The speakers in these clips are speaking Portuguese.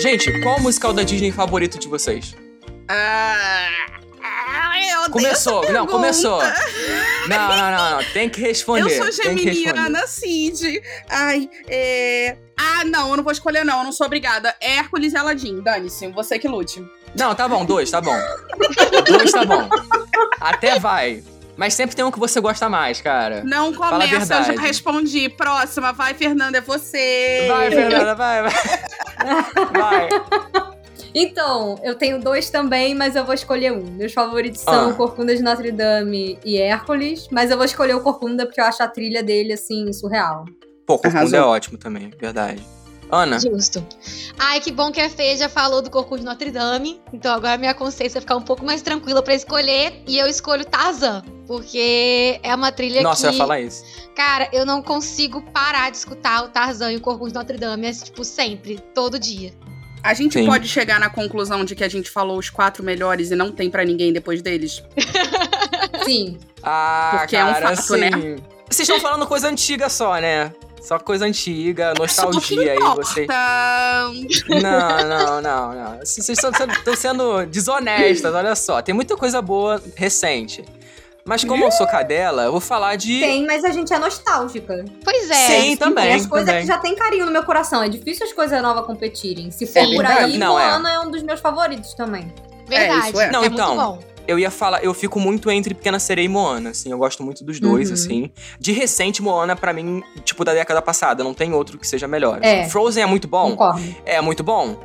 Gente, qual o musical da Disney favorito de vocês? Ah, eu Começou, não, começou. Não, não, não, não. Tem que responder. Eu sou geminiana, Cid. Ai, é... Ah, não, eu não vou escolher, não. Eu não sou obrigada. Hércules e Aladdin. Dane-se, você que lute. Não, tá bom, dois, tá bom. dois tá bom. Até vai. Mas sempre tem um que você gosta mais, cara. Não começa, eu já respondi. Próxima, vai, Fernanda, é você. Vai, Fernanda, vai, vai. Vai. Então, eu tenho dois também, mas eu vou escolher um. Meus favoritos são Ah. Corcunda de Notre Dame e Hércules, mas eu vou escolher o Corcunda porque eu acho a trilha dele, assim, surreal. Pô, Corcunda Arrasou. é ótimo também, verdade. Ana, Justo. Ai, que bom que a Fê já falou do Corcunda de Notre Dame. Então agora minha consciência vai ficar um pouco mais tranquila pra escolher. E eu escolho Tarzan. Porque é uma trilha nossa, que... eu ia falar isso. Cara, eu não consigo parar de escutar o Tarzan e o Corcunda de Notre Dame. É, tipo, sempre. Todo dia. A gente Sim. pode chegar na conclusão de que a gente falou os quatro melhores e não tem pra ninguém depois deles? Sim. Ah, Porque é um cara, fato, né? assim, Vocês estão falando coisa antiga só, né? Só coisa antiga, nostalgia aí, vocês. Não, não, não, não. Vocês estão sendo, sendo desonestas, olha só. Tem muita coisa boa recente. Mas como eu sou cadela, eu vou falar de. Tem, mas a gente é nostálgica. Pois é. Sim, também. e as coisas também. que já tem carinho no meu coração. É difícil as coisas novas competirem. Se for É por aí, Não, é. Moana é. um dos meus favoritos também. Verdade. isso é. Não, é então, muito bom. Eu ia falar, eu fico muito entre Pequena Sereia e Moana, assim, eu gosto muito dos dois, Uhum. assim. De recente, Moana, pra mim, tipo, da década passada, não tem outro que seja melhor. É. Frozen é muito bom, Concordo. é muito bom,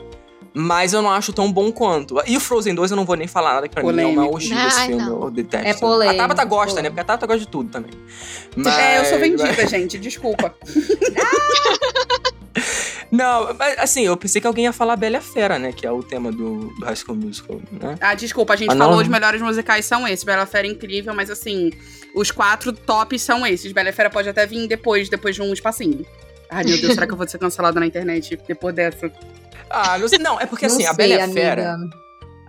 mas eu não acho tão bom quanto. E o Frozen 2 eu não vou nem falar nada, que pra mim é uma Polêmico. orgia esse filme, não. eu detesto. É polêmico. A Tabata gosta, né, Polêmico. porque a Tabata gosta de tudo também. É, eu sou Mas- vendida, gente. Desculpa. Não, mas assim, eu pensei que alguém ia falar Bela Fera, né, que é o tema do, do High School Musical, né? Ah, desculpa, a gente Ah, não? falou os melhores musicais são esses. Bela Fera é incrível, mas assim, os quatro tops são esses. Bela Fera pode até vir depois, depois de um espacinho. Ai, meu Deus, será que eu vou ser cancelada na internet depois dessa? Ah, não sei, não, é porque assim, Não a Bela e a sei, Fera...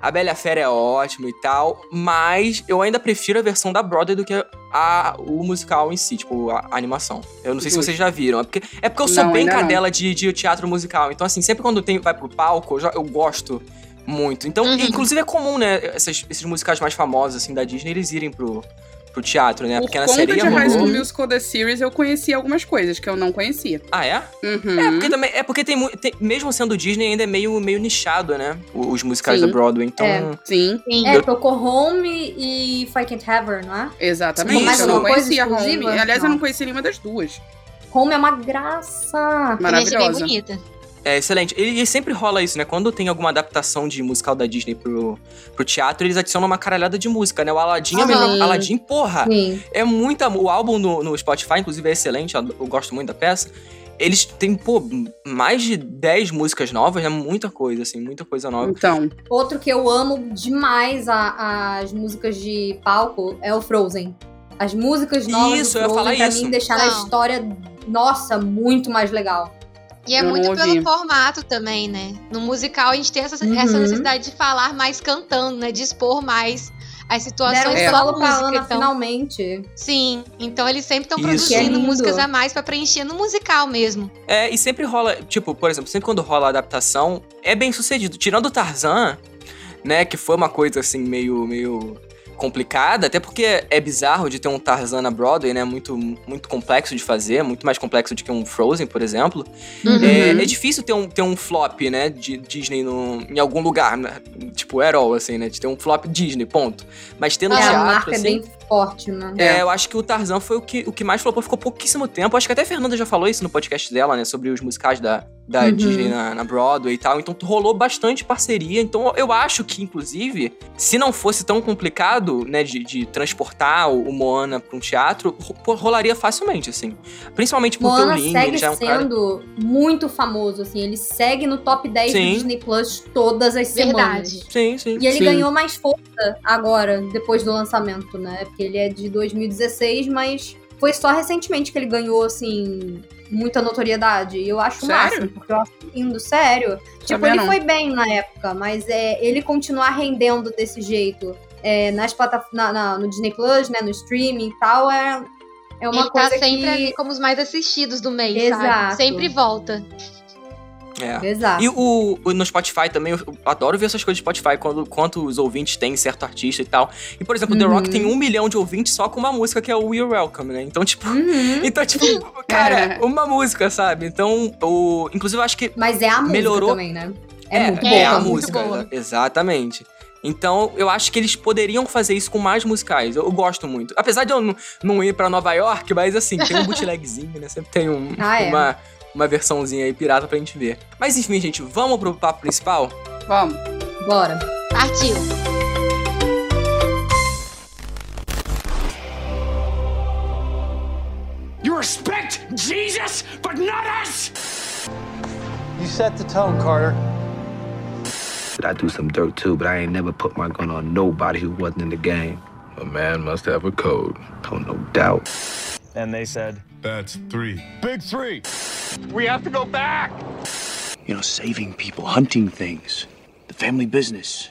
A Bela e a Fera é ótimo e tal, mas eu ainda prefiro a versão da Broadway do que a, o musical em si, tipo, a, a animação. Eu não sei se vocês já viram. É porque, é porque eu sou Não, bem cadela de, de teatro musical. Então, assim, sempre quando tem, vai pro palco, eu, já- eu gosto muito. Então, Uhum. inclusive é comum, né, essas- esses musicais mais famosos, assim, da Disney, eles irem pro, pro teatro, né? A Por Pequena conta Sereia de High School. Musical The Series, eu conheci algumas coisas que eu não conhecia. Ah, é? Uhum. É, porque também. É porque tem, tem- Mesmo sendo Disney, ainda é meio, meio nichado, né? Os musicais Sim. da Broadway. Então. É. Sim, Sim. É, tocou Home e Fight Can't Have Her, não é? exatamente. Mais eu não conhecia Home. Aliás, eu Não. não conhecia nenhuma das duas. Home é uma graça. Achei bem Maravilhosa. bonita. É excelente. E, e sempre rola isso, né? Quando tem alguma adaptação de musical da Disney pro, pro teatro, eles adicionam uma caralhada de música, né? O Aladdin é melhor. Aladdin, porra! Sim. É muita. O álbum no, no Spotify, inclusive, é excelente. Eu, eu gosto muito da peça. Eles têm, pô, mais de 10 músicas novas, é muita coisa, assim, muita coisa nova. Então, Outro que eu amo demais a- as músicas de palco é o Frozen. As músicas novas Isso, do eu ia Frozen, falar pra isso. mim, deixaram a Não. história, nossa, muito mais legal. E é Eu muito ouvi. pelo formato também, né? No musical a gente tem essa, Uhum. essa necessidade de falar mais cantando, né? De expor mais as situações Deram É. pela solo pra música. Ana então, finalmente. sim, então eles sempre estão é produzindo lindo. músicas a mais pra preencher no musical mesmo. É, e sempre rola, tipo, por exemplo, sempre quando rola a adaptação, é bem sucedido. Tirando o Tarzan, né, que foi uma coisa assim meio meio complicada, até porque é bizarro de ter um Tarzan na Broadway, né, muito muito complexo de fazer, muito mais complexo do que um Frozen, por exemplo. Uhum. É, é difícil ter um, ter um flop, né, de Disney no, em algum lugar, né? tipo, all, assim, né, de ter um flop Disney, ponto. Mas ter no É, teatro, a marca assim, é bem forte, né? é, eu acho que o Tarzan foi o que, o que mais flopou, ficou pouquíssimo tempo. Acho que até a Fernanda já falou isso no podcast dela, né? Sobre os musicais da, da Uhum. Disney na, na Broadway e tal. Então rolou bastante parceria. Então eu acho que, inclusive, se não fosse tão complicado, né, de, de transportar o, Moana pra um teatro, ro- rolaria facilmente, assim. Principalmente porque Moana o Lin, segue ele já é um cara. sendo muito famoso, assim. Ele segue no top 10 Sim. do Disney Plus todas as semanas. Verdade. Sim, sim. E ele Sim. ganhou mais força agora, depois do lançamento, né? Porque ele é de 2016, mas foi só recentemente que ele ganhou, assim, muita notoriedade. E eu acho Sério? máximo, porque eu acho lindo, sério. Tipo, Sabia ele não. foi bem na época, mas é ele continuar rendendo desse jeito é, nas plata na, na- no Disney Plus, né? No streaming e tal, é, é uma Ele coisa tá sempre que. ali como os mais assistidos do mês, Exato. sabe? Sempre volta. É. Exato. E o, o- no Spotify também, eu adoro ver essas coisas do Spotify, quando, quanto os ouvintes têm certo artista e tal. E, por exemplo, The Uhum. Rock tem um milhão de ouvintes só com uma música que é o We're Welcome, né? Então, tipo. Uhum. Então, tipo, cara, uma música, sabe? Então, o. Inclusive, eu acho que Mas é a música Melhorou. também, né? É, é, muito é boa. a muito música. boa. exa- Exatamente. Então, eu acho que eles poderiam fazer isso com mais musicais. Eu, eu gosto muito. Apesar de eu não, não ir pra Nova York, mas assim, tem um bootlegzinho, né? Sempre tem um- Ah, é. uma, uma versãozinha aí pirata pra gente ver. Mas enfim, gente, vamos pro papo principal? Vamos. Bora. Partiu. You respect Jesus, but not us! You set the tone, Carter. I do some dirt too, but I ain't never put my gun on nobody who wasn't in the game. A man must have a code. Oh, no doubt. And they said, That's three. Big three. We have to go back! You know, saving people, hunting things, the family business.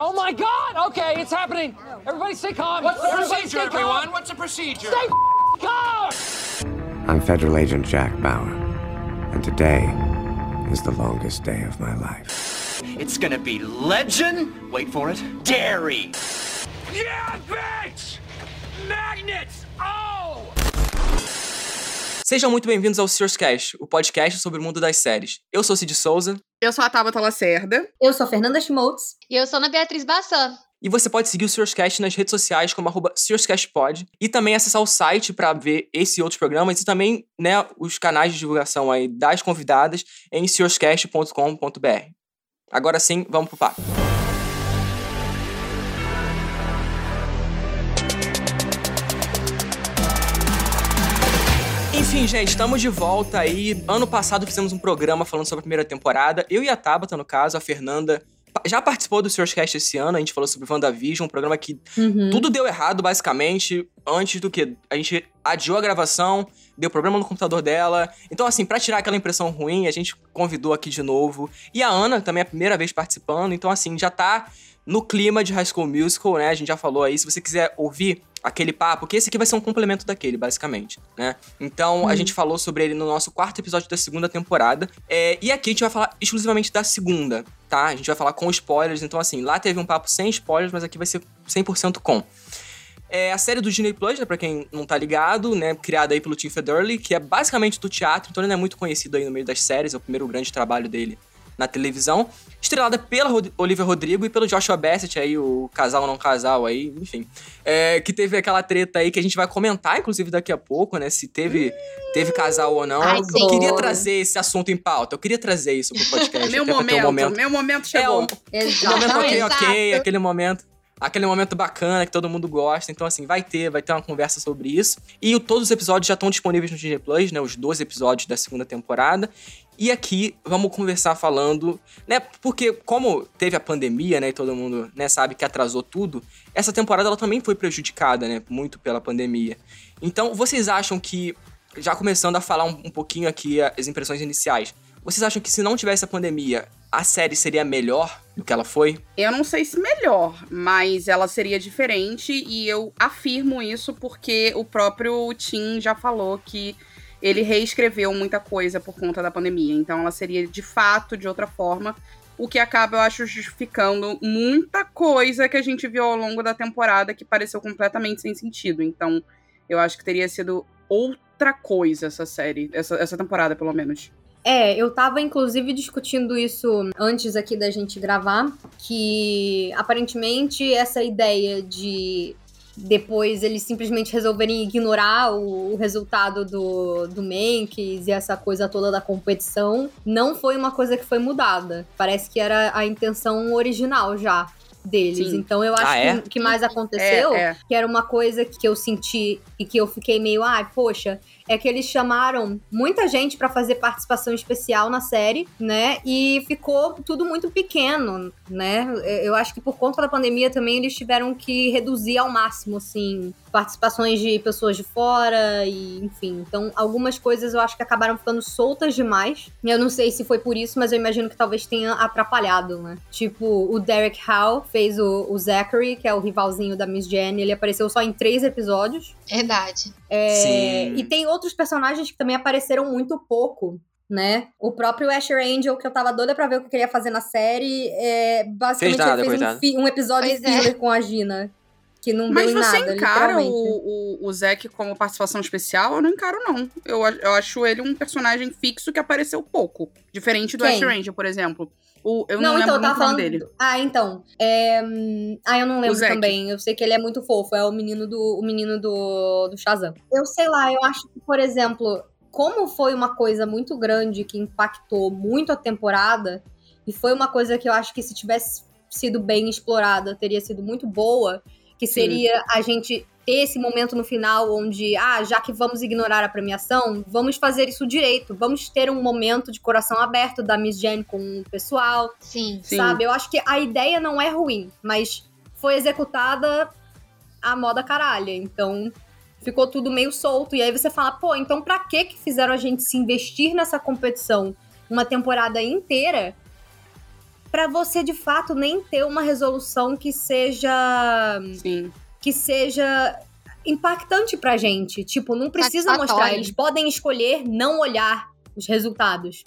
Oh my god! Okay, it's happening! Everybody stay calm! What's the procedure, everyone? What's the procedure? Stay calm! I'm Federal Agent Jack Bauer, and today is the longest day of my life. It's gonna be legend. Wait for it. Dairy. Yeah, bitch! Magnets! Oh! Sejam muito bem-vindos ao Sears Cast, o podcast sobre o mundo das séries. Eu sou Cid Souza Eu sou a Tabata Lacerda. Eu sou a Fernanda Schmoltz. E eu sou Ana Beatriz Bassan. e você pode seguir o Sears Cast nas redes sociais como arroba SearsCastPod e também acessar o site para ver esse e outros programas e também né, os canais de divulgação aí das convidadas em searscast.com.br. Agora sim, vamos pro papo. Enfim, gente, estamos de volta aí. Ano passado fizemos um programa falando sobre a primeira temporada. Eu e a Tabata, no caso, a Fernanda já participou do Sears Cast esse ano. A gente falou sobre WandaVision, um programa que Uhum. tudo deu errado, basicamente, antes do que a gente adiou a gravação, deu problema no computador dela. Então, assim, pra tirar aquela impressão ruim, a gente convidou aqui de novo. E a Ana também é a primeira vez participando, então, assim, já tá no clima de High School Musical, né? A gente já falou aí. Se você quiser ouvir aquele papo, que esse aqui vai ser um complemento daquele, basicamente, né? Então, a gente falou sobre ele no nosso quarto episódio da segunda temporada. É, e aqui a gente vai falar exclusivamente da segunda, tá? A gente vai falar com spoilers. Então, assim, lá teve um papo sem spoilers, mas aqui vai ser 100% com. É a série do Disney Plus, né, pra quem não tá ligado, né, criada aí pelo Tim Federle, que é basicamente do teatro, então ele não é muito conhecido aí no meio das séries, é o primeiro grande trabalho dele na televisão. Estrelada pela Rod Olivia Rodrigo e pelo Joshua Bassett aí, o casal não casal aí, enfim. É, que teve aquela treta aí que a gente vai comentar, inclusive, daqui a pouco, né, se teve, teve casal ou não. Ai, eu queria trazer esse assunto em pauta, eu queria trazer isso pro podcast. meu ter momento, um meu momento É, chegou. um, o momento ok, Exato. ok, aquele momento. Aquele momento bacana que todo mundo gosta. Então, assim, vai ter, vai ter uma conversa sobre isso. E o- todos os episódios já estão disponíveis no Disney Plus, né? Os 12 episódios da segunda temporada. E aqui vamos conversar falando, né? Porque como teve a pandemia, né? E todo mundo né, sabe que atrasou tudo, essa temporada ela também foi prejudicada, né? Muito pela pandemia. Então, vocês acham que, já começando a falar um, um pouquinho aqui as impressões iniciais, vocês acham que se não tivesse a pandemia, a série seria melhor do que ela foi? Eu não sei se melhor, mas ela seria diferente e eu afirmo isso porque o próprio Tim já falou que ele reescreveu muita coisa por conta da pandemia. Então ela seria de fato de outra forma, o que acaba, eu acho, justificando muita coisa que a gente viu ao longo da temporada que pareceu completamente sem sentido. Então eu acho que teria sido outra coisa essa série, essa, essa temporada pelo menos. É, eu tava inclusive discutindo isso antes aqui da gente gravar, que aparentemente essa ideia de depois eles simplesmente resolverem ignorar o, o resultado do, do Mankies e essa coisa toda da competição, não foi uma coisa que foi mudada. Parece que era a intenção original já deles. Sim. Então eu acho Ah, é? que o que mais aconteceu É, é. que era uma coisa que eu senti e que eu fiquei meio, ai, poxa, é que eles chamaram muita gente pra fazer participação especial na série, né? E ficou tudo muito pequeno, né? Eu acho que por conta da pandemia também eles tiveram que reduzir ao máximo, assim, participações de pessoas de fora e, enfim. Então, algumas coisas eu acho que acabaram ficando soltas demais. Eu não sei se foi por isso, mas eu imagino que talvez tenha atrapalhado, né? Tipo, o Derek Howe fez o, o Zachary, que é o rivalzinho da Miss Jenny. Ele apareceu só em três episódios. Verdade. É, Sim. E tem outros personagens que também apareceram muito pouco né? O próprio Asher Angel, que eu tava doida pra ver o que eu queria fazer na série, é, basicamente Fez nada, ele fez um, fi- um episódio Pois é. com a Gina. Que não Mas deu você nada, encara o, o, o Zack como participação especial? Eu não encaro, não. Eu, eu acho ele um personagem fixo que apareceu pouco. Diferente do Quem? Ash Ranger, por exemplo. O, eu não, não, então, lembro eu tava falando. dele. Ah, então. É... Ah, eu não lembro também. Eu sei que ele é muito fofo. É o menino do, o menino do, do Shazam. Eu sei lá, eu acho que, por exemplo, como foi uma coisa muito grande que impactou muito a temporada, e foi uma coisa que eu acho que se tivesse sido bem explorada, teria sido muito boa, que Sim. seria a gente ter esse momento no final onde, ah, já que vamos ignorar a premiação, vamos fazer isso direito. Vamos ter um momento de coração aberto da Miss Jane com o pessoal, Sim. Sim. sabe? Eu acho que a ideia não é ruim, mas foi executada a moda caralha. Então ficou tudo meio solto. E aí você fala, pô, então pra que que fizeram a gente se investir nessa competição uma temporada inteira? Pra você de fato nem ter uma resolução que seja Sim. Que seja impactante pra gente. Tipo, não precisa mostrar. Eles podem escolher não olhar os resultados.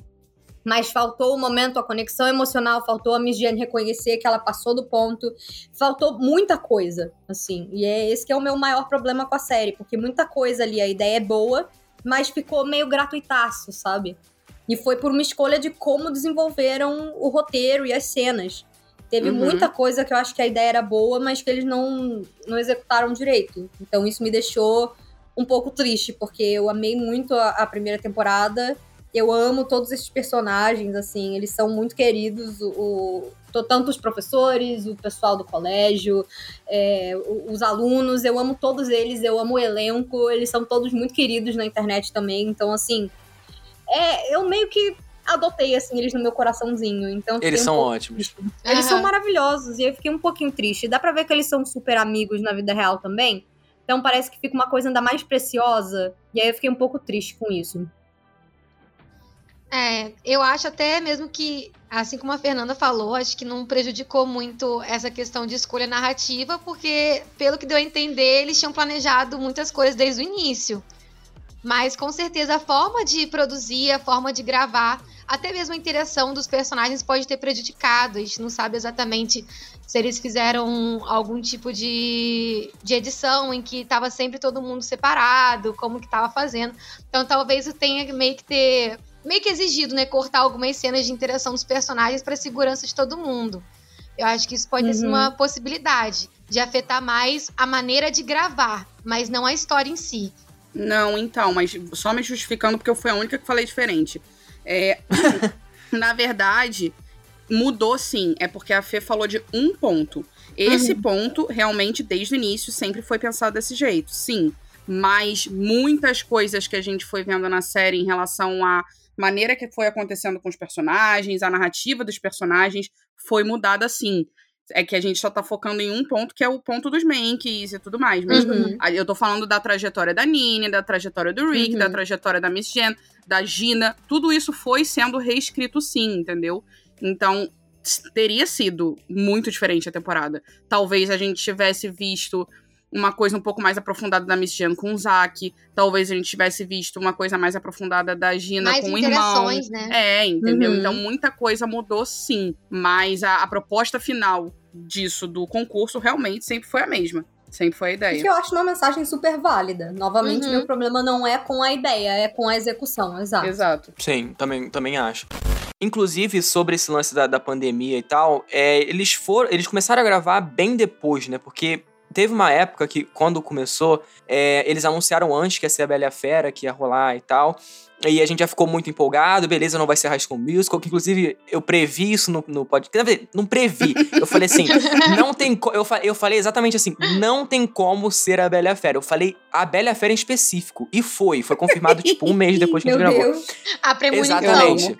Mas faltou o momento, a conexão emocional, faltou a Miss Jane reconhecer que ela passou do ponto. Faltou muita coisa, assim. E é esse que é o meu maior problema com a série. Porque muita coisa ali, a ideia é boa, mas ficou meio gratuitaço, sabe? E foi por uma escolha de como desenvolveram o roteiro e as cenas. Teve Uhum. muita coisa que eu acho que a ideia era boa, mas que eles não, não executaram direito. Então isso me deixou um pouco triste, porque eu amei muito a, a primeira temporada. Eu amo todos esses personagens, assim, eles são muito queridos. O, o- to- tanto os professores, o pessoal do colégio, é, os alunos, eu amo todos eles, eu amo o elenco, eles são todos muito queridos na internet também. Então, assim, é, eu meio que adotei assim eles no meu coraçãozinho. Então, Eles um são pouco ótimos. triste. Eles são Aham. maravilhosos e eu fiquei um pouquinho triste. Dá pra ver que eles são super amigos na vida real também. Então parece que fica uma coisa ainda mais preciosa. E aí eu fiquei um pouco triste com isso. É, eu acho até mesmo que, assim como a Fernanda falou, acho que não prejudicou muito essa questão de escolha narrativa, porque, pelo que deu a entender, eles tinham planejado muitas coisas desde o início. Mas com certeza a forma de produzir, a forma de gravar, até mesmo a interação dos personagens pode ter prejudicado. A gente não sabe exatamente se eles fizeram algum tipo de, de edição em que estava sempre todo mundo separado, como que estava fazendo. Então talvez eu tenha meio que ter meio que exigido, né, cortar algumas cenas de interação dos personagens para segurança de todo mundo. Eu acho que isso pode ser Uhum. uma possibilidade de afetar mais a maneira de gravar, mas não a história em si. Não, então, mas só me justificando porque eu fui a única que falei diferente. É, na verdade, mudou sim. É porque a Fê falou de um ponto. Esse ponto, realmente, desde o início, sempre foi pensado desse jeito, sim. Mas muitas coisas que a gente foi vendo na série em relação à maneira que foi acontecendo com os personagens, a narrativa dos personagens, foi mudada sim. É que a gente só tá focando em um ponto, que é o ponto dos Manks e tudo mais. Mas Uhum. eu tô falando da trajetória da Nini, da trajetória do Rick, Uhum. da trajetória da Miss Jen, da Gina. Tudo isso foi sendo reescrito sim, entendeu? Então, teria sido muito diferente a temporada. Talvez a gente tivesse visto uma coisa um pouco mais aprofundada da Miss Jen com o Zack. Talvez a gente tivesse visto uma coisa mais aprofundada da Gina mais com o irmão. né? É, entendeu? Uhum. Então muita coisa mudou sim. Mas a, a proposta final disso, do concurso, realmente sempre foi a mesma. Sempre foi a ideia. que eu acho uma mensagem super válida. Novamente, Uhum. meu problema não é com a ideia, é com a execução, exato. Exato. Sim, também, também acho. Inclusive, sobre esse lance da, da pandemia e tal, é, eles foram. Eles começaram a gravar bem depois, né? Porque teve uma época que, quando começou, é, eles anunciaram antes que ia ser a Bela e a Fera, que ia rolar e tal. E a gente já ficou muito empolgado, beleza, não vai ser High School Musical, que inclusive eu previ isso no, no podcast. Quer dizer, não previ. Eu falei assim, não tem eu, fa- eu falei exatamente assim, não tem como ser a Bela e a Fera. Eu falei a Bela e a Fera em específico. E foi, foi confirmado tipo um mês depois que a Meu gente gravou. Deus. A premonição. Exatamente.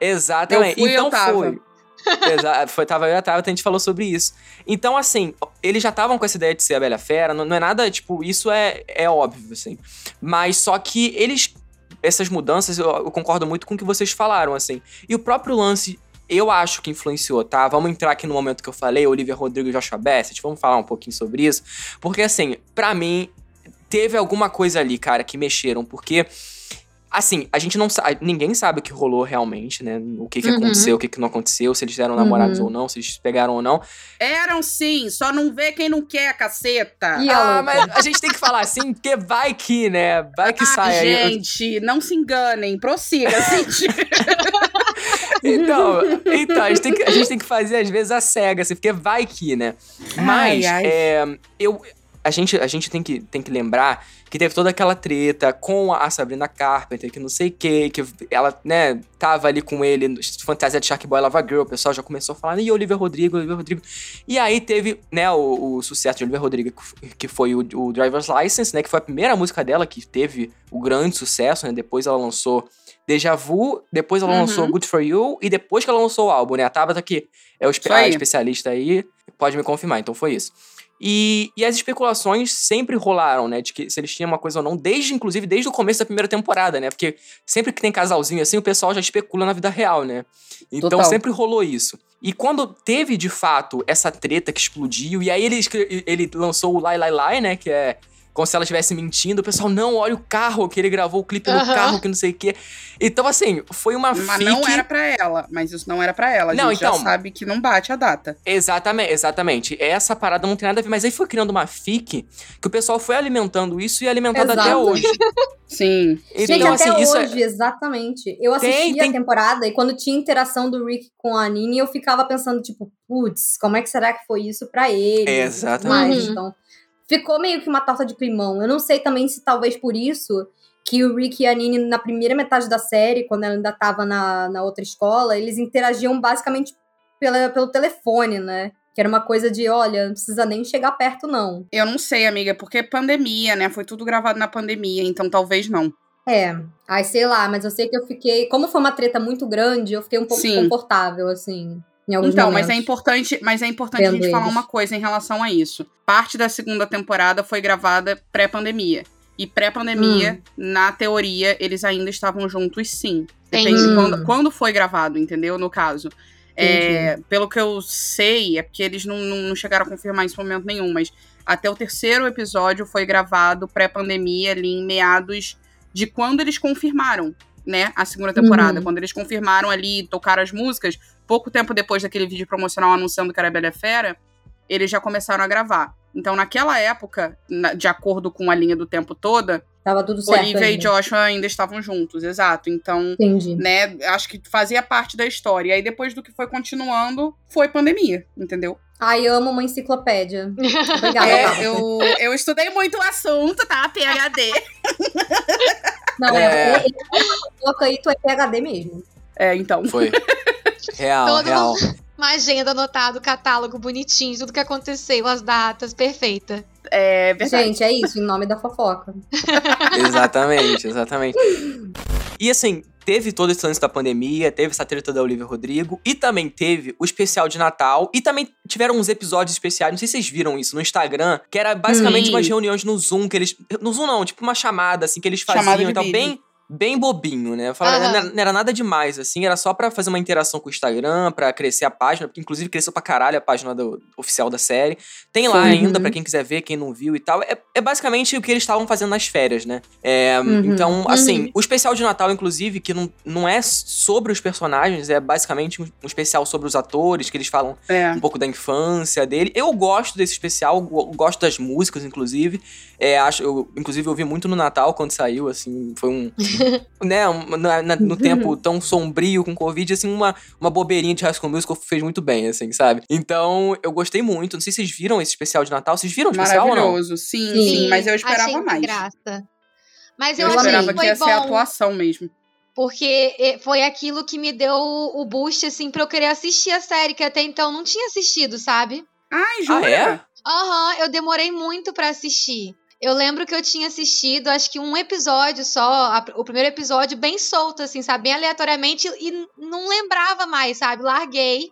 Exatamente. Eu fui, eu então tava. foi. Exa foi, tava eu e a Tabata, a gente falou sobre isso. Então, assim, eles já estavam com essa ideia de ser a Bela Fera, não, não é nada, tipo, isso é, é óbvio, assim. Mas só que eles, essas mudanças, eu, eu concordo muito com o que vocês falaram, assim. E o próprio lance, eu acho que influenciou, tá? Vamos entrar aqui no momento que eu falei, Olivia Rodrigo e Joshua Bassett, vamos falar um pouquinho sobre isso. Porque, assim, pra mim, teve alguma coisa ali, cara, que mexeram, porque Assim, a gente não sabe. Ninguém sabe o que rolou realmente, né? O que, que Uhum. aconteceu, o que, que não aconteceu, se eles eram namorados Uhum. ou não, se eles pegaram ou não. Eram sim, só não vê quem não quer, caceta. E a ah, mas a gente tem que falar assim, porque vai que, né? Vai que Ah, sai aí. gente, não se enganem, prossiga, gente. Então, então a, gente tem que, a gente tem que fazer, às vezes, a cega, assim, porque vai que, né? Mas, Ai, ai. é, eu, a gente, a gente tem, que, tem que lembrar que teve toda aquela treta com a Sabrina Carpenter, que não sei o que, que ela, né, tava ali com ele, no fantasia de Shark Boy Lava Girl, o pessoal já começou a falar, e Olivia Rodrigo, Olivia Rodrigo. E aí teve, né, o, o sucesso de Olivia Rodrigo, que foi o, o Driver's License, né, que foi a primeira música dela que teve o grande sucesso, né, depois ela lançou Deja Vu, depois ela Uhum. lançou Good For You, e depois que ela lançou o álbum, né, a Tabata que é o espe a especialista aí, pode me confirmar, então foi isso. E, e as especulações sempre rolaram, né? De que se eles tinham uma coisa ou não, desde, inclusive, desde o começo da primeira temporada, né? Porque sempre que tem casalzinho assim, o pessoal já especula na vida real, né? Então Total. sempre rolou isso. E quando teve, de fato, essa treta que explodiu, e aí ele, ele lançou o Lai Lai Lai, né? Que é como se ela estivesse mentindo. O pessoal, não, olha o carro, que ele gravou o clipe no Aham. carro, que não sei o quê. Então, assim, foi uma Mas fique... não era pra ela. Mas isso não era pra ela. A Não, gente então- já sabe que não bate a data. Exatamente, exatamente. Essa parada não tem nada a ver, mas aí foi criando uma fique que o pessoal foi alimentando isso e alimentado até Exato. hoje. Sim. Gente, Então, até assim, isso é- hoje, exatamente. Eu assisti Tem, tem- a temporada e quando tinha interação do Rick com a Nini, eu ficava pensando, tipo, putz, como é que será que foi isso pra ele? Exatamente. Mas, Uhum. então, ficou meio que uma torta de climão. Eu não sei também se talvez por isso que o Rick e a Nini, na primeira metade da série, quando ela ainda tava na, na outra escola, eles interagiam basicamente pela, pelo telefone, né? Que era uma coisa de, olha, não precisa nem chegar perto, não. Eu não sei, amiga, porque pandemia, né? Foi tudo gravado na pandemia, então talvez não. É, ai, sei lá, mas eu sei que eu fiquei. Como foi uma treta muito grande, eu fiquei um pouco Sim. desconfortável, assim, Então, momentos. mas é importante, mas é importante a gente falar eles. uma coisa em relação a isso. Parte da segunda temporada foi gravada pré-pandemia. E pré-pandemia, Hum. na teoria, eles ainda estavam juntos, sim. Depende Entendi. de Hum. quando, quando foi gravado, entendeu? No caso. É, pelo que eu sei, é porque eles não, não, não chegaram a confirmar isso em momento nenhum, mas até o terceiro episódio foi gravado pré-pandemia, ali em meados de quando eles confirmaram, né, a segunda temporada. Uhum. Quando eles confirmaram ali, tocaram as músicas, pouco tempo depois daquele vídeo promocional anunciando que era Bela e Fera, eles já começaram a gravar. Então, naquela época, na- de acordo com a linha do tempo toda, Tava tudo certo. Olivia e ainda. Joshua ainda estavam juntos, exato. Então, Entendi. né, acho que fazia parte da história. E aí, depois do que foi continuando, foi pandemia, entendeu? Ai, amo uma enciclopédia. Obrigada, É, eu, eu estudei muito o assunto, tá? PHD. Não, É. é. Coloca aí, tu é PHD mesmo. É, então. Foi. Real, Todo real. Uma agenda anotada, o catálogo bonitinho, tudo que aconteceu, as datas, perfeita. É verdade. Gente, é isso, em nome da fofoca. Exatamente, exatamente. E assim, teve todo esse lance da pandemia, teve essa treta da Olivia Rodrigo, e também teve o especial de Natal, e também tiveram uns episódios especiais, não sei se vocês viram isso, no Instagram, que era basicamente Sim. umas reuniões no Zoom, que eles... No Zoom não, tipo uma chamada, assim, que eles faziam e tal, vídeo. bem... Bem bobinho, né? Fala, não, era, não era nada demais, assim, era só pra fazer uma interação com o Instagram, pra crescer a página, porque inclusive cresceu pra caralho a página do- oficial da série. Tem lá Uhum. ainda, pra quem quiser ver, quem não viu e tal. É, é basicamente o que eles estavam fazendo nas férias, né? É, Uhum. Então, assim, o especial de Natal, inclusive, que não, não é sobre os personagens, é basicamente um, um especial sobre os atores, que eles falam É. um pouco da infância dele. Eu gosto desse especial, go- gosto das músicas, inclusive. É, acho, eu, inclusive, eu vi muito no Natal quando saiu, assim, foi um. né, um- na- na- no tempo tão sombrio com Covid, assim, uma, uma bobeirinha de High School Musical fez muito bem, assim, sabe? Então, eu gostei muito. Não sei se vocês viram esse especial de Natal. Vocês viram o especial ou não? Maravilhoso. Sim, Sim. sim, mas eu esperava achei mais. graça. Mas Eu, eu, achei esperava que que ia ser a bom, atuação mesmo. porque eh, foi aquilo que me deu o boost, assim, pra eu querer assistir a série, que até então não tinha assistido, sabe? Ai, jura? Ah, é? Aham, eu demorei muito pra assistir. Eu lembro que eu tinha assistido, acho que um episódio só, a- o primeiro episódio, bem solto, assim, sabe? Bem aleatoriamente, e não lembrava mais, sabe? Larguei.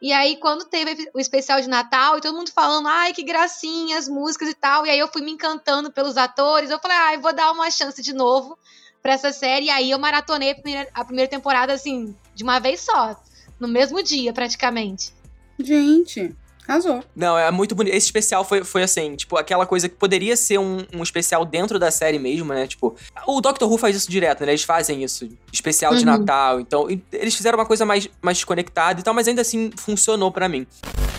E aí, quando teve o especial de Natal, e todo mundo falando, ai, que gracinha, as músicas e tal, e aí eu fui me encantando pelos atores, eu falei, ai, vou dar uma chance de novo pra essa série, e aí eu maratonei a primeira, a primeira temporada, assim, de uma vez só, no mesmo dia, praticamente. Gente. Arrasou. Não, é muito bonito. Esse especial foi, foi assim, tipo, aquela coisa que poderia ser um, um especial dentro da série mesmo, né? Tipo, o Doctor Who faz isso direto, né? Eles fazem isso. Especial de Uhum. Natal. Então, eles fizeram uma coisa mais, mais desconectada e tal, mas ainda assim funcionou pra mim.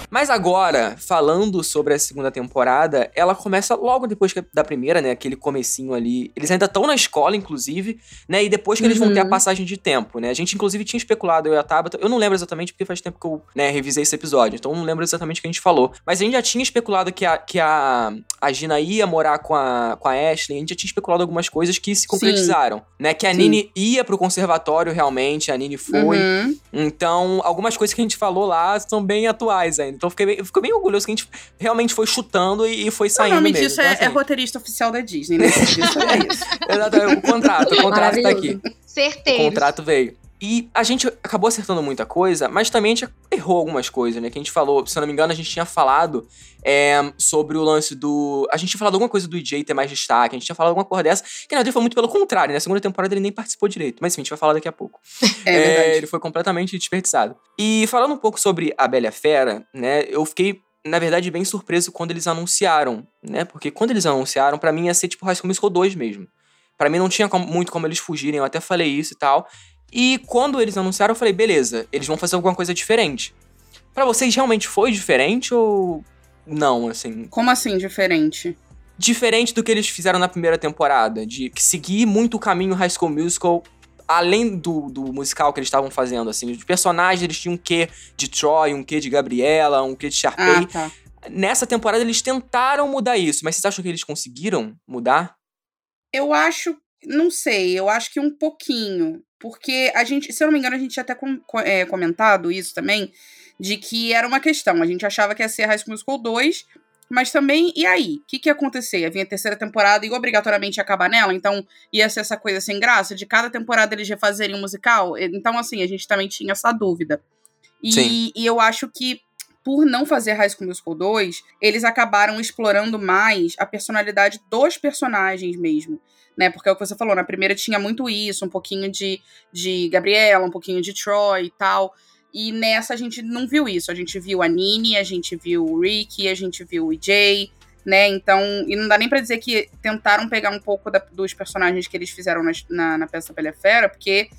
Mas agora, falando sobre a segunda temporada, ela começa logo depois que- da primeira, né? Aquele comecinho ali. Eles ainda estão na escola, inclusive, né? E depois que eles vão ter a Uhum. passagem de tempo, né? A gente, inclusive, tinha especulado, eu e a Tabata. Eu não lembro exatamente porque faz tempo que eu, né, revisei esse episódio. Então eu não lembro exatamente o que a gente falou. Mas a gente já tinha especulado que a, que a, a Gina ia morar com a, com a Ashley. A gente já tinha especulado algumas coisas que se concretizaram, né? Que a Sim. Nini ia pro conservatório realmente, a Nini foi. Uhum. Então, algumas coisas que a gente falou lá são bem atuais ainda. Então, eu fiquei bem, fico bem orgulhoso que a gente realmente foi chutando e, e foi O saindo nome mesmo. disso Então, é, é assim, roteirista oficial da Disney, né? Isso é isso. exatamente, o contrato, o contrato tá aqui. O Certeza. contrato veio. E a gente acabou acertando muita coisa, mas também a gente errou algumas coisas, né? Que a gente falou, se eu não me engano, a gente tinha falado é, sobre o lance do. A gente tinha falado alguma coisa do EJ ter mais destaque, a gente tinha falado alguma coisa dessa, que na verdade foi muito pelo contrário, né? Na segunda temporada ele nem participou direito. Mas enfim, a gente vai falar daqui a pouco. É verdade. ele foi completamente desperdiçado. E falando um pouco sobre a Bela Fera, né? Eu fiquei, na verdade, bem surpreso quando eles anunciaram, né? Porque quando eles anunciaram, pra mim ia ser tipo High School Musical 2 mesmo. Pra mim não tinha como- muito como eles fugirem, eu até falei isso e tal. E quando eles anunciaram, eu falei, beleza, eles vão fazer alguma coisa diferente. Pra vocês realmente foi diferente ou não, assim? Como assim, diferente? Diferente do que eles fizeram na primeira temporada, de seguir muito o caminho High School Musical, além do, do musical que eles estavam fazendo, assim. Os personagens, eles tinham um quê de Troy, um quê de Gabriela, um quê de Sharpay. Ah, tá. Nessa temporada eles tentaram mudar isso, mas vocês acham que eles conseguiram mudar? Eu acho, não sei, eu acho que um pouquinho. Porque a gente, se eu não me engano, a gente tinha até com- co- é, comentado isso também, de que era uma questão. A gente achava que ia ser High School Musical 2, mas também, e aí? O que, que ia acontecer? Ia vir a terceira temporada e obrigatoriamente ia acabar nela? Então ia ser essa coisa sem graça? De cada temporada eles refazerem um musical? Então, assim, a gente também tinha essa dúvida. E, e eu acho que por não fazer High School Musical 2, eles acabaram explorando mais a personalidade dos personagens mesmo. Né, porque é o que você falou, na primeira tinha muito isso, um pouquinho de, de Gabriela, um pouquinho de Troy e tal. E nessa a gente não viu isso. A gente viu a Nini, a gente viu o Ricky, a gente viu o EJ, né? Então, e não dá nem pra dizer que tentaram pegar um pouco da- dos personagens que eles fizeram nas- na, na peça a Fera, porque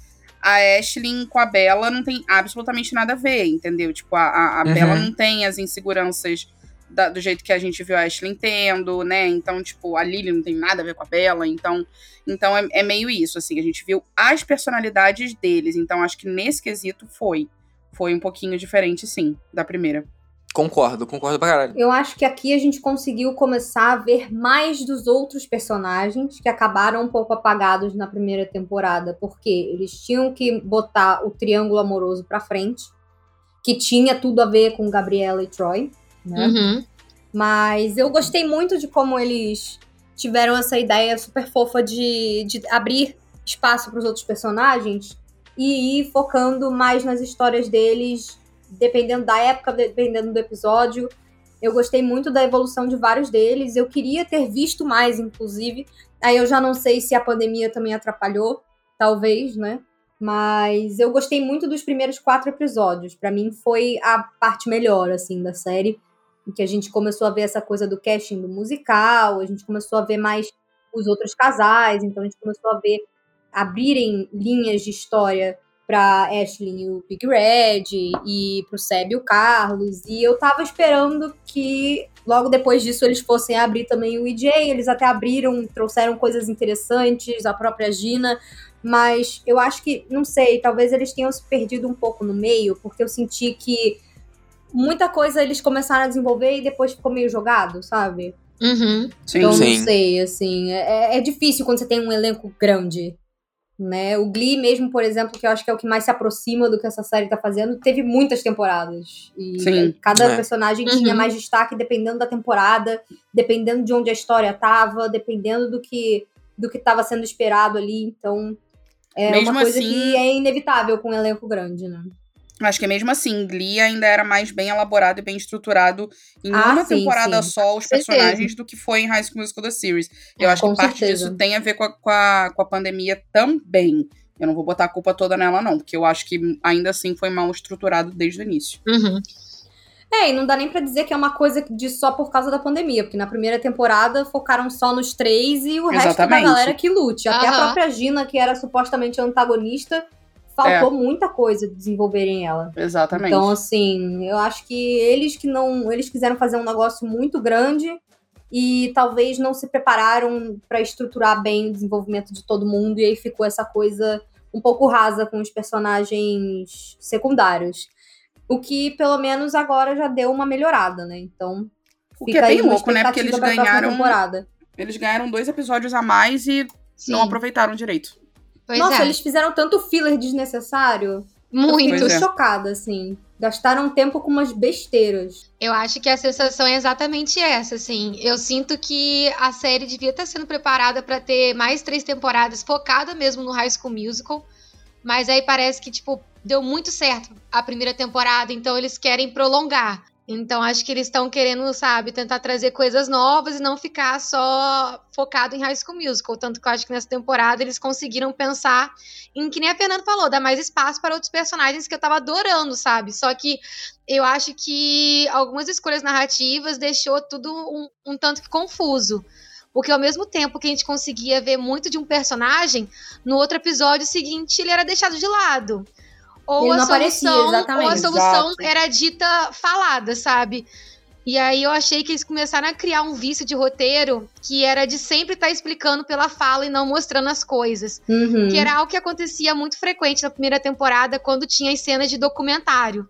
a Ashley com a Bella não tem absolutamente nada a ver, entendeu? Tipo, a, a, a Uhum. Bella não tem as inseguranças da- do jeito que a gente viu a Ashley tendo, né? Então, tipo, a Lily não tem nada a ver com a Bella, então, então é, é meio isso, assim, a gente viu as personalidades deles, então acho que nesse quesito foi. Foi um pouquinho diferente, sim, da primeira. Concordo, concordo pra caralho. Eu acho que aqui a gente conseguiu começar a ver mais dos outros personagens que acabaram um pouco apagados na primeira temporada, porque eles tinham que botar o triângulo amoroso pra frente, que tinha tudo a ver com Gabriela e Troy, né? Uhum. Mas eu gostei muito de como eles tiveram essa ideia super fofa de, de abrir espaço para os outros personagens e ir focando mais nas histórias deles, dependendo da época, dependendo do episódio. Eu gostei muito da evolução de vários deles. Eu queria ter visto mais, inclusive. Aí eu já não sei se a pandemia também atrapalhou, talvez, né? Mas eu gostei muito dos primeiros quatro episódios. Pra mim foi a parte melhor, assim, da série em que a gente começou a ver essa coisa do casting do musical, a gente começou a ver mais os outros casais, então a gente começou a ver abrirem linhas de história para Ashley e o Big Red e pro Seb e o Carlos, e eu tava esperando que logo depois disso eles fossem abrir também o EJ, eles até abriram, trouxeram coisas interessantes, a própria Gina, mas eu acho que, não sei, talvez eles tenham se perdido um pouco no meio, porque eu senti que muita coisa eles começaram a desenvolver e depois ficou meio jogado, sabe? Uhum. Sim. Então, Sim. não sei, assim, é, é difícil quando você tem um elenco grande, né? O Glee mesmo, por exemplo, que eu acho que é o que mais se aproxima do que essa série tá fazendo, teve muitas temporadas. E Sim. cada É. personagem Uhum. tinha mais destaque dependendo da temporada, dependendo de onde a história tava, dependendo do que do que tava sendo esperado ali, então é Mesmo uma coisa assim- que é inevitável com um elenco grande, né? Acho que mesmo assim, Glee ainda era mais bem elaborado e bem estruturado em Ah, uma sim, temporada sim. só os certeza. personagens do que foi em High School Musical The Series. Eu acho Com que parte certeza. disso tem a ver com a, com, a, com a pandemia também. Eu não vou botar a culpa toda nela, não, porque eu acho que ainda assim foi mal estruturado desde o início. Uhum. É, e não dá nem pra dizer que é uma coisa de só por causa da pandemia, porque na primeira temporada focaram só nos três e o resto da Exatamente. galera que lute. Até a Aham. própria Gina, que era supostamente antagonista, faltou É. muita coisa de desenvolverem ela. Exatamente. Então, assim, eu acho que eles que não. Eles quiseram fazer um negócio muito grande e talvez não se prepararam pra estruturar bem o desenvolvimento de todo mundo, e aí ficou essa coisa um pouco rasa com os personagens secundários. O que, pelo menos, agora já deu uma melhorada, né? Então. O que fica é bem louco, né? Porque eles ganharam. Eles ganharam dois episódios a mais e Sim. não aproveitaram direito. Pois Nossa, é. eles fizeram tanto filler desnecessário. Eu Muito. fiquei Pois é. chocada, assim. Gastaram tempo com umas besteiras. Eu acho que a sensação é exatamente essa, assim. Eu sinto que a série devia estar sendo preparada pra ter mais três temporadas, focada mesmo no High School Musical. Mas aí parece que, tipo, deu muito certo a primeira temporada, então eles querem prolongar. Então acho que eles estão querendo, sabe, tentar trazer coisas novas e não ficar só focado em High School Musical. Tanto que eu acho que nessa temporada eles conseguiram pensar em que nem a Fernanda falou, dar mais espaço para outros personagens que eu tava adorando, sabe? Só que eu acho que algumas escolhas narrativas deixou tudo um, um tanto que confuso. Porque ao mesmo tempo que a gente conseguia ver muito de um personagem, no outro episódio seguinte ele era deixado de lado. Ou Ele a não aparecia, solução, ou a solução Exato. era dita falada, sabe? E aí eu achei que eles começaram a criar um vício de roteiro que era de sempre estar explicando pela fala e não mostrando as coisas. Uhum. Que era algo que acontecia muito frequente na primeira temporada, quando tinha as cenas de documentário.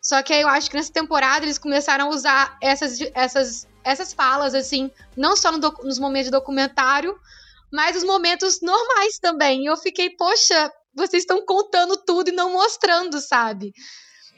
Só que aí eu acho que nessa temporada eles começaram a usar essas, essas, essas falas, assim, não só no nos momentos de documentário, mas os momentos normais também. E eu fiquei, poxa, vocês estão contando tudo e não mostrando, sabe?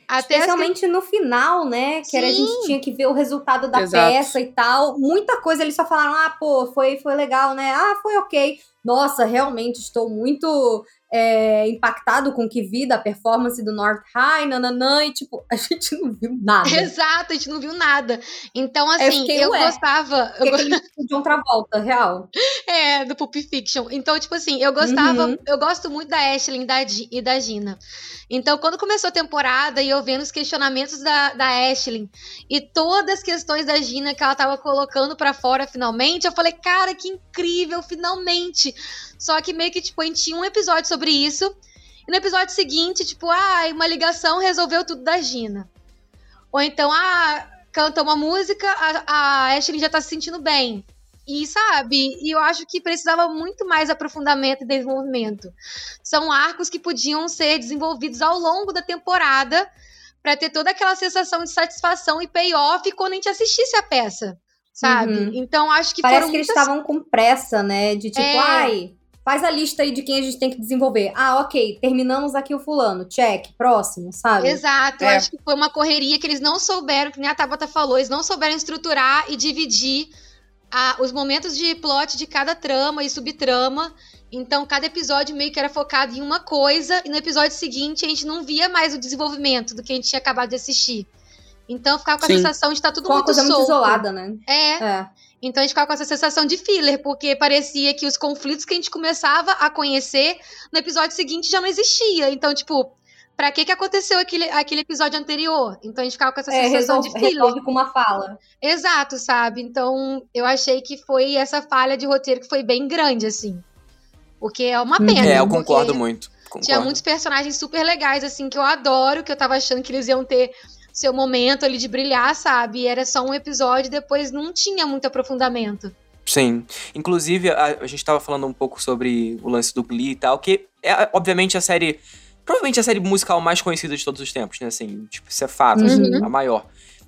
Até Especialmente no final, né? Que era, a gente tinha que ver o resultado da Exato. peça e tal. Muita coisa eles só falaram: ah, pô, foi, foi legal, né? Ah, foi ok. Nossa, realmente estou muito é, impactado com o que vi da performance do North High, nananã. E tipo, a gente não viu nada. Exato, a gente não viu nada. Então, Eu assim, fiquei, eu ué, gostava. eu aquele de outra volta, real. É, do Pulp Fiction. Então, tipo assim, eu gostava, Uhum. eu gosto muito da Ashley e da, e da Gina. Então, quando começou a temporada e eu vendo os questionamentos da, da Ashley e todas as questões da Gina que ela tava colocando pra fora finalmente, eu falei, cara, que incrível, finalmente. Só que meio que, tipo, a gente tinha um episódio sobre isso. E no episódio seguinte, tipo, ah, uma ligação resolveu tudo da Gina. Ou então, ah, canta uma música, a, a Ashley já tá se sentindo bem. E sabe, e eu acho que precisava muito mais aprofundamento e desenvolvimento. São arcos que podiam ser desenvolvidos ao longo da temporada para ter toda aquela sensação de satisfação e payoff quando a gente assistisse a peça, sabe? Uhum. Então acho que Parece que eles muitas estavam com pressa, né? De tipo, É. ai, faz a lista aí de quem a gente tem que desenvolver. Ah, ok, terminamos aqui o fulano. Check, próximo, sabe? Exato, É. acho que foi uma correria que eles não souberam, que nem a Tabata falou, eles não souberam estruturar e dividir a- os momentos de plot de cada trama e subtrama. Então, cada episódio meio que era focado em uma coisa, e no episódio seguinte a gente não via mais o desenvolvimento do que a gente tinha acabado de assistir. Então, eu ficava com a Sim. sensação de estar tudo Com uma muito coisa muito solto. isolada, né? É, É. então a gente ficava com essa sensação de filler, porque parecia que os conflitos que a gente começava a conhecer no episódio seguinte já não existia. Então, tipo, pra que que aconteceu aquele, aquele episódio anterior? Então a gente ficava com essa É, sensação resolve, de filler. resolve com uma fala. Exato, sabe? Então eu achei que foi essa falha de roteiro que foi bem grande, assim. Porque é uma Uhum. pena. É, eu concordo muito. Concordo. Tinha muitos personagens super legais, assim, que eu adoro, que eu tava achando que eles iam ter seu momento ali de brilhar, sabe? E era só um episódio, depois não tinha muito aprofundamento. Sim. Inclusive, a, a gente tava falando um pouco sobre o lance do Glee e tal, que é, obviamente, a série. Provavelmente a série musical mais conhecida de todos os tempos, né? Assim, tipo, isso é fato, Uhum. assim, a maior.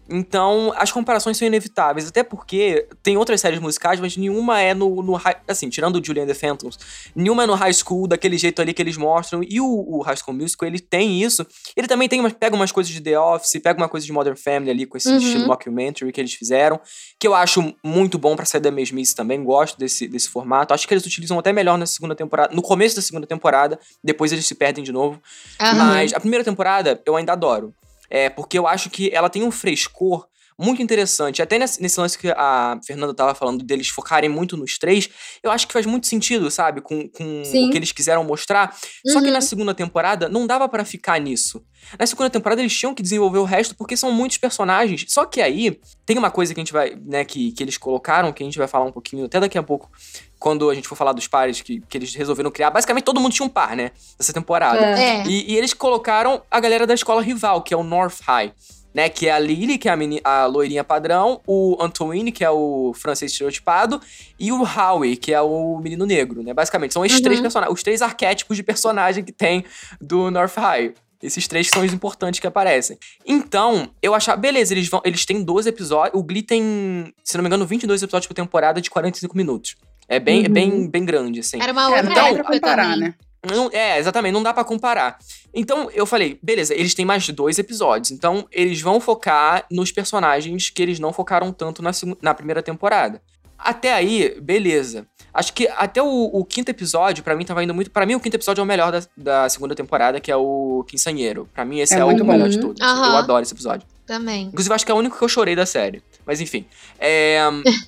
Então, as comparações são inevitáveis, até porque tem outras séries musicais, mas nenhuma é no, no high, assim, tirando o Julian and the Phantoms, nenhuma é no high school, daquele jeito ali que eles mostram, e o, o High School Musical, ele tem isso, ele também tem pega umas coisas de The Office, pega uma coisa de Modern Family ali, com esse Uhum. estilo mockumentary que eles fizeram, que eu acho muito bom pra sair da mesmice também, gosto desse, desse formato, acho que eles utilizam até melhor na segunda temporada, no começo da segunda temporada, depois eles se perdem de novo, Aham. mas a primeira temporada eu ainda adoro. É, porque eu acho que ela tem um frescor muito interessante. Até nesse, nesse lance que a Fernanda tava falando deles focarem muito nos três, eu acho que faz muito sentido, sabe? Com, com Sim. o que eles quiseram mostrar. Só que Uhum. na segunda temporada não dava pra ficar nisso. Na segunda temporada eles tinham que desenvolver o resto porque são muitos personagens. Só que aí tem uma coisa que a gente vai, né, que, que eles colocaram, que a gente vai falar um pouquinho até daqui a pouco, quando a gente for falar dos pares que, que eles resolveram criar. Basicamente todo mundo tinha um par, né? Nessa temporada. É. É. E, e eles colocaram a galera da escola rival, que é o North High. Né, que é a Lily, que é a, meni- a loirinha padrão, o Antoine, que é o francês estereotipado, e o Howie, que é o menino negro, né? Basicamente, são esses Uhum. três personagens, os três arquétipos de personagem que tem do North High. Esses três que são os importantes que aparecem. Então, eu achava, beleza, eles vão, eles têm 12 episódios, o Glee tem, se não me engano, 22 episódios por temporada de 45 minutos. É bem, é Uhum. bem, bem grande, assim. Era uma É, outra não dá pra comparar, né? Não- é, exatamente, não dá pra comparar. Então, eu falei, beleza, eles têm mais dois episódios. Então, eles vão focar nos personagens que eles não focaram tanto na, na primeira temporada. Até aí, beleza. Acho que até o, o quinto episódio, pra mim, tava indo muito. Pra mim, o quinto episódio é o melhor da, da segunda temporada, que é o Quinsanheiro. Pra mim, esse É é, o melhor de todos. Aham. Eu adoro esse episódio. Também. Inclusive, acho que é o único que eu chorei da série. Mas enfim. É,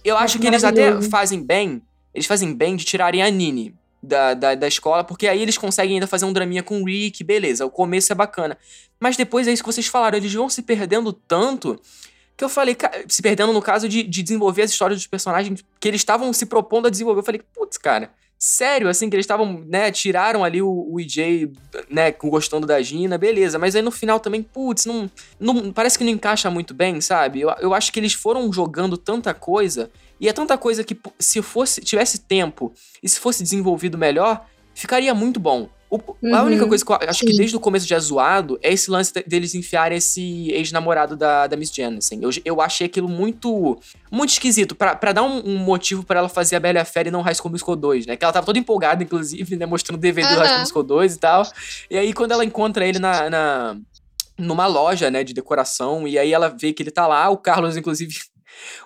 eu acho que eles até fazem bem. Eles fazem bem de tirarem a Nini da, da, da escola, porque aí eles conseguem ainda fazer um draminha com o Rick, beleza. O começo é bacana. Mas depois é isso que vocês falaram, eles vão se perdendo tanto. Que eu falei, se perdendo no caso de, de desenvolver as histórias dos personagens que eles estavam se propondo a desenvolver. Eu falei, putz, cara, sério, assim, que eles estavam, né, tiraram ali o, o EJ, né, gostando da Gina, beleza. Mas aí no final também, putz, não, não, parece que não encaixa muito bem, sabe? Eu, eu acho que eles foram jogando tanta coisa, e é tanta coisa que se fosse tivesse tempo e se fosse desenvolvido melhor, ficaria muito bom. O- A Uhum, única coisa que eu acho que sim. desde o começo já é zoado é esse lance de- deles enfiarem esse ex-namorado da, da Miss Janice. Eu, eu achei aquilo muito muito esquisito, pra, pra dar um, um motivo pra ela fazer a Bela e a Fera e não High School Musical 2, né? Que ela tava toda empolgada, inclusive, né? Mostrando DVD do High School. Musical 2 e tal. E aí, quando ela encontra ele na, na- numa loja, né, de decoração, e aí ela vê que ele tá lá, o Carlos, inclusive,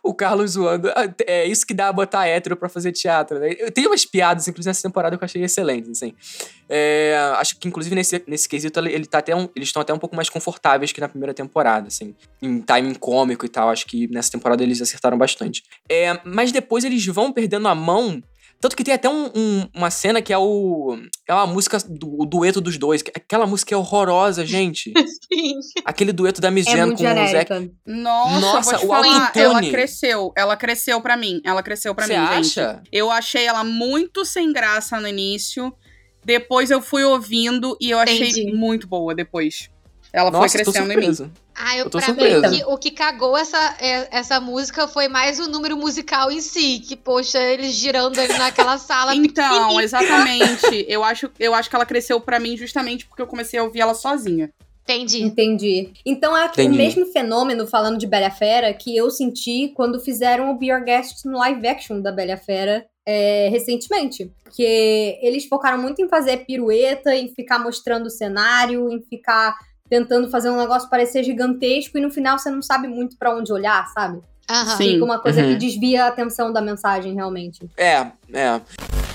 o Carlos zoando, "Ah, é isso que dá a botar hétero pra fazer teatro, né? Eu tenho umas piadas, inclusive, nessa temporada que eu achei excelentes, assim. É, acho que, inclusive, nesse, nesse quesito, ele tá até um- eles estão até um pouco mais confortáveis que na primeira temporada, assim. Em timing cômico e tal, acho que nessa temporada eles acertaram bastante. É, mas depois eles vão perdendo a mão tanto que tem até um- um- uma cena que é o. É uma música do o dueto dos dois. que- Aquela música é horrorosa, gente. Sim. Aquele dueto da Miss É com o Zac. genérica. Nossa, Nossa, vou te o falar, autotune. ela cresceu. Ela cresceu pra mim. Ela cresceu pra Você mim, acha? gente. Eu achei ela muito sem graça no início. Depois eu fui ouvindo e eu achei Entendi. muito boa depois. Ela Nossa, foi crescendo em mim. Ah, eu, Eu tô pra surpresa. mim, que- o que cagou essa, é- essa música foi mais o número musical em si. Que, poxa, eles girando ali naquela sala. Então, exatamente. eu, acho, eu acho que ela cresceu pra mim justamente porque eu comecei a ouvir ela sozinha. Entendi. Entendi. Então é Entendi. o mesmo fenômeno, falando de Bela Fera, que eu senti quando fizeram o Be Your Guest no live action da Bela Fera é, recentemente. Porque eles focaram muito em fazer pirueta, em ficar mostrando o cenário, em ficar tentando fazer um negócio parecer gigantesco e no final você não sabe muito pra onde olhar, sabe? Aham. Sim. Fica uma coisa Uhum. que desvia a atenção da mensagem, realmente. É, é.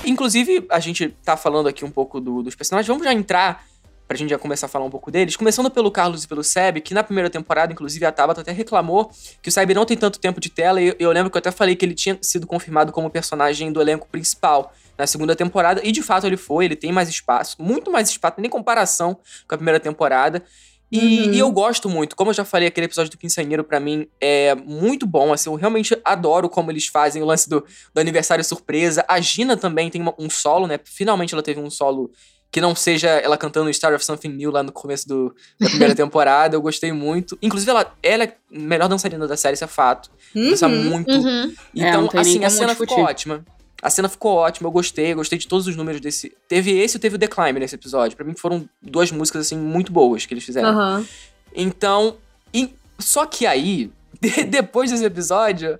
Inclusive, a gente tá falando aqui um pouco do- dos personagens. Vamos já entrar, pra gente já começar a falar um pouco deles. Começando pelo Carlos e pelo Seb, que na primeira temporada, inclusive, a Tabata até reclamou que o Seb não tem tanto tempo de tela. E eu lembro que eu até falei que ele tinha sido confirmado como personagem do elenco principal na segunda temporada. E de fato ele foi, ele tem mais espaço, muito mais espaço, nem comparação com a primeira temporada. E, Uhum. e eu gosto muito, como eu já falei, aquele episódio do Quinceanheiro pra mim é muito bom, assim, eu realmente adoro como eles fazem o lance do, do aniversário surpresa. A Gina também tem uma- um solo, né? Finalmente ela teve um solo que não seja ela cantando Star of Something New lá no começo do, da primeira temporada. Eu gostei muito. Inclusive, ela, ela é a melhor dançarina da série, isso é fato. Dança Uhum. muito. Uhum. É, Então, nem assim, a cena discutir. ficou ótima. A cena ficou ótima, eu gostei, eu gostei de todos os números desse. Teve esse e teve o The Climb nesse episódio. Pra mim foram duas músicas, assim, muito boas que eles fizeram. Aham. Então, e- só que aí, de- depois desse episódio,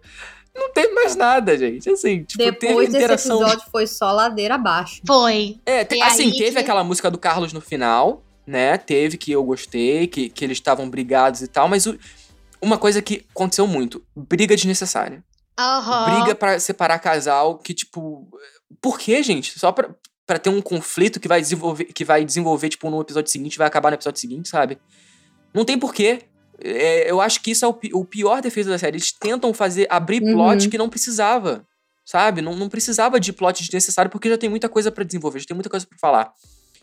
não teve mais nada, gente. Assim, tipo, teve Depois desse interação. episódio foi só ladeira abaixo. Foi. É, te- assim, teve que- aquela música do Carlos no final, né? Teve que eu gostei, que, que eles estavam brigados e tal, mas o- uma coisa que aconteceu muito: briga desnecessária. Aham. Briga pra separar casal, que, tipo. Por quê, gente? Só pra, pra ter um conflito que vai desenvolver, que vai desenvolver, tipo, no episódio seguinte, vai acabar no episódio seguinte, sabe? Não tem porquê. É, eu acho que isso é o, o pior defeito da série. Eles tentam fazer abrir plot Uhum. que não precisava. Sabe? Não, não precisava de plot desnecessário porque já tem muita coisa pra desenvolver, já tem muita coisa pra falar.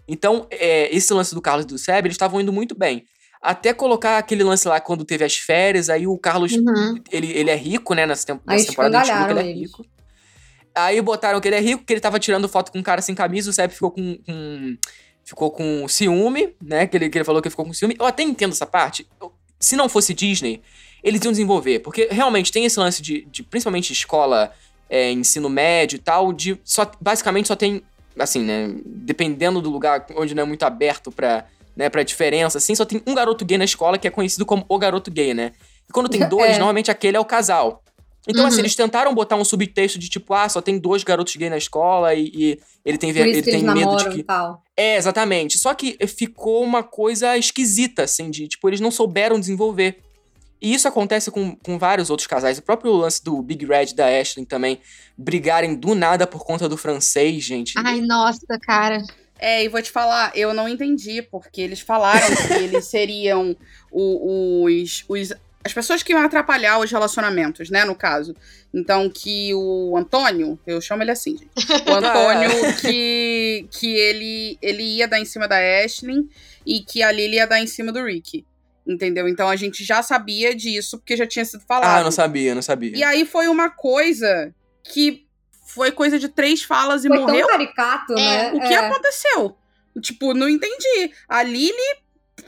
Então, é, esse lance do Carlos e do Seb, eles estavam indo muito bem. Até colocar aquele lance lá quando teve as férias, aí o Carlos, Uhum. ele, ele é rico, né? Nessa, temp nessa temporada ele é eles. rico. Aí botaram que ele é rico, que ele tava tirando foto com um cara sem camisa, o Seb ficou com, com- ficou com ciúme, né? Que ele, que ele falou que ficou com ciúme. Eu até entendo essa parte. Eu- se não fosse Disney, eles iam desenvolver. Porque realmente tem esse lance de, de principalmente escola, é, ensino médio e tal, de só, basicamente só tem, assim, né? Dependendo do lugar onde não é muito aberto pra, né, pra diferença, assim, só tem um garoto gay na escola que é conhecido como o garoto gay, né? E quando tem dois, É. normalmente aquele é o casal. Então, assim, Uhum. eles tentaram botar um subtexto de tipo, ah, só tem dois garotos gays na escola e, e ele tem, ele tem medo de que. tal. É, exatamente. Só que ficou uma coisa esquisita, assim, de tipo, eles não souberam desenvolver. E isso acontece com, com vários outros casais. O próprio lance do Big Red da Ashley também brigarem do nada por conta do francês, gente. Ai, nossa, cara. É, e vou te falar, eu não entendi, porque eles falaram que eles seriam os, os. As pessoas que iam atrapalhar os relacionamentos, né, no caso. Então, que o Antônio, eu chamo ele assim, gente. O Antônio, que, que ele, ele ia dar em cima da Ashley e que a Lily ia dar em cima do Rick. Entendeu? Então a gente já sabia disso, porque já tinha sido falado. ah, não sabia, não sabia. E aí foi uma coisa que foi coisa de três falas e Foi morreu. tão caricato, né? O que É. aconteceu? Tipo, não entendi. A Lily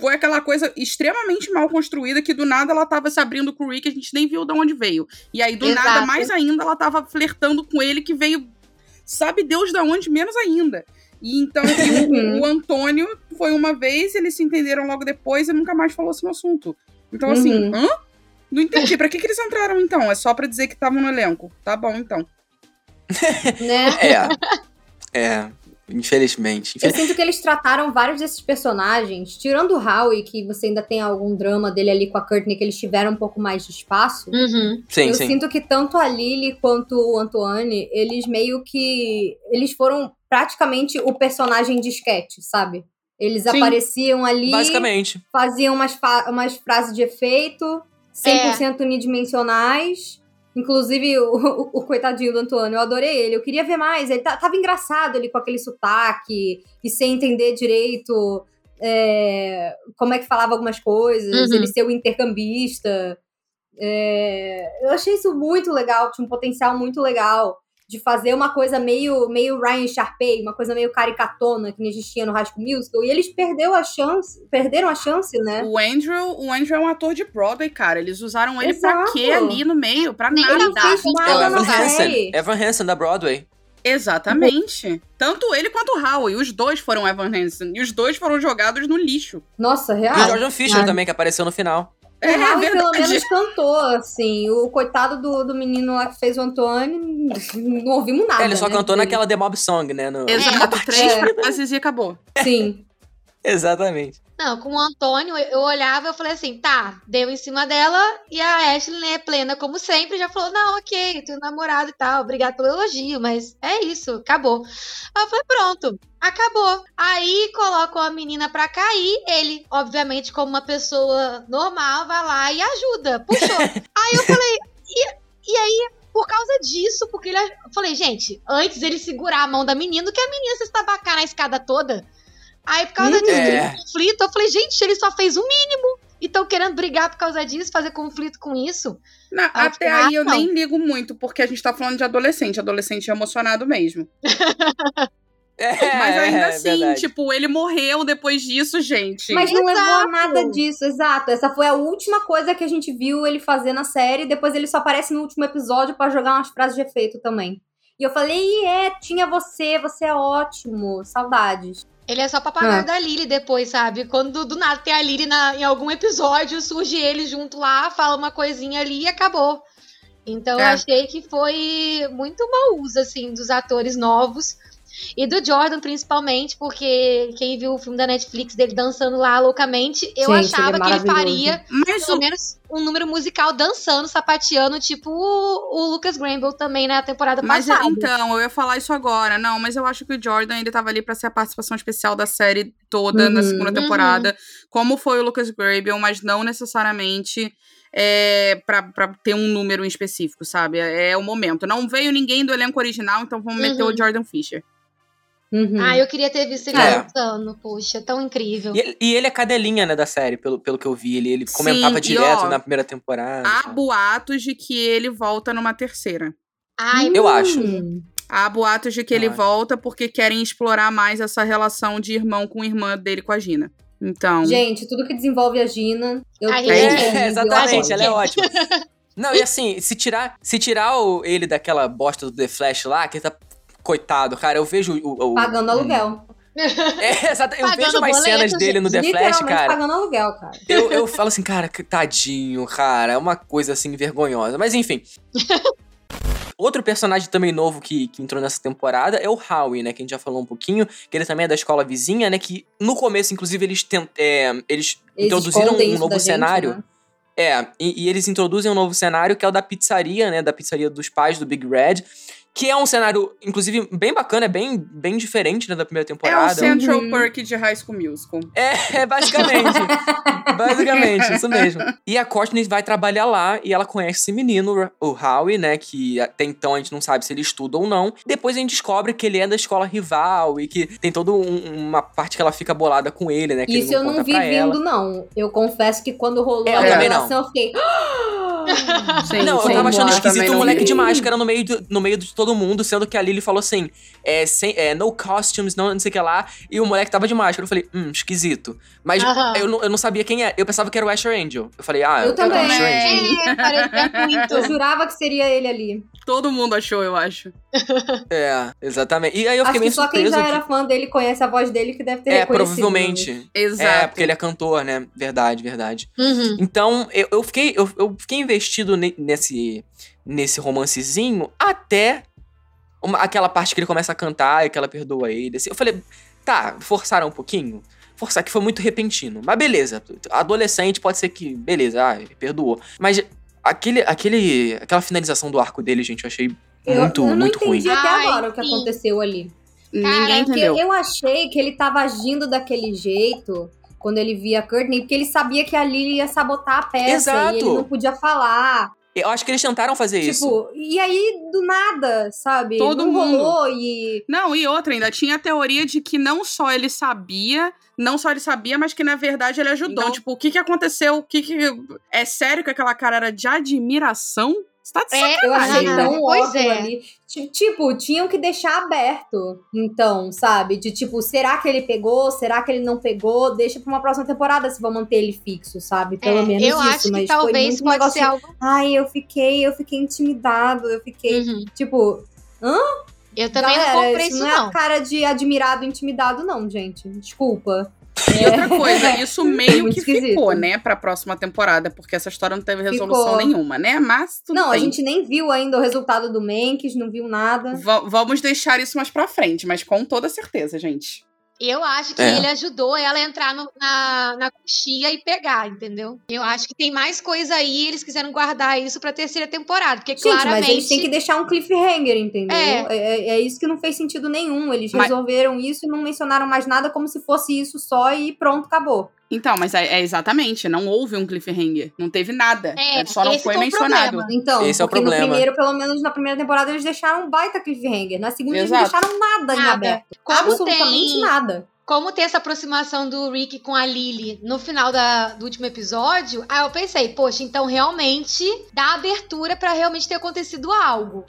foi aquela coisa extremamente mal construída que do nada ela tava se abrindo com o Rick, a gente nem viu de onde veio. E aí, do Exato. nada, mais ainda, ela tava flertando com ele que veio. Sabe Deus da onde, menos ainda. E então, o, Uhum. o Antônio foi uma vez, eles se entenderam logo depois e nunca mais falou-se no assunto. Então, assim, Uhum. hã? Não entendi. Pra que, que eles entraram então? É só pra dizer que estavam no elenco. Tá bom, então. Né? É. É. Infelizmente. Eu sinto que eles trataram vários desses personagens, tirando o Howie, que você ainda tem algum drama dele ali com a Courtney, que eles tiveram um pouco mais de espaço. Uhum. Sim, eu sim. sinto que tanto a Lily quanto o Antoine, eles meio que. Eles foram praticamente o personagem de sketch, sabe? Eles Sim. apareciam ali, Basicamente. faziam umas, fa- umas frases de efeito, 100% unidimensionais. Inclusive, o, o- o coitadinho do Antônio, eu adorei ele. Eu queria ver mais. Ele tá- tava engraçado ele com aquele sotaque e sem entender direito é, como é que falava algumas coisas, Uhum. ele ser o intercambista. É, eu achei isso muito legal, tinha um potencial muito legal de fazer uma coisa meio, meio Ryan Sharpay, uma coisa meio caricatona que nem existia no High School Musical, e eles perdeu a chance, perderam a chance, né? O Andrew, o Andrew é um ator de Broadway, cara. Eles usaram ele pra Exato. quê ali no meio? Pra Nem nada. Ele fez É o nada Evan Hansen. Evan Hansen da Broadway. Exatamente. Tanto ele quanto o Howie. Os dois foram Evan Hansen. E os dois foram jogados no lixo. Nossa, E real. o Jordan Fisher Ah. também, que apareceu no final. É, o Howie pelo menos cantou, assim. O coitado do, do menino lá que fez o Antônio, não ouvimos nada. ele só né, cantou naquela The Mob Song, né? no- Exato. Três É. frases e acabou. Sim. Exatamente. Não, com o Antônio, eu olhava e eu falei assim, tá, deu em cima dela e a Ashley, né, plena como sempre, já falou, não, ok, eu tenho namorado e tal, obrigado pelo elogio, mas é isso, acabou. Aí eu falei, pronto, acabou. Aí colocam a menina pra cair, ele, obviamente, como uma pessoa normal, vai lá e ajuda, puxou. aí eu falei, e, e aí, por causa disso, porque ele, eu falei, gente, antes ele segurar a mão da menina, que a menina se estabacar na escada toda. Aí, por causa disso, É. conflito. Eu falei, gente, ele só fez o mínimo. E estão querendo brigar por causa disso, fazer conflito com isso. Na- Ah, até ah, aí eu não. nem ligo muito, porque a gente tá falando de adolescente. Adolescente é emocionado mesmo. É, Mas ainda é assim, verdade. tipo, ele morreu depois disso, gente. Mas não levou a nada disso, exato. Essa foi a última coisa que a gente viu ele fazer na série. Depois ele só aparece no último episódio pra jogar umas frases de efeito também. E eu falei, "Ih, é, tinha você, você é ótimo. Saudades. Ele é só papagaio Ah. da Lily depois, sabe? Quando do nada tem a Lily na- em algum episódio, surge ele junto lá, fala uma coisinha ali e acabou. Então eu É. achei que foi muito mau uso, assim, dos atores novos. E do Jordan, principalmente, porque quem viu o filme da Netflix dele dançando lá loucamente, eu Gente, ele é achava que ele faria Mas pelo o, menos um número musical dançando, sapateando, tipo o, o Lucas Granville também na temporada Mas passada. então, eu ia falar isso agora. Não, mas eu acho que o Jordan ele tava ali pra ser a participação especial da série toda na Uhum. segunda Uhum. temporada, como foi o Lucas Grabel, mas não necessariamente é, pra, pra ter um número em específico, sabe? É, é o momento. Não veio ninguém do elenco original, então vamos meter Uhum. o Jordan Fisher. Uhum. Ah, eu queria ter visto ele É. poxa, tão incrível. E ele, e ele é cadelinha, né, da série, pelo, pelo que eu vi. Ele, ele comentava e direto ó, na primeira temporada. Há boatos de que ele volta numa terceira. Ai, Eu acho. Hum. Há boatos de que Eu ele acho. volta porque querem explorar mais essa relação de irmão com irmã dele com a Gina. Então. Gente, tudo que desenvolve a Gina, eu envolvida, É, eu exatamente, ela é ótima. Não, e assim, se tirar, se tirar o- ele daquela bosta do The Flash lá, que ele tá. Coitado, cara, eu vejo o. o- Pagando o- aluguel. É, exato. Eu Pagando vejo umas boleto, cenas dele no The Flash, cara. pagando aluguel, cara. Eu, eu falo assim, cara, que tadinho, cara. É uma coisa assim vergonhosa. Mas enfim. Outro personagem também novo que, que entrou nessa temporada é o Howie, né? Que a gente já falou um pouquinho. Que ele também é da escola vizinha, né? Que no começo, inclusive, eles, tent, é, eles, Eles introduziram um novo da gente, cenário. né? É, e, e eles introduzem um novo cenário que é o da pizzaria, né? Da pizzaria dos pais do Big Red. Que é um cenário, inclusive, bem bacana, é bem, bem diferente né, da primeira É o temporada. Central Uhum. Perk de High School Musical. É, é basicamente. basicamente, isso mesmo. E a Courtney vai trabalhar lá e ela conhece esse menino, o Howie, né? Que até então a gente não sabe se ele estuda ou não. Depois a gente descobre que ele é da escola rival e que tem toda um- uma parte que ela fica bolada com ele, né? Que Isso ele eu não não vi pra ela. vindo, não. Eu confesso que quando rolou É, a eu revelação, eu fiquei. Sim, Não, sim, eu tava achando eu esquisito também o moleque vi. de máscara no meio, do- no meio de todo mundo, sendo que a Lily falou assim: é, sem, é, no costumes, não, não sei o que lá, e o moleque tava de máscara. Eu falei, hum, esquisito. Mas Aham. eu, não, eu não sabia quem é. Eu pensava que era o Asher Angel. Eu falei, ah, Eu é o também. Asher Angel. É, parecia muito. Eu jurava que seria ele ali. Todo mundo achou, eu acho. É, exatamente. E aí eu Acho fiquei que só quem já era fã dele conhece a voz dele que deve ter É, reconhecido. provavelmente. Exato. É, porque ele é cantor, né? Verdade, verdade. Uhum. Então, eu, eu fiquei, eu, eu fiquei investido ne- nesse, nesse romancezinho até uma- aquela parte que ele começa a cantar e que ela perdoa ele. assim. eu falei, tá, forçaram um pouquinho. Forçar que foi muito repentino. Mas beleza. Adolescente pode ser que. Beleza, ah, perdoou. Mas aquele, aquele, aquela finalização do arco dele, gente, eu achei Eu, muito, eu não muito ruim. entendi até Ai, agora o que sim. aconteceu ali. Ninguém Porque entendeu. eu achei que ele tava agindo daquele jeito quando ele via a Courtney, porque ele sabia que a Lily ia sabotar a peça Exato. e ele não podia falar. Eu acho que eles tentaram fazer isso. Tipo, e aí, do nada, sabe? Todo não mundo. rolou e. Não, e outra, ainda tinha a teoria de que não só ele sabia, não só ele sabia, mas que na verdade ele ajudou. Não. Tipo, o que que aconteceu? O que que. É sério que aquela cara era de admiração? Você tá de É, Eu achei tão pois óbvio é. ali. Ti- Tipo, tinham que deixar aberto. Então, sabe? De tipo, será que ele pegou? Será que ele não pegou? Deixa pra uma próxima temporada se vão manter ele fixo, sabe? Pelo É, menos eu isso. acho que mas foi talvez um pode negócio ser de, algo. Ai, eu fiquei, eu fiquei intimidado. Eu fiquei, Uhum. tipo, Eu também galera, não comprei isso isso, não é não. a cara de admirado intimidado, não, gente. Desculpa. E outra coisa, isso meio que esquisito. ficou, né, pra próxima temporada, porque essa história não teve resolução Ficou. nenhuma, né? Mas tudo não, a bem. gente nem viu ainda o resultado do Manks, não viu nada. Va- vamos deixar isso mais pra frente, mas com toda certeza, gente. Eu acho que É. ele ajudou ela a entrar no- na, na coxia e pegar, entendeu? Eu acho que tem mais coisa aí, eles quiseram guardar isso pra terceira temporada, porque Gente, claramente... mas eles têm que deixar um cliffhanger, entendeu? É. É, é- é isso que não fez sentido nenhum. Eles Mas- resolveram isso e não mencionaram mais nada como se fosse isso só e pronto, acabou. Então, mas é, é exatamente, não houve um cliffhanger. Não teve nada. É, só não esse foi o mencionado. problema. Então, Esse é o porque no problema. primeiro, pelo menos na primeira temporada, eles deixaram um baita cliffhanger. Na segunda, Exato. eles não deixaram nada, em Nada. aberto. Como Absolutamente tem- nada. Como tem essa aproximação do Rick com a Lily no final da- do último episódio, aí eu pensei, poxa, então realmente dá abertura pra realmente ter acontecido algo.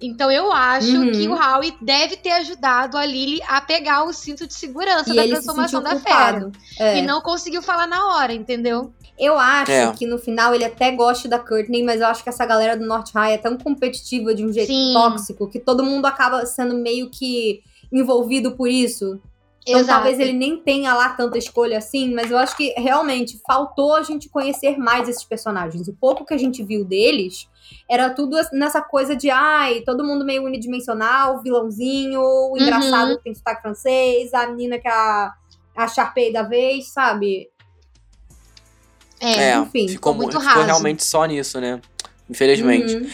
Então eu acho Uhum. que o Howie deve ter ajudado a Lily a pegar o cinto de segurança E da se transformação sentiu da fera. É. E não conseguiu falar na hora, entendeu? Eu acho É. que no final ele até gosta da Courtney, mas eu acho que essa galera do North High é tão competitiva de um jeito Sim. tóxico que todo mundo acaba sendo meio que envolvido por isso. Então Exato. talvez ele nem tenha lá tanta escolha assim, mas eu acho que realmente faltou a gente conhecer mais esses personagens. O pouco que a gente viu deles era tudo nessa coisa de ai, todo mundo meio unidimensional, vilãozinho, o Uhum. engraçado que tem sotaque francês, a menina que é a, a Sharpay da vez, sabe? É, É, enfim, ficou, muito mu- ficou raso. realmente só nisso, né? Infelizmente. Uhum.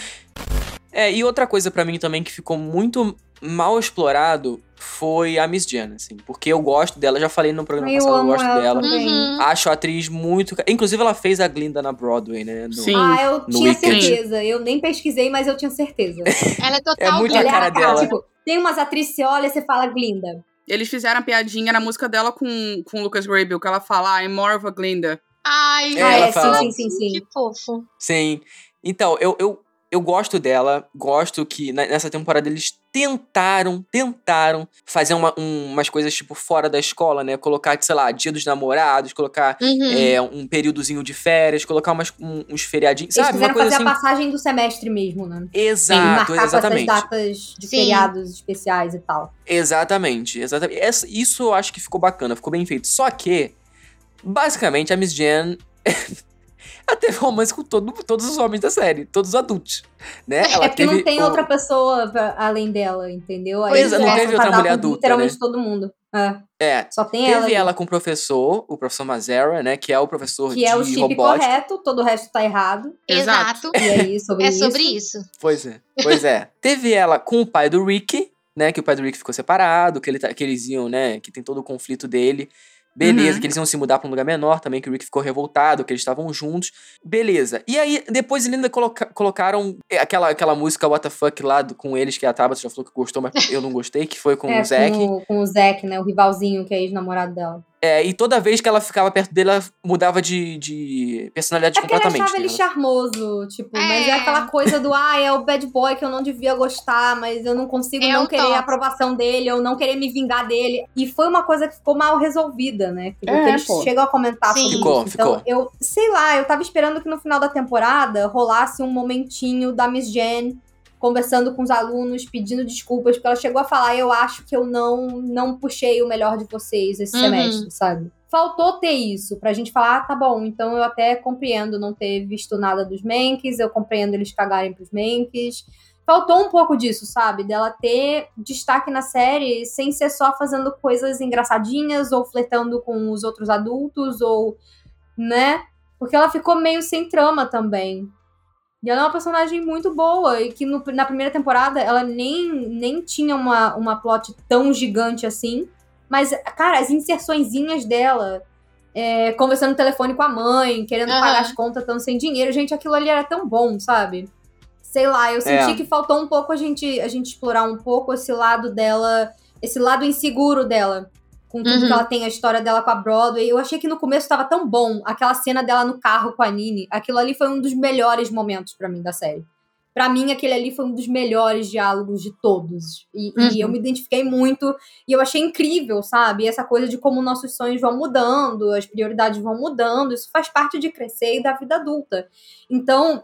É, e outra coisa pra mim também que ficou muito mal explorado foi a Miss Jen, assim. Porque eu gosto dela, já falei no programa Eu passado, eu gosto ela dela. também. Uhum. Acho a atriz muito. Inclusive, ela fez a Glinda na Broadway, né? No- Sim. Ah, eu No tinha Weekend. certeza. Eu nem pesquisei, mas eu tinha certeza. Ela é total É muito a cara dela. Tipo, tem umas atrizes, você olha e você fala Glinda. Eles fizeram a piadinha na música dela com, com o Lucas Grabeel, que ela fala, "Ah, I'm more of a Glinda. Ai, É, é, fala- sim, sim, sim, sim. que fofo. Sim. Então, eu, eu, eu gosto dela, gosto que nessa temporada eles tentaram, tentaram fazer uma- um- umas coisas tipo fora da escola, né? Colocar, sei lá, dia dos namorados, colocar Uhum. é, um períodozinho de férias, colocar umas, um- uns feriadinhos, Eles sabe? Uma quiseram coisa fazer assim. a passagem do semestre mesmo, né? Exato, marcar exatamente. com essas datas de Sim. feriados especiais e tal. Exatamente, exatamente. Essa- isso eu acho que ficou bacana, ficou bem feito. Só que, basicamente, a Miss Jen. ela teve romance com todo- todos os homens da série, todos os adultos. Né? Ela é porque teve não tem o- outra pessoa pra- além dela, entendeu? Aí Pois é, não teve outra mulher adulta, Literalmente né? todo mundo. É, É. só tem Teve ela. ali. ela com o professor, o professor Mazera, né? Que é o professor Que de é o chip robótica. correto, todo o resto tá errado. Exato. E é isso, sobre É isso. sobre isso. Pois é. Pois é. Teve ela com o pai do Rick, né? Que o pai do Rick ficou separado, que, ele, tá- que eles iam, né? Que tem todo o conflito dele. Beleza, Uhum. que eles iam se mudar pra um lugar menor também, que o Rick ficou revoltado, que eles estavam juntos. Beleza. E aí, depois eles ainda coloca- colocaram aquela, aquela música What the Fuck lá do- com eles, que a Tabata já falou que gostou, mas eu não gostei, que foi com é, o Zack. Com, o- com o Zack, né? O rivalzinho que é ex-namorado dela. É, e toda vez que ela ficava perto dele, ela mudava de, de personalidade É porque ele completamente. achava ele né? charmoso, tipo, mas é É. aquela coisa do, ah, é o bad boy que eu não devia gostar, mas eu não consigo É não querer top. a aprovação dele, ou não querer me vingar dele. E foi uma coisa que ficou mal resolvida, né? Que É, eles pô. chegam a comentar Sim. sobre Ficou, isso. Então, ficou. eu, sei lá, eu tava esperando que no final da temporada rolasse um momentinho da Miss Jen conversando com os alunos, pedindo desculpas, porque ela chegou a falar, eu acho que eu não não puxei o melhor de vocês esse Uhum. semestre, sabe? Faltou ter isso, pra gente falar, ah, tá bom, então eu até compreendo não ter visto nada dos Manks, eu compreendo eles cagarem pros Manks. Faltou um pouco disso, sabe? Dela ter destaque na série sem ser só fazendo coisas engraçadinhas ou flertando com os outros adultos ou, né? Porque ela ficou meio sem trama também. E ela é uma personagem muito boa e que no- na primeira temporada ela nem, nem tinha uma, uma plot tão gigante assim. Mas, cara, as inserçõezinhas dela, é, conversando no telefone com a mãe, querendo Aham. pagar as contas, estando sem dinheiro. Gente, aquilo ali era tão bom, sabe? Sei lá, eu senti É. que faltou um pouco a gente, a gente explorar um pouco esse lado dela, esse lado inseguro dela. Com tudo Uhum. que ela tem, a história dela com a Broadway. Eu achei que no começo tava tão bom. Aquela cena dela no carro com a Nini. Aquilo ali foi um dos melhores momentos pra mim da série. Pra mim, aquele ali foi um dos melhores diálogos de todos. E, e Uhum. eu me identifiquei muito. E eu achei incrível, sabe? Essa coisa de como nossos sonhos vão mudando, as prioridades vão mudando. Isso faz parte de crescer e da vida adulta. Então,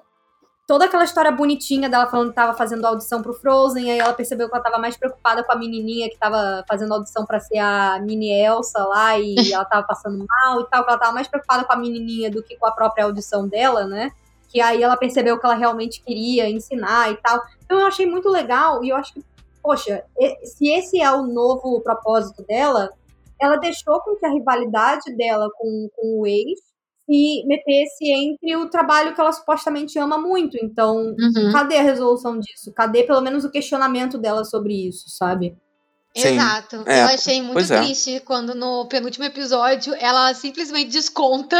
toda aquela história bonitinha dela falando que tava fazendo audição pro Frozen, aí ela percebeu que ela tava mais preocupada com a menininha que tava fazendo audição pra ser a mini Elsa lá e ela tava passando mal e tal, que ela tava mais preocupada com a menininha do que com a própria audição dela, né? Que aí ela percebeu que ela realmente queria ensinar e tal. Então eu achei muito legal e eu acho que, poxa, se esse é o novo propósito dela, ela deixou com que a rivalidade dela com, com o ex se metesse entre o trabalho que ela supostamente ama muito. Então, Uhum. cadê a resolução disso? Cadê pelo menos o questionamento dela sobre isso, sabe? Sim. Exato. É, eu achei muito pois é. triste quando no penúltimo episódio ela simplesmente desconta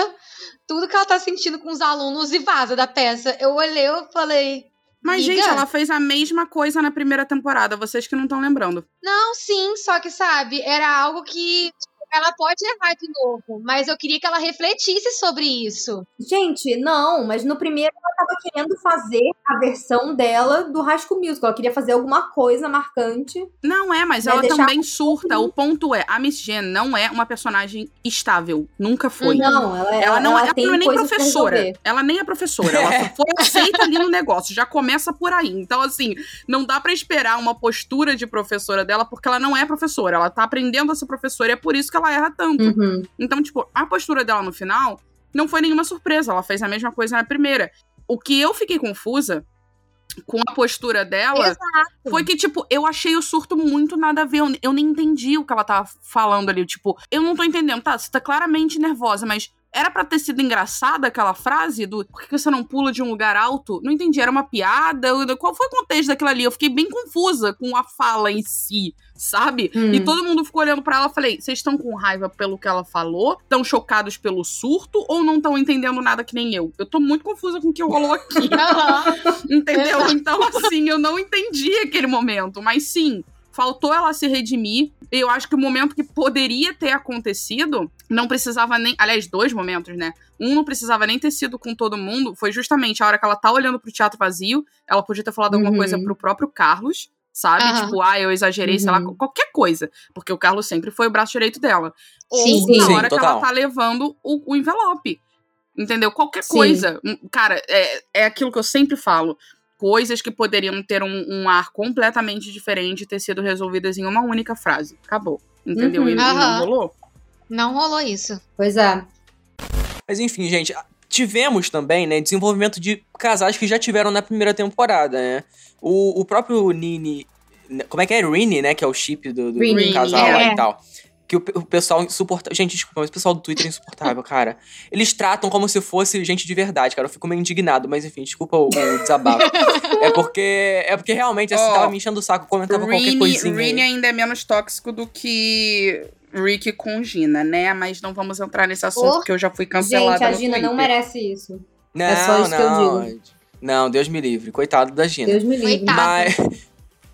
tudo que ela tá sentindo com os alunos e vaza da peça. Eu olhei e falei. Mas, "Miga, gente, ela fez a mesma coisa na primeira temporada, vocês que não estão lembrando. Não, sim, só que, sabe, era algo que ela pode errar de novo, mas eu queria que ela refletisse sobre isso. Gente, não, mas no primeiro ela tava querendo fazer a versão dela do School Musical. Ela queria fazer alguma coisa marcante. Não é, mas Vai ela também surta. O ponto é, a Miss Jen não é uma personagem estável. Nunca foi. Não, ela, Ela não, é, ela tem não é nem professora. Ela nem é professora. Ela só foi aceita ali no negócio. Já começa por aí. Então, assim, não dá pra esperar uma postura de professora dela, porque ela não é professora. Ela tá aprendendo a ser professora e é por isso que ela erra tanto. Uhum. Então, tipo, a postura dela no final não foi nenhuma surpresa. Ela fez a mesma coisa na primeira. O que eu fiquei confusa com a postura dela Exato. foi que, tipo, eu achei o surto muito nada a ver. Eu, eu nem entendi o que ela tava falando ali. Tipo, eu não tô entendendo. Tá, você tá claramente nervosa, mas era pra ter sido engraçada aquela frase do por que você não pula de um lugar alto? Não entendi, era uma piada? Qual foi o contexto daquilo ali? Eu fiquei bem confusa com a fala em si, sabe? Hum. E todo mundo ficou olhando pra ela. Falei, vocês estão com raiva pelo que ela falou? Estão chocados pelo surto? Ou não estão entendendo nada que nem eu? Eu tô muito confusa com o que rolou aqui. Entendeu? Então, assim, eu não entendi aquele momento. Mas sim, faltou ela se redimir. Eu acho que o momento que poderia ter acontecido não precisava nem. Aliás, dois momentos, né? Um não precisava nem ter sido com todo mundo. Foi justamente a hora que ela tá olhando pro teatro vazio. Ela podia ter falado alguma Uhum. coisa pro próprio Carlos. Sabe? Aham. Tipo, ah, eu exagerei, sei lá, Uhum. qualquer coisa. Porque o Carlos sempre foi o braço direito dela. Ou Sim. na Sim, hora que ela tá levando o, o envelope. Entendeu? Qualquer Sim. coisa. Hum, Cara, é, é aquilo que eu sempre falo. Coisas que poderiam ter um, um ar completamente diferente e ter sido resolvidas em uma única frase. Acabou. Entendeu? Uhum. E, e não rolou. Não rolou isso. Pois é. Mas enfim, gente, tivemos também, né, desenvolvimento de casais que já tiveram na primeira temporada, né? O, o próprio Nini. Como é que é? Rini, né? Que é o chip do, do, Rini, casal lá é. e tal. Que o, o pessoal insuportável. Gente, desculpa, mas o pessoal do Twitter é insuportável, cara. Eles tratam como se fosse gente de verdade, cara. Eu fico meio indignado, mas enfim, desculpa o, o desabafo. é porque. É porque realmente assim, Ó, tava me enchendo o saco, comentava qualquer Rini, coisinha. Rini ainda é menos tóxico do que Rick com Gina, né? Mas não vamos entrar nesse assunto, Oh. porque eu já fui cancelada Gente, a Gina não merece isso. Não, é só isso que eu não. digo. Não, Deus me livre. Coitado da Gina. Deus me livre. Coitado. Mas,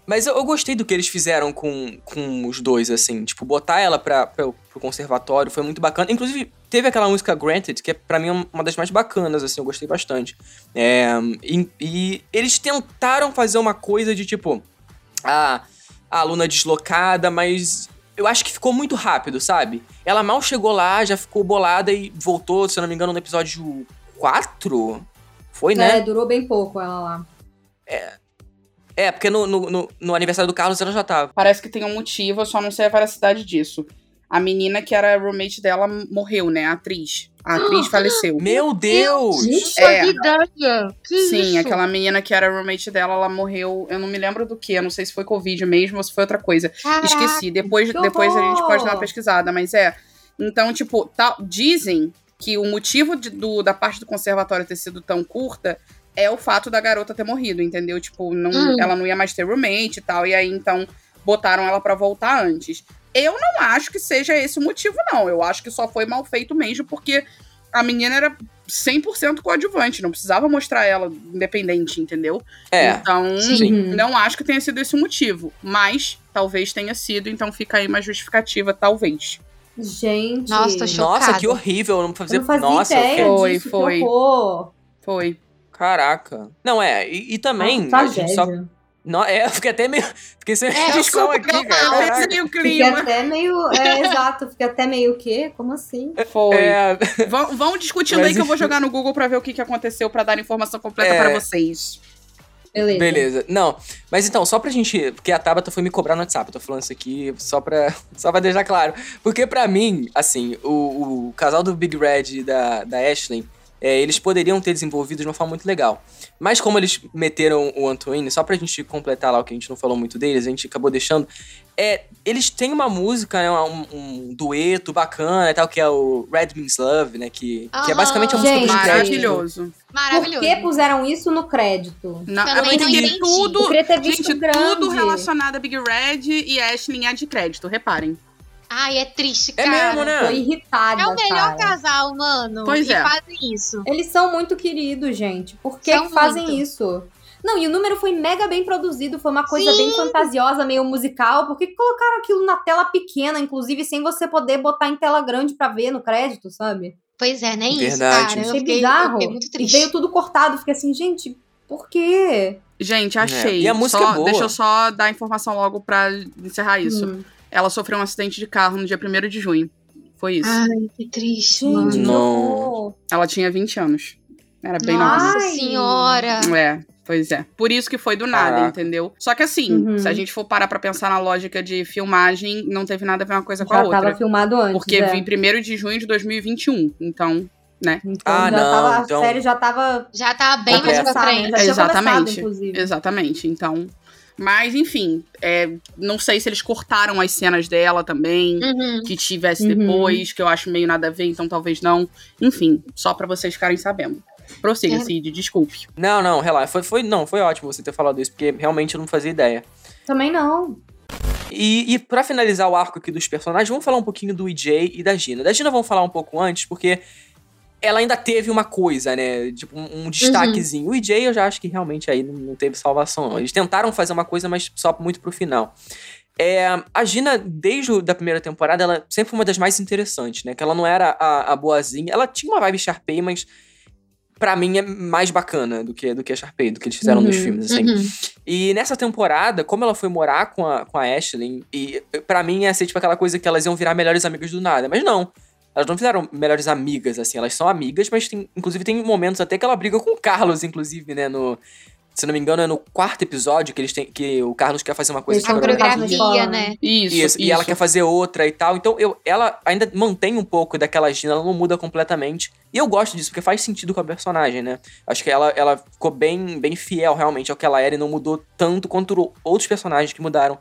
mas eu, eu gostei do que eles fizeram com, com os dois, assim. Tipo, botar ela pra, pra, pro conservatório foi muito bacana. Inclusive, teve aquela música Granted, que é pra mim uma das mais bacanas, assim, eu gostei bastante. É, e, e eles tentaram fazer uma coisa de tipo. A, a aluna deslocada, mas. Eu acho que ficou muito rápido, sabe? Ela mal chegou lá, já ficou bolada e voltou, se eu não me engano, no episódio 4? Foi, né? É, durou bem pouco ela lá. É, porque no, no, no, no aniversário do Carlos ela já tava. Parece que tem um motivo, eu só não sei a veracidade disso. A menina que era roommate dela morreu, né? A atriz. A atriz faleceu. Meu Deus! Gente, É. Que ideia! Que Sim, isso? aquela menina que era roommate dela, ela morreu. Eu não me lembro do que, não sei se foi Covid mesmo ou se foi outra coisa. Caraca. Esqueci. Depois, depois a gente pode dar uma pesquisada, mas é. Então, tipo, tá- dizem que o motivo de- do- da parte do conservatório ter sido tão curta é o fato da garota ter morrido, entendeu? Tipo, não, Hum. ela não ia mais ter roommate e tal. E aí, então, botaram ela pra voltar antes. Eu não acho que seja esse o motivo, não. Eu acho que só foi mal feito mesmo, porque a menina era 100% coadjuvante, não precisava mostrar ela independente, entendeu? É. Então, Sim. Uhum. não acho que tenha sido esse o motivo, mas talvez tenha sido, então fica aí uma justificativa, talvez. Gente. Nossa, tô chocada. Nossa, que horrível. Não fazia. Eu não fazia Nossa, ideia Foi, disso, foi. Foi. Caraca. Não, é. E, e também. Nossa, a gente só. Não, é, eu fiquei até meio. Fiquei sem É, Desculpa, aqui, eu cara. Caraca. pensei o Fiquei clima. até meio. É, exato, fiquei até meio o quê? Como assim? Foi. É, Vão, vão discutindo Mas aí que eu vou jogar no Google pra ver o que, que aconteceu, pra dar informação completa É. pra vocês. Beleza. beleza. Não, mas então, só pra gente. Porque a Tabata foi me cobrar no WhatsApp. Eu tô falando isso aqui só pra, só pra deixar claro. Porque pra mim, assim, o, o casal do Big Red e da, da Ashley, é, eles poderiam ter desenvolvido de uma forma muito legal. Mas como eles meteram o Antoine, só pra gente completar lá o que a gente não falou muito deles, a gente acabou deixando. É, eles têm uma música, né, um, um dueto bacana e tal, que é o Red Means Love, né? Que, que é Aham. basicamente a música Gente, dos créditos. Maravilhoso. Por Maravilhoso. que puseram isso no crédito? Não, Também é não porque entendi. Eu tudo, ter visto gente, grande. tudo relacionado a Big Red e Ashley é de crédito, reparem. Ai, é triste, É cara. mesmo, né? Tô irritada, É o melhor cara. casal, mano. Pois e é. fazem isso. Eles são muito queridos, gente. Por que, que fazem muito. isso? Não, e o número foi mega bem produzido, foi uma coisa Sim. bem fantasiosa, meio musical. Por que, que colocaram aquilo na tela pequena, inclusive sem você poder botar em tela grande pra ver no crédito, sabe? Pois é, nem isso, Verdade. cara. Eu Achei fiquei, eu bizarro. fiquei muito E triste. veio tudo cortado, fiquei assim, gente, por quê? Gente, achei. E a música Só- é boa. Deixa eu só dar a informação logo pra encerrar isso. Hum. Ela sofreu um acidente de carro no dia 1 de junho. Foi isso. Ai, que triste, Gente, Não. Ela tinha 20 anos. Era bem Nossa. nova. Nossa senhora. É, pois é. Por isso que foi do nada, Caraca. entendeu? Só que assim, Uhum. se a gente for parar pra pensar na lógica de filmagem, não teve nada a ver uma coisa com a Já outra. tava filmado antes. Porque é. vi 1 de junho de 2021. Então, né? Então Ah, já não, tava, então- a série já tava Já tá bem mais pra frente. Já Exatamente. Exatamente. Então, Mas, enfim, é, não sei se eles cortaram as cenas dela também, Uhum. que tivesse Uhum. depois, que eu acho meio nada a ver, então talvez não. Enfim, só pra vocês ficarem sabendo. Prossiga, É. Cid, desculpe. Não, não, relaxa. Foi, foi, não, foi ótimo você ter falado isso, porque realmente eu não fazia ideia. Também não. E, e para finalizar o arco aqui dos personagens, vamos falar um pouquinho do EJ e da Gina. Da Gina vamos falar um pouco antes, porque ela ainda teve uma coisa, né? Tipo, um, um destaquezinho. O EJ eu já acho que realmente aí não, teve salvação, não. Eles tentaram fazer uma coisa, mas só muito pro final. É, a Gina, desde a da primeira temporada, ela sempre foi uma das mais interessantes, né? Que ela não era a, a boazinha. Ela tinha uma vibe Sharpay, mas pra mim é mais bacana do que, do que a Sharpay, do que eles fizeram nos Uhum, filmes, assim. Uhum. E nessa temporada, como ela foi morar com a, com a Ashley, e pra mim ia ser tipo aquela coisa que elas iam virar melhores amigas do nada. Mas não. Elas não fizeram melhores amigas, assim. Elas são amigas, mas tem, inclusive tem momentos até que ela briga com o Carlos, inclusive, né? No, se não me engano, é no quarto episódio que eles têm. Que o Carlos quer fazer uma coisa de coreografia, né? Isso, isso, e ela quer fazer outra e tal. Então, eu, ela ainda mantém um pouco daquela Gina, ela não muda completamente. E eu gosto disso, porque faz sentido com a personagem, né? Acho que ela, ela ficou bem, bem fiel realmente ao que ela era e não mudou tanto quanto outros personagens que mudaram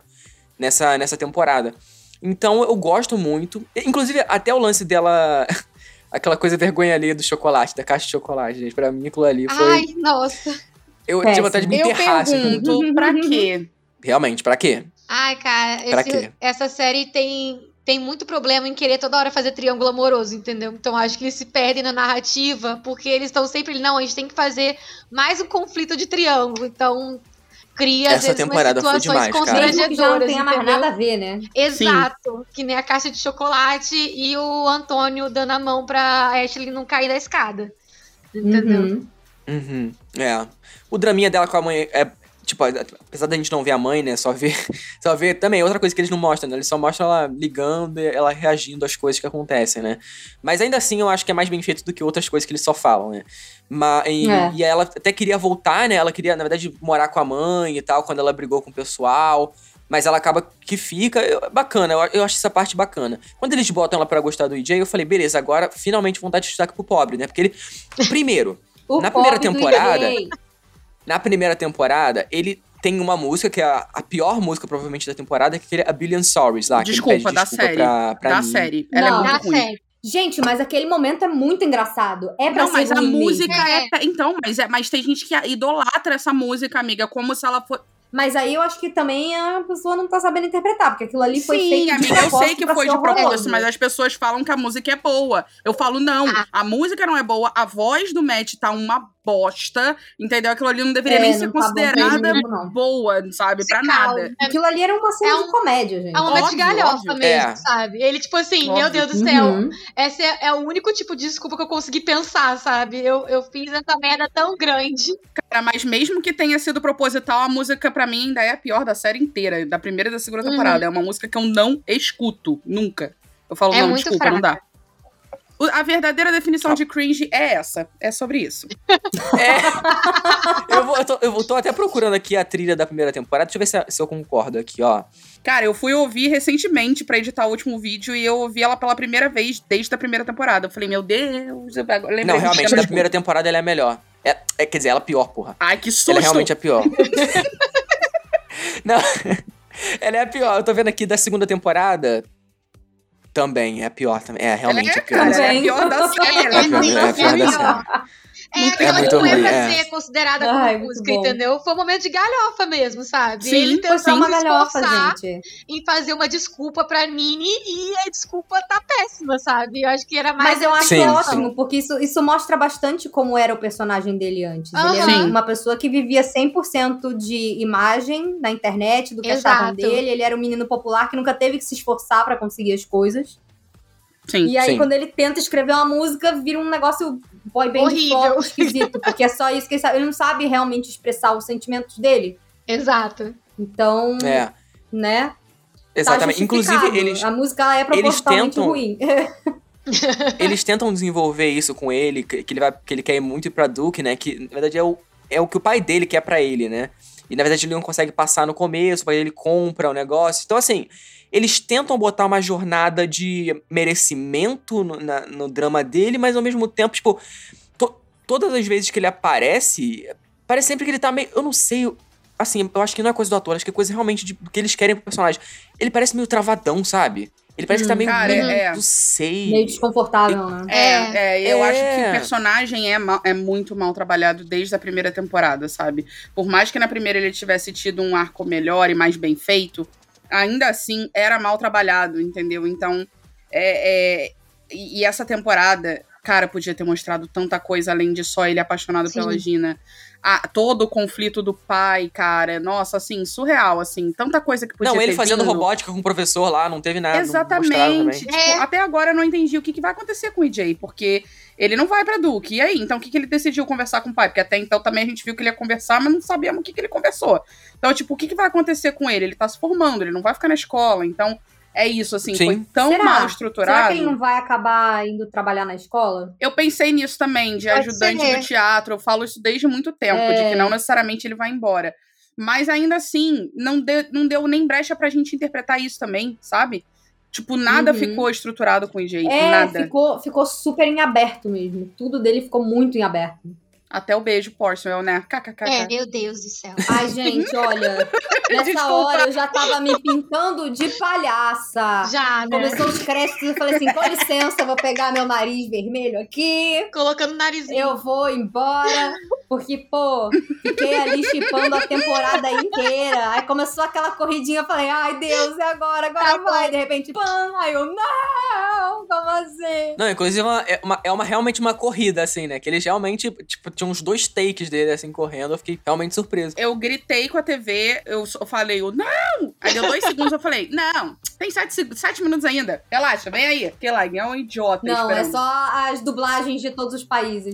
nessa, nessa temporada. Então, eu gosto muito. Inclusive, até o lance dela. Aquela coisa vergonha ali do chocolate, da caixa de chocolate, gente. Pra mim, aquilo ali foi. Ai, nossa. eu péssimo. tinha vontade de me Eu enterrar. assim, pergunto, pra quê? Realmente, pra quê? Ai, cara, Pra esse- quê? essa série tem, tem muito problema em querer toda hora fazer triângulo amoroso, entendeu? Então acho que eles se perdem na narrativa, porque eles estão sempre, não, a gente tem que fazer mais um conflito de triângulo. Então cria, Essa vezes, temporada foi umas situações demais, cara. Mesmo que já não tenha mais entendeu? nada a ver, né? Exato. Que nem a caixa de chocolate e o Antônio dando a mão pra Ashley não cair da escada. Entendeu? Uhum. Uhum. É. O draminha dela com a mãe é. Tipo, apesar da gente não ver a mãe, né? Só ver. Só ver também. Outra coisa que eles não mostram, né? Eles só mostram ela ligando e ela reagindo às coisas que acontecem, né? Mas ainda assim eu acho que é mais bem feito do que outras coisas que eles só falam, né? Mas, e, É. e ela até queria voltar, né? Ela queria, na verdade, morar com a mãe e tal, quando ela brigou com o pessoal. Mas ela acaba que fica. eu- bacana, eu, eu acho essa parte bacana. Quando eles botam ela pra gostar do EJ, eu falei, beleza, agora finalmente vão dar destaque pro pobre, né? Porque ele. Primeiro. Na primeira temporada. Na primeira temporada, ele tem uma música que é a, a pior música, provavelmente, da temporada, que é aquele A Billion Sorries lá. que ele Desculpa, pede da desculpa série. Pra, pra da mim. série. Ela Não, é muito ruim. série. Gente, mas aquele momento é muito engraçado. É pra Não, ser mas a ruim música é. pe- Então, mas, é, mas tem gente que idolatra essa música, amiga, como se ela fosse. Mas aí eu acho que também a pessoa não tá sabendo interpretar, porque aquilo ali foi Sim, feito de amiga, eu propósito sei que foi de propósito, horroroso. mas as pessoas falam que a música é boa. Eu falo, não, Ah. a música não é boa, a voz do Matt tá uma bosta, entendeu? Aquilo ali não deveria É, nem ser tá bom considerada mesmo, não. boa, sabe? Pra nada. Aquilo ali era uma cena É um- de comédia, gente. É um momento de Óbvio, galhofa óbvio. mesmo, É. sabe? Ele, tipo assim, meu Óbvio. Deus do céu, Uhum. esse é, é o único tipo de desculpa que eu consegui pensar, sabe? Eu, eu fiz essa merda tão grande. Cara, mas mesmo que tenha sido proposital, a música pra mim ainda é a pior da série inteira, da primeira e da segunda Uhum. temporada. É uma música que eu não escuto, nunca. Eu falo, É não, desculpa, não dá. A verdadeira definição de cringe é essa. É sobre isso. Eu, vou, eu, tô, eu tô até procurando aqui a trilha da primeira temporada. Deixa eu ver se, se eu concordo aqui, ó. Cara, eu fui ouvir recentemente pra editar o último vídeo e eu ouvi ela pela primeira vez desde a primeira temporada. Eu falei, meu Deus, eu lembrei Não, realmente, da de- primeira temporada ela é a melhor. É, é, quer dizer, ela é a pior, porra. Ai, que susto! Ela é realmente a pior. Não, ela é a pior. Eu tô vendo aqui da segunda temporada. Também, é pior também. É realmente é, a pior. cara, ela é a Também. pior da série. É é pior, é pior da série. É aquela muito que não é ruim, pra é. ser considerada como Ai, muito música, entendeu? Foi um momento de galhofa mesmo, sabe? Sim, Ele só tentando uma galhofa, gente. em fazer uma desculpa pra Nini e a desculpa tá péssima, sabe? Eu acho que era mais. Mas eu acho Sim, é sim. ótimo, porque isso, isso mostra bastante como era o personagem dele antes. Ele Aham. era Sim. uma pessoa que vivia 100% de imagem na internet, do que achavam dele. Ele era um menino popular que nunca teve que se esforçar pra conseguir as coisas. Sim. E aí, Sim. quando ele tenta escrever uma música, vira um negócio boy band Horrível. pop esquisito. Porque é só isso que ele sabe. Ele não sabe realmente expressar os sentimentos dele. Exato. Então, É, né? exatamente. Tá Inclusive, eles, A música ela é propositalmente tentam- ruim. eles tentam desenvolver isso com ele, que que ele, vai, que ele quer ir muito ir pra Duke, né? Que na verdade é o, é o que o pai dele quer pra ele, né? E na verdade ele não consegue passar no começo, aí ele compra o negócio. Então, assim, eles tentam botar uma jornada de merecimento no, na- no drama dele, mas ao mesmo tempo, tipo, to- todas as vezes que ele aparece, parece sempre que ele tá meio. Eu não sei. assim, eu acho que não é coisa do ator, acho que é coisa realmente de, do que eles querem pro personagem. Ele parece meio travadão, sabe? Ele parece que tá meio. Cara, meio é- não sei. Meio desconfortável, né? É, é, eu É. acho que o personagem é, mal- é muito mal trabalhado desde a primeira temporada, sabe? Por mais que na primeira ele tivesse tido um arco melhor e mais bem feito, ainda assim era mal trabalhado, entendeu? Então, é, é- e, essa temporada, cara, podia ter mostrado tanta coisa além de só ele apaixonado Sim. pela Gina. Ah, todo o conflito do pai, cara, nossa, assim, surreal, assim, tanta coisa que podia Não, ele ter fazendo vindo. robótica com o professor lá, não teve nada. Exatamente. Tipo, É. Até agora eu não entendi o que, que vai acontecer com o EJ, porque ele não vai pra Duke. E aí? Então o que, que ele decidiu conversar com o pai? Porque até então também a gente viu que ele ia conversar, mas não sabíamos o que, que ele conversou. Então, tipo, o que, que vai acontecer com ele? Ele tá se formando, ele não vai ficar na escola. Então, é isso, assim, Sim. foi tão Será? mal Será estruturado. que ele não vai acabar indo trabalhar na escola? Eu pensei nisso também, de Pode ajudante ser. do teatro. Eu falo isso desde muito tempo, É. de que não necessariamente ele vai embora. Mas ainda assim, não, de- não deu nem brecha pra gente interpretar isso também, sabe? Tipo, nada Uhum. ficou estruturado com o EJ. É, nada. ficou, ficou super em aberto mesmo. Tudo dele ficou muito em aberto. Até o beijo, Porcel, né? KKK. É, meu Deus do céu. Ai, gente, olha. Nessa Desculpa. hora eu já tava me pintando de palhaça. Já, né? Começou os créditos, eu falei assim: com licença, vou pegar meu nariz vermelho aqui. Colocando o narizinho. Eu vou embora, porque, pô, fiquei ali chipando a temporada inteira. Aí começou aquela corridinha, eu falei, ai Deus, e agora? Agora Tá vai. De repente, pam, aí eu, não, como assim? Não, inclusive é uma, é, uma, é uma- realmente uma corrida, assim, né? Que eles realmente, tipo, tinha uns dois takes dele, assim, correndo. Eu fiquei realmente surpreso. Eu gritei com a TV, eu, falei, eu, não! Aí deu dois segundos, eu falei, não, tem sete, sete minutos ainda. Relaxa, vem aí. Porque lá, é um idiota Não, é esperando. só as dublagens de todos os países.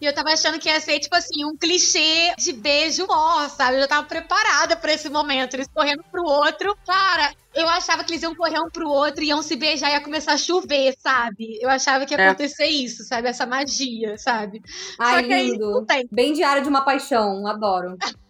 E eu tava achando que ia ser, tipo assim, um clichê de beijo mó, sabe? Eu já tava preparada pra esse momento. Eles correndo pro outro. Cara, eu achava que eles iam correr um pro outro, iam se beijar e ia começar a chover, sabe? Eu achava que ia É. acontecer isso, sabe? Essa magia, sabe? Ai, Só que aí lindo. não tem. Bem diário de uma paixão, adoro.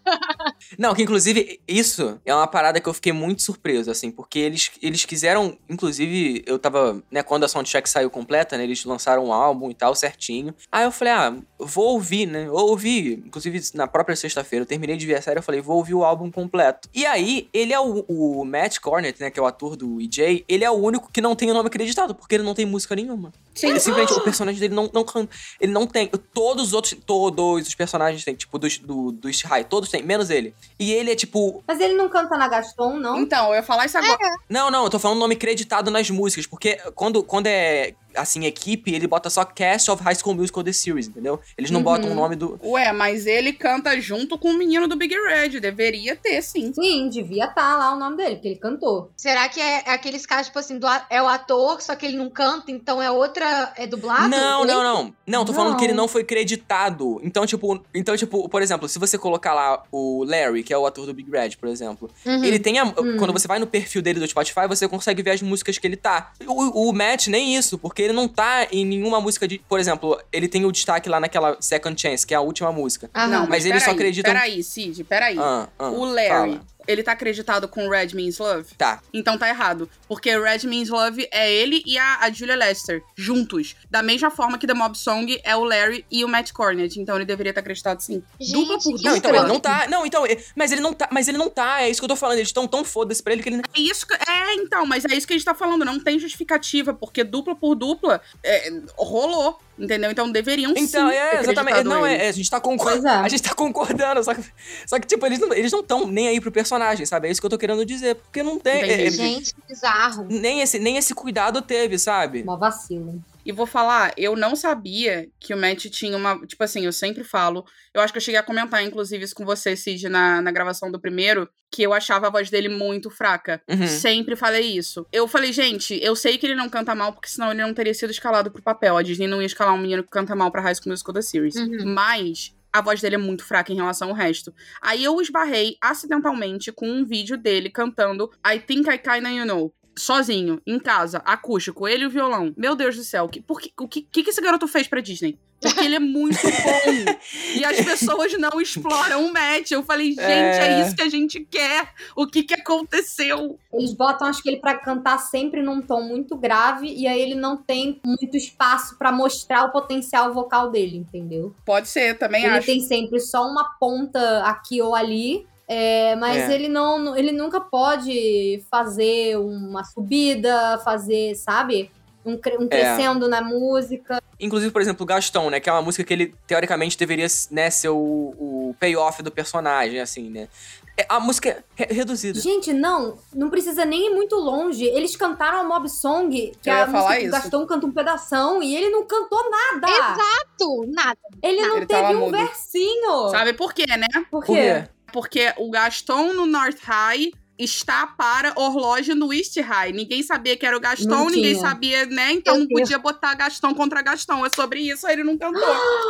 Não, que inclusive isso é uma parada que eu fiquei muito surpreso, assim, porque eles, eles quiseram, inclusive, eu tava, né, quando a soundtrack saiu completa, né, eles lançaram um álbum e tal, certinho. Aí eu falei, ah, vou ouvir, né, eu ouvi, inclusive na própria sexta-feira, eu terminei de ver a série, eu falei, vou ouvir o álbum completo. E aí, ele é o, o Matt Cornett, né, que é o ator do EJ, ele é o único que não tem o nome acreditado, porque ele não tem música nenhuma. Sim. Ele simplesmente, o personagem dele não, não canta. Ele não tem. Todos os outros, todos os personagens têm, tipo, do, do, do High, todos menos ele. E ele é tipo. Mas ele não canta na Gaston, não? Então, eu ia falar isso agora. Não, não, eu tô falando nome creditado nas músicas, porque quando, quando é assim, equipe, ele bota só Cast of High School Musical The Series, entendeu? Eles não Uhum. botam o nome do. Ué, mas ele canta junto com o menino do Big Red. Deveria ter, sim. Sim, devia estar lá o nome dele, porque ele cantou. Será que é, é aqueles casos, tipo assim, do, é o ator, só que ele não canta, então é outra. É dublado? Não, não, não. Não, tô falando Não. que ele não foi creditado. Então, tipo, então, tipo, por exemplo, se você colocar lá o Larry, que é o ator do Big Red, por exemplo, Uhum. ele tem a. Hum. Quando você vai no perfil dele do Spotify, você consegue ver as músicas que ele tá. O, o Matt, nem isso, porque ele não tá em nenhuma música de. Por exemplo, ele tem o destaque lá naquela Second Chance, que é a última música. Aham. Não, Mas mas, eles só peraí, acreditam- Peraí, Cid, peraí. Ah, ah, o Larry, fala. Ele tá acreditado com Red Means Love? Tá. Então tá errado. Porque Red Means Love é ele e a, a Julia Lester, juntos. Da mesma forma que The Mob Song é o Larry e o Matt Cornett. Então ele deveria estar acreditado sim. Gente, dupla por dupla. Não, então ele não tá. Não, então. Mas ele não tá. Mas ele não tá. É isso que eu tô falando. Eles estão tão foda-se pra ele que ele. É isso que- é, então, mas é isso que a gente tá falando. Não tem justificativa, porque dupla por dupla é, rolou. Entendeu? Então deveriam sim. Então, é, exatamente. Não, é, é, a gente tá concordando. é. A gente tá concordando. Só que, só que tipo, eles não eles não tão nem aí pro personagem, sabe? É isso que eu tô querendo dizer. Porque não tem. É- é- Gente, que bizarro. nem, esse, nem esse cuidado teve, sabe? Uma vacilo. E vou falar, eu não sabia que o Matt tinha uma. Tipo assim, eu sempre falo. Eu acho que eu cheguei a comentar, inclusive, isso com você, Cid, na, na gravação do primeiro, que eu achava a voz dele muito fraca. Uhum. Sempre falei isso. Eu falei, gente, eu sei que ele não canta mal, porque senão ele não teria sido escalado pro papel. A Disney não ia escalar um menino que canta mal pra High School Musical da Series. Uhum. Mas. A voz dele é muito fraca em relação ao resto. Aí eu esbarrei acidentalmente com um vídeo dele cantando I Think I Kinda You Know. Sozinho, em casa, acústico, ele e o violão. Meu Deus do céu, que, por que, o que, que esse garoto fez pra Disney? Porque ele é muito bom. e as pessoas não exploram o Matt. Eu falei, gente, é... É. isso que a gente quer. O que, que aconteceu? Eles botam, acho que ele pra cantar sempre num tom muito grave e aí ele não tem muito espaço pra mostrar o potencial vocal dele, entendeu? Pode ser, também ele acho. tem sempre só uma ponta aqui ou ali É, mas É. ele não, ele nunca pode fazer uma subida, fazer, sabe? Um, cre- um crescendo na música. Inclusive, por exemplo, o Gastão, né? Que é uma música que ele, teoricamente, deveria né, ser o, o payoff do personagem, assim, né? É, A música é re- reduzida. Gente, não, não precisa nem ir muito longe. Eles cantaram a Mob Song, que Eu é a falar música que o. Gastão canta um pedação, e ele não cantou nada. Exato! Nada. Ele não Ele teve um mudo. versinho. Sabe por quê, né? Por Por quê? Porque o Gaston no North High está para Orlógio no East High. Ninguém sabia que era o Gaston, Não ninguém sabia, né? Então não podia botar Gaston contra Gaston. É sobre isso, aí ele não cantou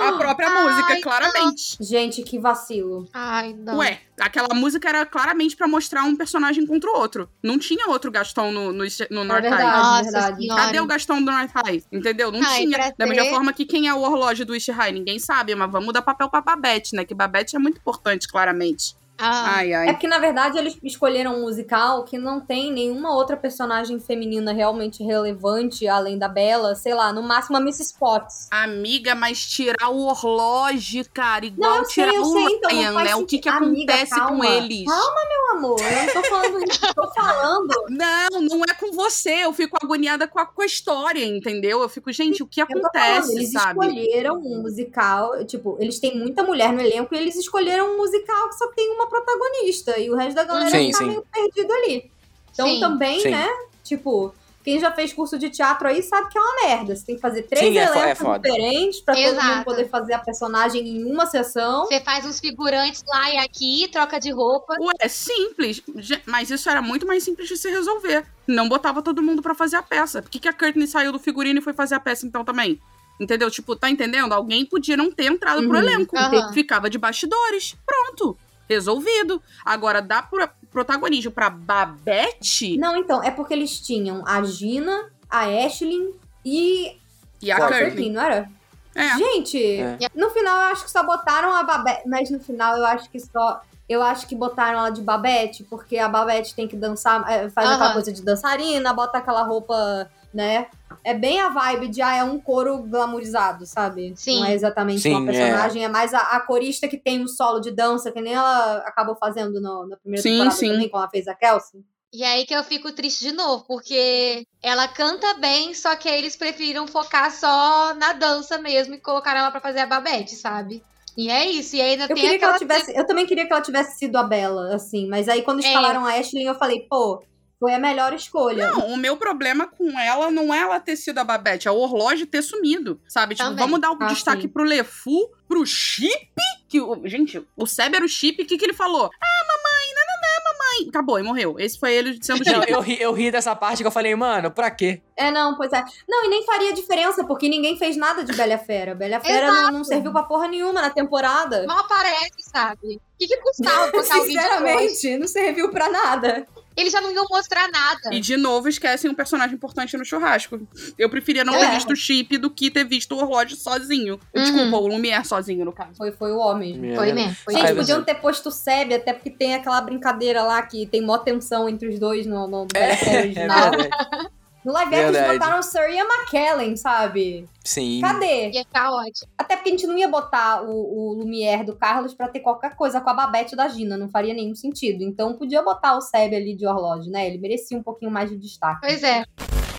a própria música, Ai, claramente. Gente, que vacilo. Ai, não. Ué, aquela música era claramente pra mostrar um personagem contra o outro. Não tinha outro Gaston no, no, no North É verdade, High. Nossa verdade. senhora. Cadê o Gastão do North High? Entendeu? Não e tinha. Da mesma ter- forma que quem é o Orlógio do East High? Ninguém sabe, mas vamos dar papel pra Babette, né? Que Babette é muito importante, claramente. Ah, Ai, ai. É porque, na verdade, eles escolheram um musical que não tem nenhuma outra personagem feminina realmente relevante, além da Bela. Sei lá, no máximo a Miss Spots. Amiga, mas tirar o Orlógio, cara, igual Não, sei, tirar eu o sei, então, Ryan, né? O que que. Amiga, acontece com calma. eles? Calma, meu amor. Eu não tô falando isso. Eu tô falando. Não, não é com você. Eu fico agoniada com a, com a história, entendeu? Eu fico, gente, o que Eu falando, acontece, eles sabe? escolheram um musical, tipo, eles têm muita mulher no elenco e eles escolheram um musical que só tem uma protagonista e o resto da galera Sim, tá sim. meio perdido ali. Então Sim. também, Sim. né, tipo, quem já fez curso de teatro aí sabe que é uma merda. Você tem que fazer três Sim, é é elencos foda. diferentes pra todo Exato. mundo poder fazer a personagem em uma sessão. Você faz uns figurantes lá e aqui, troca de roupa. Ué, é simples. Mas isso era muito mais simples de se resolver. Não botava todo mundo pra fazer a peça. Por que, que a Courtney saiu do figurino e foi fazer a peça então também? Entendeu? Tipo, tá entendendo? Alguém podia não ter entrado pro Uhum. elenco. Aham. Ficava de bastidores. Pronto. Resolvido. Agora, dá pro protagonismo pra Babette Não, então, é porque eles tinham a Gina, a Ashlyn e e a. Courtney, não era? É. Gente, É. no final eu acho que só botaram a Babette, mas no final eu acho que só. Eu acho que botaram ela de Babette, porque a Babette tem que dançar, é, faz Aham. aquela coisa de dançarina, bota aquela roupa, né? É bem a vibe de, ah, é um coro glamourizado, sabe? Sim. Não é exatamente Sim, uma personagem, é, mais a, a corista que tem um solo de dança, que nem ela acabou fazendo no- na primeira Sim, temporada sim. também, quando ela fez a Kelsey. E aí que eu fico triste de novo, porque ela canta bem, só que aí eles preferiram focar só na dança mesmo e colocaram ela pra fazer a Babette, sabe? E é isso, e ainda Eu tem queria que ela aquela tivesse. Eu também queria que ela tivesse sido a Bela, assim. Mas aí quando É. escalaram a Ashley, eu falei, pô, foi a melhor escolha. Não, o meu problema com ela não é ela ter sido a Babette, é o Orlógio ter sumido, sabe? Tipo, Também. vamos dar o Ah, destaque sim. pro Lefu, pro Chip, que, o- gente, o Seb era o Chip, o que que ele falou? Ah, mamãe, não, não, não, mamãe. Acabou, e morreu. Esse foi ele sendo Chip. eu, ri, eu ri dessa parte que eu falei, mano, pra quê? É, não, pois é. Não, e nem faria diferença, porque ninguém fez nada de Bela a Fera. Bela a Fera não, não serviu pra porra nenhuma na temporada. Não aparece, sabe? O que, que custava botar alguém? Sinceramente, não serviu pra nada. Eles já não iam mostrar nada. E de novo esquecem um personagem importante no churrasco. Eu preferia não É. ter visto o Chip do que ter visto o Orlógio sozinho. Uhum. Desculpa, o Lumière sozinho, no caso. Foi, foi o homem. Foi mesmo. Foi Gente, Ai, mesmo. podiam você- ter posto o Seb, até porque tem aquela brincadeira lá que tem mó tensão entre os dois no, no É, é original. verdade. no live action eles Verdade. botaram Sir Ian McKellen, sabe? Sim. Cadê? Ia ficar ótimo. Até porque a gente não ia botar o, o Lumière do Carlos pra ter qualquer coisa com a Babette da Gina, não faria nenhum sentido. Então podia botar o Seb ali de Orlógio, né? Ele merecia um pouquinho mais de destaque. Pois é.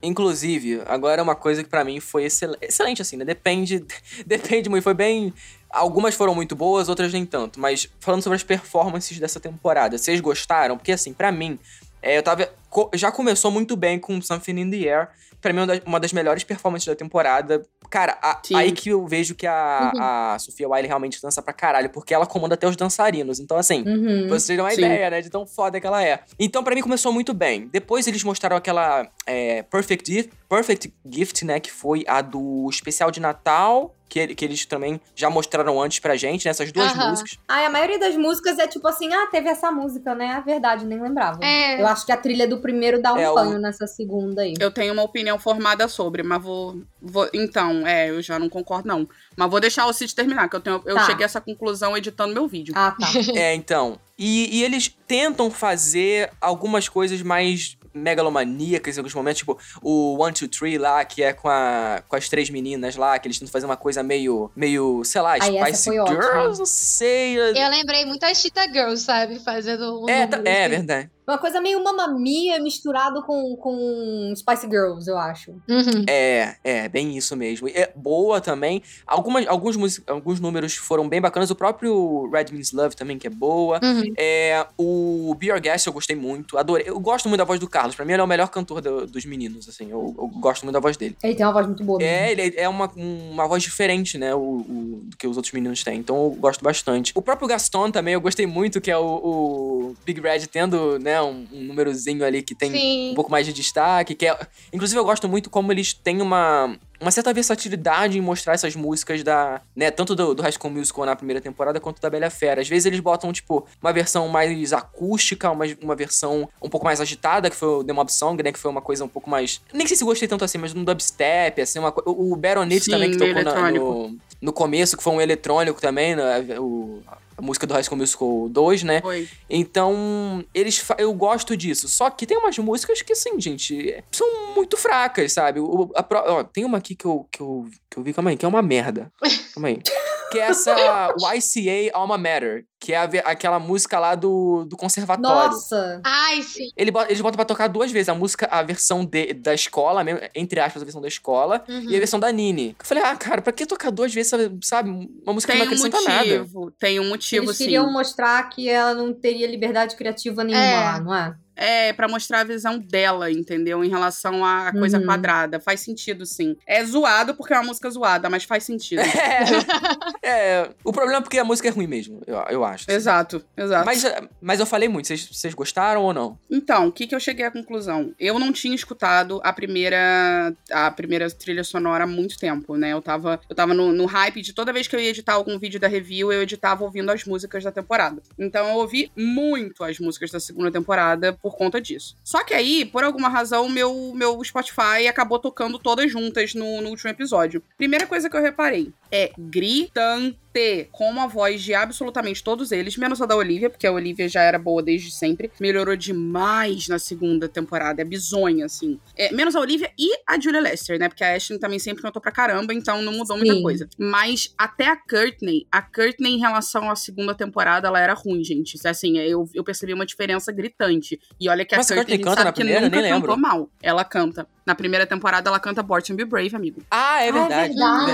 Inclusive, agora uma coisa que pra mim foi excel- excelente, assim, né? Depende, depende muito. Foi bem. Algumas foram muito boas, outras nem tanto. Mas falando sobre as performances dessa temporada, vocês gostaram? Porque, assim, pra mim, é, eu tava. Já começou muito bem com Something in the Air. Pra mim, uma das, uma das melhores performances da temporada. Cara, a- aí que eu vejo que a, Uhum. a Sofia Wiley realmente dança pra caralho, porque ela comanda até os dançarinos. Então, assim, Uhum. Vocês terem uma Sim. ideia, né? De tão foda que ela é. Então, pra mim, começou muito bem. Depois, eles mostraram aquela é, Perfect, Gift, Perfect Gift, né? Que foi a do especial de Natal. Que, ele- que eles também já mostraram antes pra gente, né? Essas duas Aham. músicas. Ah, a maioria das músicas é tipo assim, ah, teve essa música, né? A verdade, nem lembrava. É. Eu acho que a trilha do primeiro dá um É, o- nessa segunda aí. Eu tenho uma opinião formada sobre, mas vou, vou- Então, é, eu já não concordo, não. Mas vou deixar o Cid terminar, que eu, tenho, eu Tá. cheguei a essa conclusão editando meu vídeo. Ah, tá. é, então. E, e eles tentam fazer algumas coisas mais megalomaníacas em alguns momentos, tipo o One, Two, Three lá, que é com, a, com as três meninas lá, que eles tentam fazer uma coisa meio, meio sei lá, Ai, Spice ótima. Girls, não sei. Eu lembrei muito as Cheetah Girls, sabe? Fazendo um É, tá- é verdade. Uma coisa meio Mamma Mia misturado com, com Spice Girls, eu acho. Uhum. É, é, bem isso mesmo. É boa também. Algumas, alguns, alguns números foram bem bacanas. O próprio Red Means Love também, que é boa. Uhum. É, o Be Your Guest eu gostei muito. Adorei. Eu gosto muito da voz do Carlos. Pra mim, ele é o melhor cantor do- dos meninos, assim. Eu, eu gosto muito da voz dele. Ele tem uma voz muito boa. mesmo. É, ele é uma, uma voz diferente, né? O, o- do que os outros meninos têm. Então eu gosto bastante. O próprio Gaston também eu gostei muito, que é o, o Big Red tendo, né, um, um númerozinho ali que tem Sim. um pouco mais de destaque. Que é, inclusive, eu gosto muito como eles têm uma. Uma certa versatilidade em mostrar essas músicas da. né, tanto do, do High School Musical na primeira temporada quanto da Bela Fera. Às vezes eles botam, tipo, uma versão mais acústica, uma, uma versão um pouco mais agitada, que foi o The Mob Song, né? Que foi uma coisa um pouco mais. Nem sei se gostei tanto assim, mas um dubstep, assim, uma O, o Baronet também, que tocou na- no, no começo, que foi um eletrônico também, né? O, a música do High School Musical 2, né? Foi. Então, eles eu gosto disso. Só que tem umas músicas que, assim, gente, são muito fracas, sabe? O, a ó, tem uma aqui que eu, que, eu, que eu vi, calma aí, que é uma merda. Calma aí. Que é essa YCA Alma Matter, que é a aquela música lá do, do conservatório. Nossa! Ai, sim. Ele bota- eles botam pra tocar duas vezes a música, a versão de- da escola, mesmo, entre aspas, a versão da escola, Uhum. e a versão da Nini. Eu falei, ah, cara, pra que tocar duas vezes, sabe? Uma música que Tem não um acrescenta nada. motivo. Tem um motivo, Eles sim. queriam mostrar que ela não teria liberdade criativa nenhuma É. lá, não é? É, pra mostrar a visão dela, entendeu? Em relação à coisa Uhum. quadrada. Faz sentido, sim. É zoado porque é uma música zoada, mas faz sentido. É, é, o problema é porque a música é ruim mesmo, eu, eu acho. exato, exato. Mas, mas eu falei muito, vocês, vocês gostaram ou não? Então, o que, que eu cheguei à conclusão? Eu não tinha escutado a primeira a primeira trilha sonora há muito tempo, né? Eu tava, eu tava no, no hype de toda vez que eu ia editar algum vídeo da review, eu editava ouvindo as músicas da temporada. Então eu ouvi muito as músicas da segunda temporada por conta disso. Só que aí, por alguma razão, meu, meu Spotify acabou tocando todas juntas no, no último episódio. Primeira coisa que eu reparei é gritante. Com a voz de absolutamente todos eles, menos a da Olivia, porque a Olivia já era boa desde sempre. Melhorou demais na segunda temporada. É bizonha, assim. É, menos a Olivia e a Julia Lester, né? Porque a Ashley também sempre cantou pra caramba, então não mudou muita Sim. coisa. Mas até a Courtney, a Courtney em relação à segunda temporada, ela era ruim, gente. Assim, eu, eu percebi uma diferença gritante. E olha que a a Courtney, Courtney canta sabe na que primeira? Nem lembro. mal. Ela canta. Na primeira temporada, ela canta Born to Be Brave, amigo. Ah, é Ah, é verdade. verdade.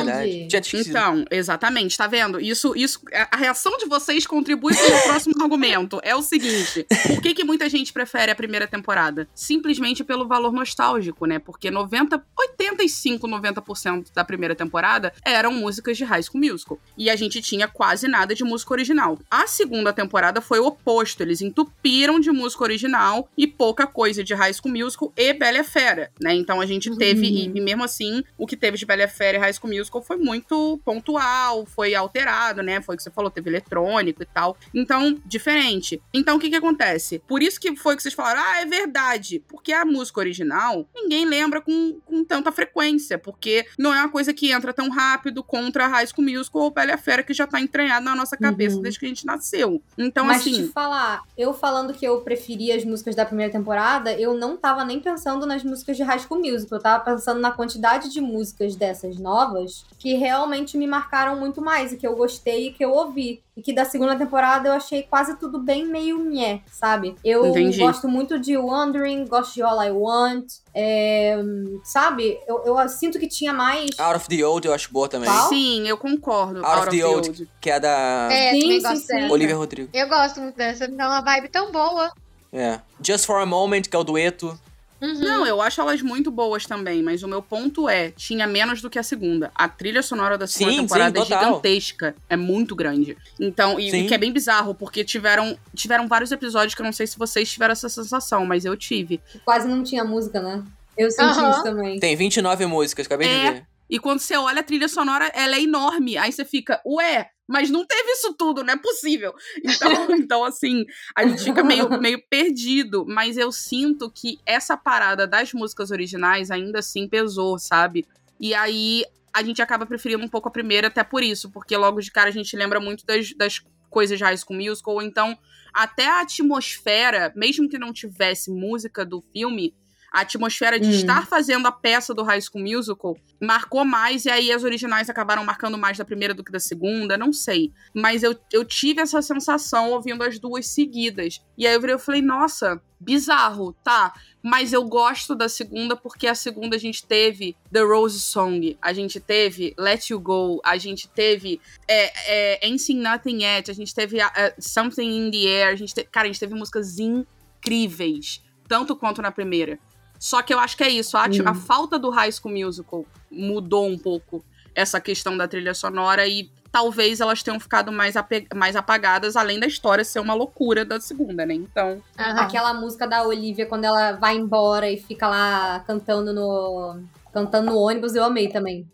verdade. Então, exatamente, tá vendo? Isso, isso, a a reação de vocês contribui para o próximo argumento. É o seguinte: por que, que muita gente prefere a primeira temporada? Simplesmente pelo valor nostálgico, né? Porque 90, 85, 90% da primeira temporada eram músicas de High School Musical. E a gente tinha quase nada de música original. A segunda temporada foi o oposto. Eles entupiram de música original e pouca coisa de High School Musical e Bela e Fera, né? Então a gente teve, Uhum. e mesmo assim, o que teve de Bela e Fera e High School Musical foi muito pontual, foi alterado, né? Foi o que você falou, teve eletrônico e tal. Então, diferente. Então, o que que acontece? Por isso que foi que vocês falaram, ah, é verdade. Porque a música original, ninguém lembra com, com tanta frequência, porque não é uma coisa que entra tão rápido contra a High School Musical ou Bela e Fera, que já tá entranhado na nossa cabeça Uhum. desde que a gente nasceu. Então, Mas assim... te falar, eu falando que eu preferia as músicas da primeira temporada, eu não tava nem pensando nas músicas de High School Musical. Eu tava pensando na quantidade de músicas dessas novas que realmente me marcaram muito mais e que eu gostei e que eu ouvi. E que da segunda temporada eu achei quase tudo bem meio nhé, sabe? Eu Entendi. gosto muito de Wondering, gosto de All I Want. é, sabe? Eu, eu sinto que tinha mais. Out of the Old eu acho boa também. Qual? Sim, eu concordo. Out, of the, old, que é da É, Sim, sim, sim. Olivia Rodrigo. Eu gosto muito dessa, me dá uma vibe tão boa. É. Just for a Moment, que é o dueto. Uhum. Não, eu acho elas muito boas também, mas o meu ponto é, tinha menos do que a segunda. A trilha sonora da segunda Sim, temporada sim, é total. gigantesca, é muito grande. Então, e, Sim. e que é bem bizarro, porque tiveram, tiveram vários episódios que eu não sei se vocês tiveram essa sensação, mas eu tive. Quase não tinha música, né? Eu senti Aham. isso também. Tem 29 músicas, acabei É. de ver. E quando você olha a trilha sonora, ela é enorme. Aí você fica, ué, mas não teve isso tudo, não é possível. Então, então assim, a gente fica meio, meio perdido. Mas eu sinto que essa parada das músicas originais ainda assim pesou, sabe? E aí a gente acaba preferindo um pouco a primeira, até por isso, porque logo de cara a gente lembra muito das, das coisas de High School Musical, ou então até a atmosfera, mesmo que não tivesse música do filme, a atmosfera de Hum. estar fazendo a peça do High School Musical marcou mais, e aí as originais acabaram marcando mais da primeira do que da segunda, não sei. Mas eu, eu tive essa sensação ouvindo as duas seguidas. E aí eu virei, eu falei, nossa, bizarro, tá. Mas eu gosto da segunda porque a segunda a gente teve The Rose Song, a gente teve Let You Go, a gente teve é, é, Ain't Seen Nothing Yet, a gente teve é, Something in the Air, a gente te- cara, a gente teve músicas incríveis, tanto quanto na primeira. Só que eu acho que é isso, a, ati- Hum. a falta do High School Musical mudou um pouco essa questão da trilha sonora e talvez elas tenham ficado mais, mais apagadas, além da história ser uma loucura da segunda, né? Então, Aham. Aquela música da Olivia quando ela vai embora e fica lá cantando no. cantando no ônibus, eu amei também.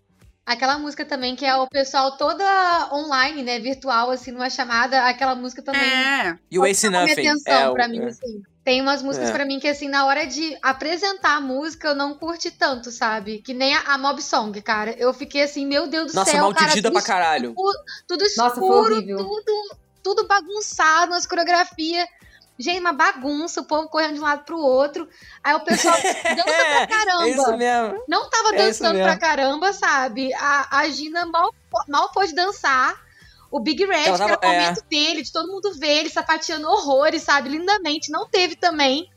Aquela música também que é o pessoal toda online, né? Virtual, assim, numa chamada. Aquela música também é. E o Ace Nothing. atenção é, o- pra mim, é. assim. Tem umas músicas É. pra mim que, assim, na hora de apresentar a música, eu não curti tanto, sabe? Que nem a, a Mob Song, cara. Eu fiquei assim, meu Deus do Nossa, céu, mal cara. tudo pra caralho. tudo Nossa, foi escuro, horrível. tudo, tudo bagunçado, nas coreografias. Gente, uma bagunça, o povo correndo de um lado pro outro. Aí o pessoal dança pra caramba. É isso mesmo. Não tava É isso dançando mesmo. pra caramba, sabe? A, a Gina mal, mal pôde dançar. O Big Red, Ela que era o tava- é. momento dele, de todo mundo ver ele sapateando horrores, sabe? Lindamente. Não teve também.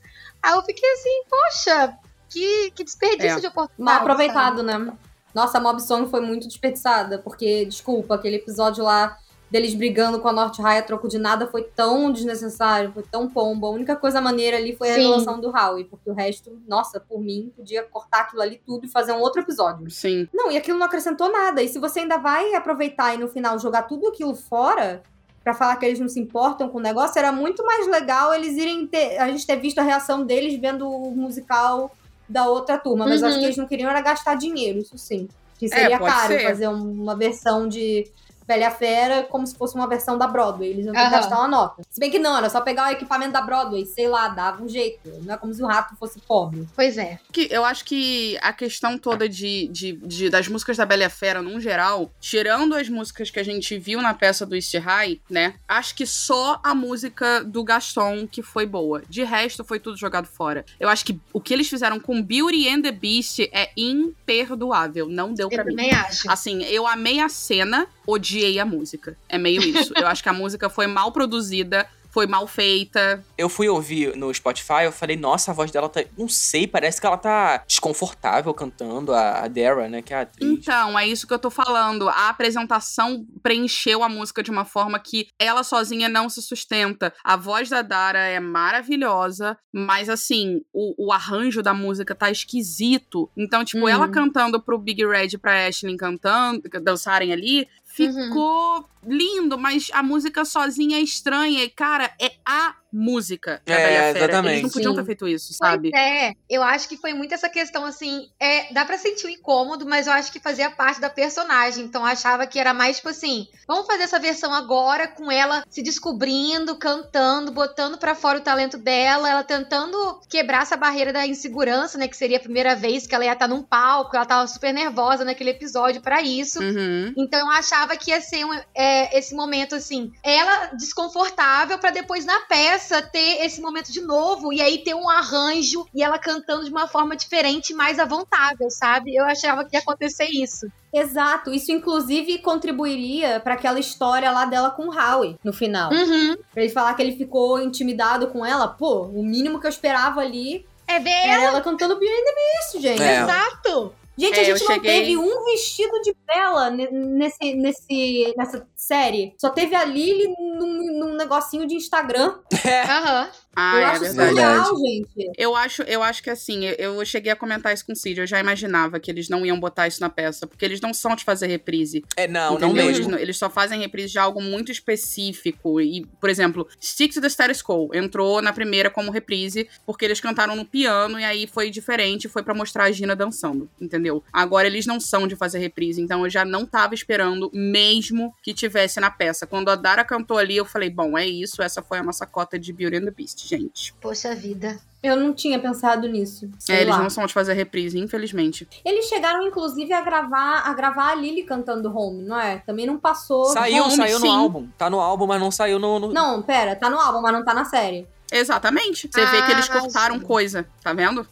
Aí eu fiquei assim, poxa, que, que desperdício É. de oportunidade. Mal sabe? aproveitado, né? Nossa, a Mob Song foi muito desperdiçada, porque, desculpa, aquele episódio lá deles brigando com a Norte High a troco de nada foi tão desnecessário, foi tão pombo. A única coisa maneira ali foi a Sim. revelação do Howie, porque o resto, nossa, por mim, podia cortar aquilo ali tudo e fazer um outro episódio. Sim. Não, e aquilo não acrescentou nada. E se você ainda vai aproveitar e no final jogar tudo aquilo fora pra falar que eles não se importam com o negócio, era muito mais legal eles irem ter, a gente ter visto a reação deles vendo o musical da outra turma. Mas eu acho Uhum. que eles não queriam era gastar dinheiro, isso sim. Que seria pode caro ser. fazer um- uma versão de Bela e a Fera como se fosse uma versão da Broadway. Eles iam ter que Aham. gastar uma nota. Se bem que não, era só pegar o equipamento da Broadway, sei lá, dava um jeito. Não é como se o rato fosse pobre. Pois é. que eu acho que a questão toda de, de, de- das músicas da Bela e a Fera, num geral, tirando as músicas que a gente viu na peça do East High, né? Acho que só a música do Gaston que foi boa. De resto, foi tudo jogado fora. Eu acho que o que eles fizeram com Beauty and the Beast é imperdoável. Não deu pra Eu mim. também acho. Assim, eu amei a cena, odiei a música. É meio isso. eu acho que a música foi mal produzida, foi mal feita. Eu fui ouvir no Spotify, eu falei, nossa, a voz dela tá. Não sei, parece que ela tá desconfortável cantando, a, a Dara, né? Que é a atriz. Então, é isso que eu tô falando. A apresentação preencheu a música de uma forma que ela sozinha não se sustenta. A voz da Dara é maravilhosa, mas assim, o, o arranjo da música tá esquisito. Então, tipo, Uhum. ela cantando pro Big Red e pra Ashley cantando, dançarem ali, ficou lindo, mas a música sozinha é estranha. E, cara, é a música da É, Bela a Fera. Eles exatamente. não podiam Sim. ter feito isso, sabe? Pois é, eu acho que foi muito essa questão assim. É, dá pra sentir o incômodo, mas eu acho que fazia parte da personagem. Então eu achava que era mais tipo assim: vamos fazer essa versão agora com ela se descobrindo, cantando, botando pra fora o talento dela, ela tentando quebrar essa barreira da insegurança, né? Que seria a primeira vez que ela ia estar num palco, ela tava super nervosa naquele episódio pra isso. Uhum. Então eu achava que ia ser um- é, esse momento assim, ela desconfortável pra depois na peça ter esse momento de novo e aí ter um arranjo e ela cantando de uma forma diferente, mais à vontade, sabe? Eu achava que ia acontecer isso. Exato, isso inclusive contribuiria pra aquela história lá dela com o Howie no final. Uhum. Pra ele falar que ele ficou intimidado com ela, pô, o mínimo que eu esperava ali É ver era ela cantando Beauty and the Beast, gente. É. exato. Gente, É, a gente não cheguei- teve um vestido de Bela ne- nesse, nesse, nessa série. Só teve a Lily num, num negocinho de Instagram. Aham. Ah, eu é acho verdade. surreal, gente. Eu acho, eu acho que assim, eu, eu cheguei a comentar isso com o Cid, eu já imaginava que eles não iam botar isso na peça, porque eles não são de fazer reprise. É, não, não entendeu? mesmo. Eles, não- eles só fazem reprise de algo muito específico. E, por exemplo, Stick to the Status Quo entrou na primeira como reprise, porque eles cantaram no piano e aí foi diferente, foi pra mostrar a Gina dançando, entendeu? Agora eles não são de fazer reprise, então eu já não tava esperando mesmo que tivesse na peça. Quando a Dara cantou ali, eu falei, bom, é isso, essa foi a nossa cota de Beauty and the Beast. Triste, gente. Poxa vida. Eu não tinha pensado nisso. Sei É, eles lá. não são de fazer reprise, infelizmente. Eles chegaram, inclusive, a gravar, a gravar a Lily cantando Home, não é? Também não passou. Saiu, Home, saiu no sim. álbum. Tá no álbum, mas não saiu no. no- Não, pera, tá no álbum, mas não tá na série. Exatamente. Você vê que eles Ah, cortaram sim. coisa, tá vendo?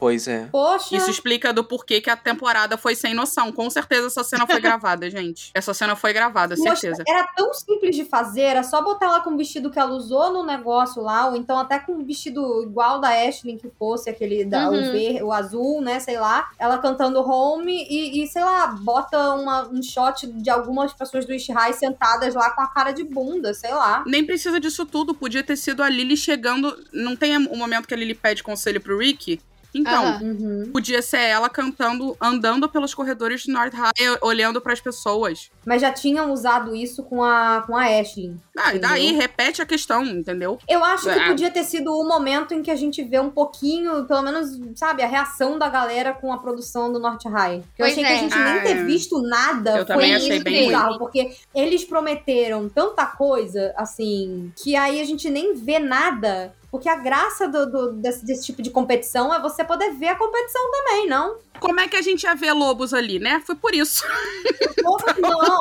Pois é. Poxa. Isso explica do porquê que a temporada foi sem noção. Com certeza essa cena foi gravada, gente. Essa cena foi gravada, Poxa, certeza. Era tão simples de fazer, era só botar ela com o vestido que ela usou no negócio lá, ou então até com um vestido igual da Ashley, que fosse aquele da, Uhum. o, ver, o azul, né, sei lá. Ela cantando home e, e, sei lá, bota uma, um shot de algumas pessoas do Ish High sentadas lá com a cara de bunda, sei lá. Nem precisa disso tudo. Podia ter sido a Lily chegando. Não tem o momento que a Lily pede conselho pro Rick? Então. Uhum. podia ser ela cantando, andando pelos corredores de North High, olhando pras pessoas. Mas já tinham usado isso com a, com a Ashley. Ah, e daí repete a questão, entendeu? Eu acho que Ah. podia ter sido o momento em que a gente vê um pouquinho, pelo menos, sabe, a reação da galera com a produção do Norte High. Eu Pois achei é. que a gente Ah, nem ter é. visto nada Eu foi também achei isso bem bizarro, porque eles prometeram tanta coisa, assim, que aí a gente nem vê nada. Porque a graça do, do- desse, desse tipo de competição é você poder ver a competição também, não? Como é que a gente ia ver lobos ali, né? Foi por isso. Porra, não.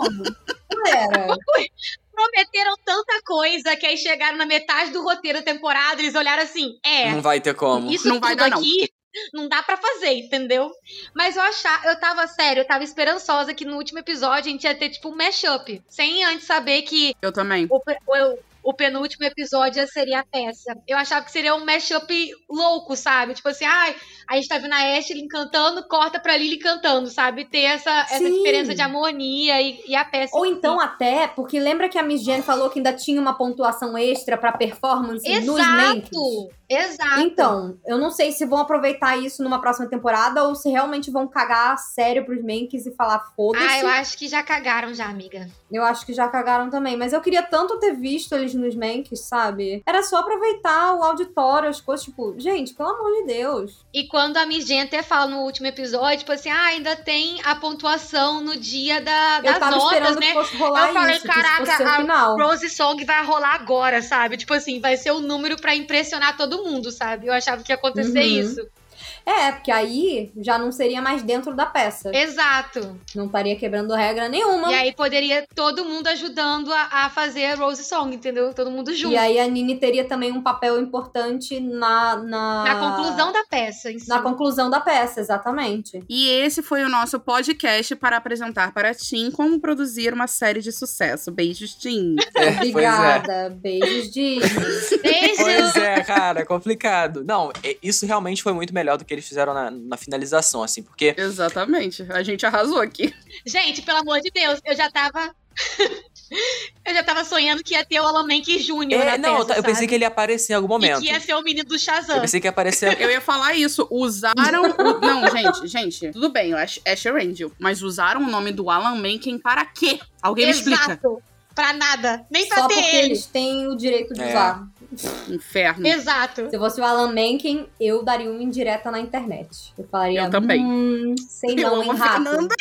Galera, Prometeram tanta coisa que aí chegaram na metade do roteiro da temporada, eles olharam assim, é, Não vai ter como. isso Não vai tudo dar, não. aqui não dá pra fazer, entendeu? Mas eu achava, eu tava sério, eu tava esperançosa que no último episódio a gente ia ter tipo um mashup, sem antes saber que Eu também. o, o, o penúltimo episódio seria a peça. Eu achava que seria um mashup louco, sabe? Tipo assim, ai, a gente tá vendo a Ashley cantando, corta pra Lily cantando, sabe? Ter essa, essa diferença de harmonia e, e a peça. Ou então até, porque lembra que a Miss Jen falou que ainda tinha uma pontuação extra pra performance nos Mankins? Exato! Exato. Então, eu não sei se vão aproveitar isso numa próxima temporada ou se realmente vão cagar sério pros Mankins e falar foda-se. Ah, eu acho que já cagaram já, amiga. Eu acho que já cagaram também. Mas eu queria tanto ter visto eles nos Mankins, sabe? Era só aproveitar o auditório, as coisas, tipo, gente, pelo amor de Deus. E quando a Miss Jen até fala no último episódio, tipo assim, ah, ainda tem a pontuação no dia da, das notas, esperando né? que fosse rolar Eu falei, isso, caraca, a final. Rose Song vai rolar agora, sabe? Tipo assim, vai ser o número pra impressionar todo mundo, sabe? Eu achava que ia acontecer Uhum. isso. É, porque aí já não seria mais dentro da peça. Exato. Não estaria quebrando regra nenhuma. E aí poderia todo mundo ajudando a, a fazer a Rose Song, entendeu? Todo mundo junto. E aí a Nini teria também um papel importante na. Na, Na conclusão da peça, em si. Na conclusão da peça, exatamente. E esse foi o nosso podcast para apresentar para Tim como produzir uma série de sucesso. Beijos, Tim. É, pois é. Obrigada. Beijos, Disney. Beijo! Pois é, cara, complicado. Não, é- isso realmente foi muito melhor do que eles fizeram na, na finalização, assim, porque Exatamente. A gente arrasou aqui. Gente, pelo amor de Deus, eu já tava. eu já tava sonhando que ia ter o Alan Menken Jr. É, não, peça, eu pensei sabe? que ele ia aparecer em algum E momento. que ia ser o menino do Eu Shazam. pensei que ia aparecer. Eu ia falar isso. Usaram. o- Não, gente, gente. Tudo bem, eu acho Asher Angel. Mas usaram o nome do Alan Menken para quê? Alguém me explica. Exato. Pra nada. Nem pra Só ter porque ele. eles têm o direito de É. usar. Inferno. Exato. Se eu fosse o Alan Menken, eu daria uma indireta na internet. Eu falaria. Eu também. Hum, sei Eu não, amo hein, a rato. Fernanda.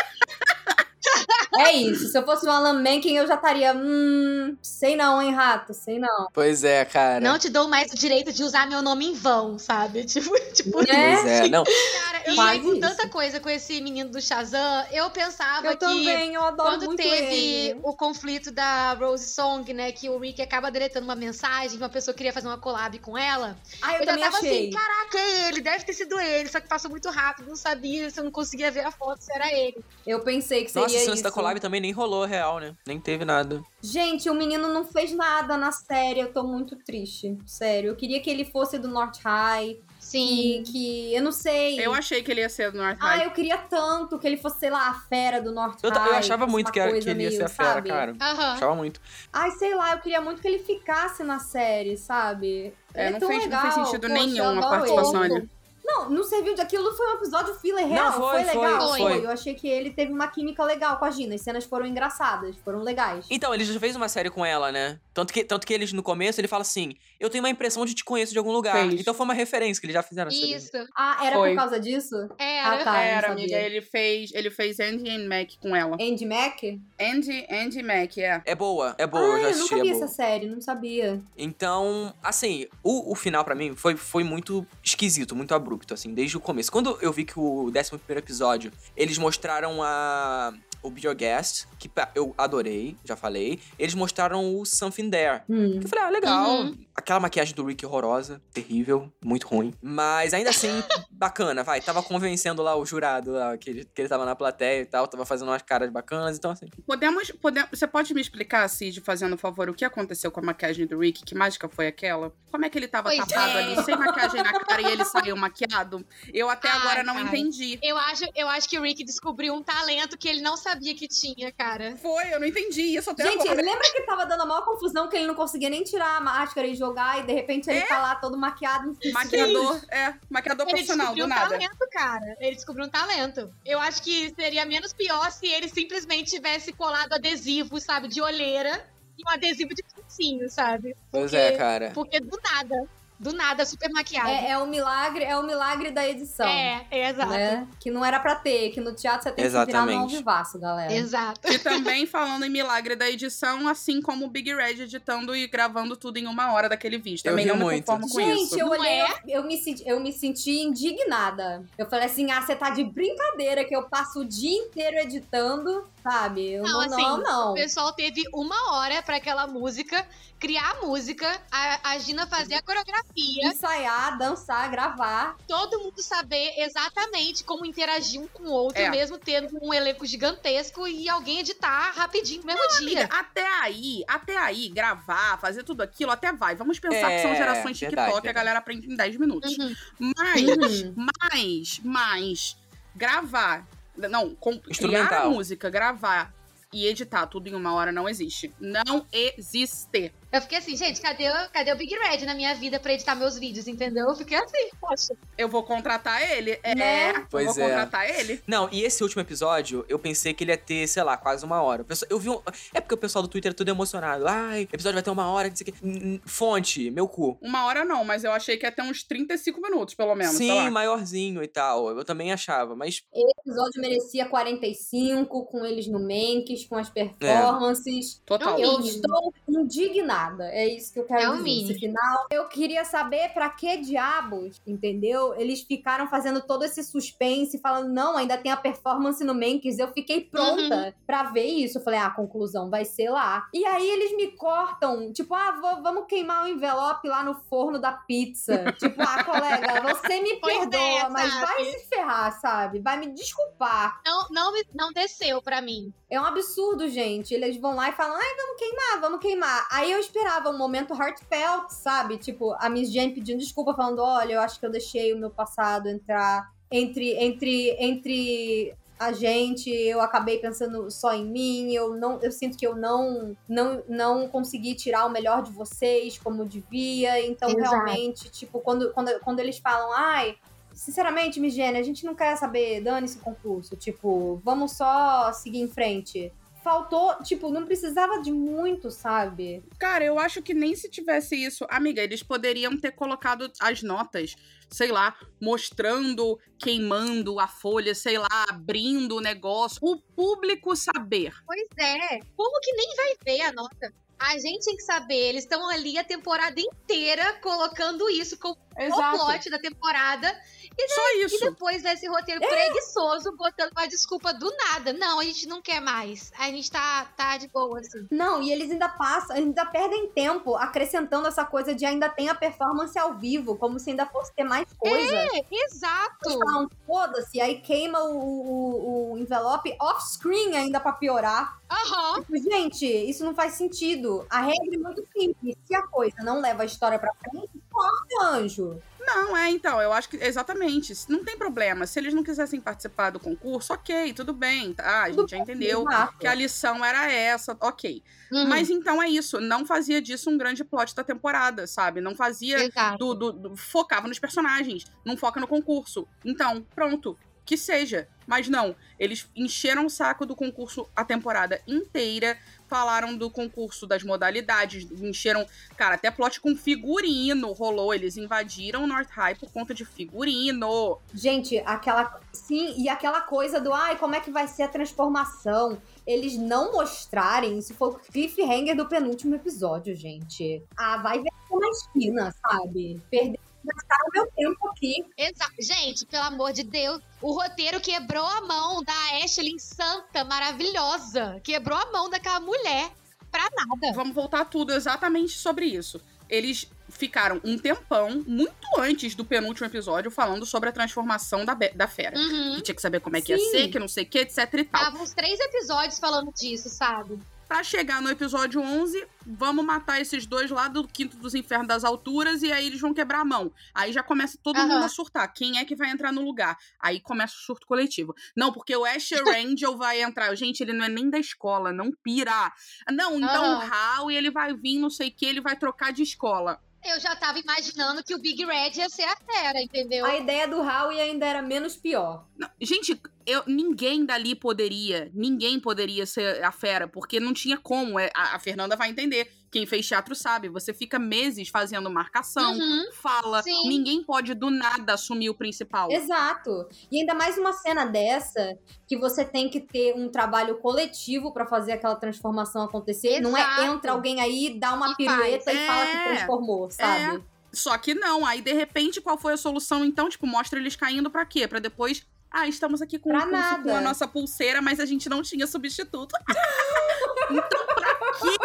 É isso. Se eu fosse o Alan Menken, eu já estaria. Hum, sei não, hein, rato. Sei não. Pois é, cara. Não te dou mais o direito de usar meu nome em vão, sabe? Tipo, tipo Né? Pois é, não. Cara, eu Quase isso. tanta coisa com esse menino do Shazam. Eu pensava Eu que também, eu adoro quando muito teve ele. o conflito da Rose Song, né, que o Rick acaba deletando uma mensagem, uma pessoa queria fazer uma collab com ela. Ah, eu, Eu, já tava achei. assim, caraca, é ele, deve ter sido ele, só que passou muito rápido, não sabia, se eu não conseguia ver a foto se era ele. Eu pensei que seria Nossa, esse lance isso. da collab também nem rolou real, né? Nem teve nada. Gente, o menino não fez nada na série. Eu tô muito triste. Sério. Eu queria que ele fosse do North High. Sim. Que, que eu não sei. Eu achei que ele ia ser do North Ah, High. eu queria tanto que ele fosse, sei lá, a fera do North Eu, High. eu achava muito que, que ele ia meio, ser a fera, sabe? cara. Aham. Achava muito. Ai, sei lá, eu queria muito que ele ficasse na série, sabe? É, Ele não tão fez- não legal. fez sentido Poxa, nenhum a participação ele. Não, Não, serviu de aquilo, foi um episódio filler real. Não, foi, foi, legal. foi. Eu achei que ele teve uma química legal com a Gina. As cenas foram engraçadas, foram legais. Então, ele já fez uma série com ela, né? Tanto que, tanto que eles, no começo, ele fala assim: Eu tenho uma impressão de te conheço de algum lugar. Fez. Então foi uma referência que eles já fizeram Isso. Ah, era Foi. por causa disso? Era. Ah, tá. eu Era, amiga, ele fez, ele fez Andy and Mac com ela. Andy Mac? Andy, Andy Mac, é. É boa, é boa, ah, eu já eu assisti, nunca é vi boa. essa série, não sabia. Então, assim, o, o final pra mim foi, foi muito esquisito, muito abrupto, assim, desde o começo. Quando eu vi que o 11 episódio, eles mostraram a. O Be Your Guest, que eu adorei, já falei. Eles mostraram o Something There. Hum. Que eu falei, ah, legal. Uhum. Aquela maquiagem do Rick horrorosa, terrível, muito ruim. Mas ainda assim, bacana, vai. Tava convencendo lá o jurado lá, que ele, que ele tava na plateia e tal, tava fazendo umas caras bacanas, então assim. Podemos, podemos. Você pode me explicar, Cid, fazendo um favor, o que aconteceu com a maquiagem do Rick? Que mágica foi aquela? Como é que ele tava Pois tapado é. ali, sem maquiagem na cara e ele saiu maquiado? Eu até Ai, agora não cara. entendi. Eu acho, eu acho que o Rick descobriu um talento que ele não sabia que tinha, cara. Foi, eu não entendi isso até Gente, agora. lembra que tava dando a maior confusão que ele não conseguia nem tirar a máscara e jogar e de repente ele É. tá lá todo maquiado. Maquiador, é, maquiador Ele profissional, descobriu do um nada. talento, cara. Ele descobriu um talento. Eu acho que seria menos pior se ele simplesmente tivesse colado adesivo, sabe, de olheira e um adesivo de pincinho, sabe? Pois Porque- é, cara. Porque do nada, do nada, super maquiado. É, é o milagre, é o milagre da edição. É, é, exato. Né? Que não era pra ter, que no teatro você tem que virar no Exatamente. vivaço, galera. Exato. E também falando em milagre da edição, assim como o Big Red editando e gravando tudo em uma hora daquele vídeo. Eu Também não me muito. conformo com Gente, isso. eu Não olhei, é? eu, eu me senti, eu me senti indignada. Eu falei assim: ah, você tá de brincadeira que eu passo o dia inteiro editando, sabe? Não, não, assim, não, não. O pessoal teve uma hora pra aquela música, criar a música, a, a Gina fazer a coreografia, Ensaiar, dançar, gravar. todo mundo saber exatamente como interagir um com o outro, É. mesmo tendo um elenco gigantesco e alguém editar rapidinho no mesmo dia. Amiga, até aí, até aí, gravar, fazer tudo aquilo, até vai. Vamos pensar que são É, gerações verdade, TikTok, a verdade. galera aprende em 10 minutos. Uhum. Mas, Uhum. mas, mas, gravar, não, com, criar música, gravar e editar tudo em uma hora não existe. Não existe. Eu fiquei assim, gente, cadê, o- cadê o Big Red na minha vida pra editar meus vídeos, entendeu? Eu fiquei assim, poxa. Eu vou contratar ele. É, Né? eu Pois vou é. contratar ele. Não, e esse último episódio, eu pensei que ele ia ter, sei lá, quase uma hora. Eu vi um... É porque o pessoal do Twitter é tudo emocionado. Ai, o episódio vai ter uma hora, não sei o quê. Fonte, meu cu. Uma hora não, mas eu achei que ia ter uns 35 minutos, pelo menos. sei Sim, lá. maiorzinho e tal. Eu também achava, mas O episódio merecia 45, com eles no Manx, com as performances. Total. É Eu o mínimo. estou indignada. É isso que eu quero É dizer. mínimo. Esse final. Eu queria saber pra que diabos, entendeu? Eles ficaram fazendo todo esse suspense, falando, não, ainda tem a performance no Manx. Eu fiquei pronta pra ver isso. Eu falei, ah, a conclusão vai ser lá. E aí eles me cortam, tipo, ah, vou- vamos queimar o envelope lá no forno da pizza. tipo, ah, colega, você me Pois é, perdoa, mas vai se ferrar, sabe? Vai me desculpar. Não, não, não desceu pra mim. É um absurdo, gente. Eles vão lá e falam, ai, vamos queimar, vamos queimar. Aí eu esperava um momento heartfelt, sabe? Tipo, a Miss Jane pedindo desculpa, falando, olha, eu acho que eu deixei o meu passado entrar entre, entre, entre a gente, eu acabei pensando só em mim, eu não, eu sinto que eu não, não, não consegui tirar o melhor de vocês como devia, então Exato. realmente, tipo, quando, quando, quando eles falam, ai, sinceramente, Migênia, a gente não quer saber, dane-se o concurso. Tipo, vamos só seguir em frente. Faltou, tipo, não precisava de muito, sabe? Cara, eu acho que nem se tivesse isso. Amiga, eles poderiam ter colocado as notas, sei lá, mostrando, queimando a folha, sei lá, abrindo o negócio. O público saber. Pois é. Como que nem vai ver a nota? A gente tem que saber, eles estão ali a temporada inteira colocando isso como o plot da temporada. E, Só e isso. depois desse roteiro preguiçoso, botando uma desculpa do nada. Não, a gente não quer mais. A gente tá, tá de boa, assim. Não, e eles ainda passam, ainda perdem tempo acrescentando essa coisa de ainda tem a performance ao vivo, como se ainda fosse ter mais coisa. É, exato. Eles falam, foda-se, aí queima o, o, o envelope off-screen ainda pra piorar. Aham. Tipo, gente, isso não faz sentido. A regra é muito simples. Se a coisa não leva a história pra frente, importa, anjo. Não, é, então, eu acho que exatamente. Não tem problema. Se eles não quisessem participar do concurso, ok, tudo bem. Tá, a gente já entendeu que a lição era essa, ok. Uhum. Mas então é isso. Não fazia disso um grande plot da temporada, sabe? Não fazia. Do, do- do- focava nos personagens, não foca no concurso. Então, pronto. Que seja. Mas não, eles encheram o saco do concurso a temporada inteira, falaram do concurso das modalidades, encheram, cara, até plot com figurino rolou, eles invadiram o North High por conta de figurino. Gente, aquela. Sim, e aquela coisa do ai, como é que vai ser a transformação? Eles não mostrarem, isso foi o cliffhanger do penúltimo episódio, gente. Ah, vai ver na esquina, sabe? Perder. Gastaram meu tempo aqui. Exato. Gente, pelo amor de Deus, o roteiro quebrou a mão da Ashley Santa, maravilhosa. Quebrou a mão daquela mulher pra nada. Vamos voltar tudo exatamente sobre isso. Eles ficaram um tempão, muito antes do penúltimo episódio, falando sobre a transformação da, da fera. Uhum. Que tinha que saber como é que ia Sim. ser, que não sei o que, etc e tal. Tava uns três episódios falando disso, sabe? Pra chegar no episódio 11, vamos matar esses dois lá do Quinto dos Infernos das Alturas e aí eles vão quebrar a mão. Aí já começa todo Aham. mundo a surtar. Quem é que vai entrar no lugar? Aí começa o surto coletivo. Não, porque o Asher Angel vai entrar. Gente, ele não é nem da escola, não pira. Não, então Aham. o Hal, ele vai vir, não sei o que, ele vai trocar de escola. Eu já tava imaginando que o Big Red ia ser a fera, entendeu? A ideia do Howie ainda era menos pior. Não, gente, eu, ninguém dali poderia, ninguém poderia ser a fera, porque não tinha como. É, a, a Fernanda vai entender. Quem fez teatro sabe. Você fica meses fazendo marcação, Uhum. fala. Sim. Ninguém pode do nada assumir o principal. Exato. E ainda mais uma cena dessa, que você tem que ter um trabalho coletivo pra fazer aquela transformação acontecer. Não Exato. é entra alguém aí, dá uma E pirueta faz. e fala que É. transformou, sabe? Só que não. Aí, de repente, qual foi a solução? Então, tipo, mostra eles caindo pra quê? Pra depois. Ah, estamos aqui com, o curso com a nossa pulseira, mas a gente não tinha substituto. então, pra quê?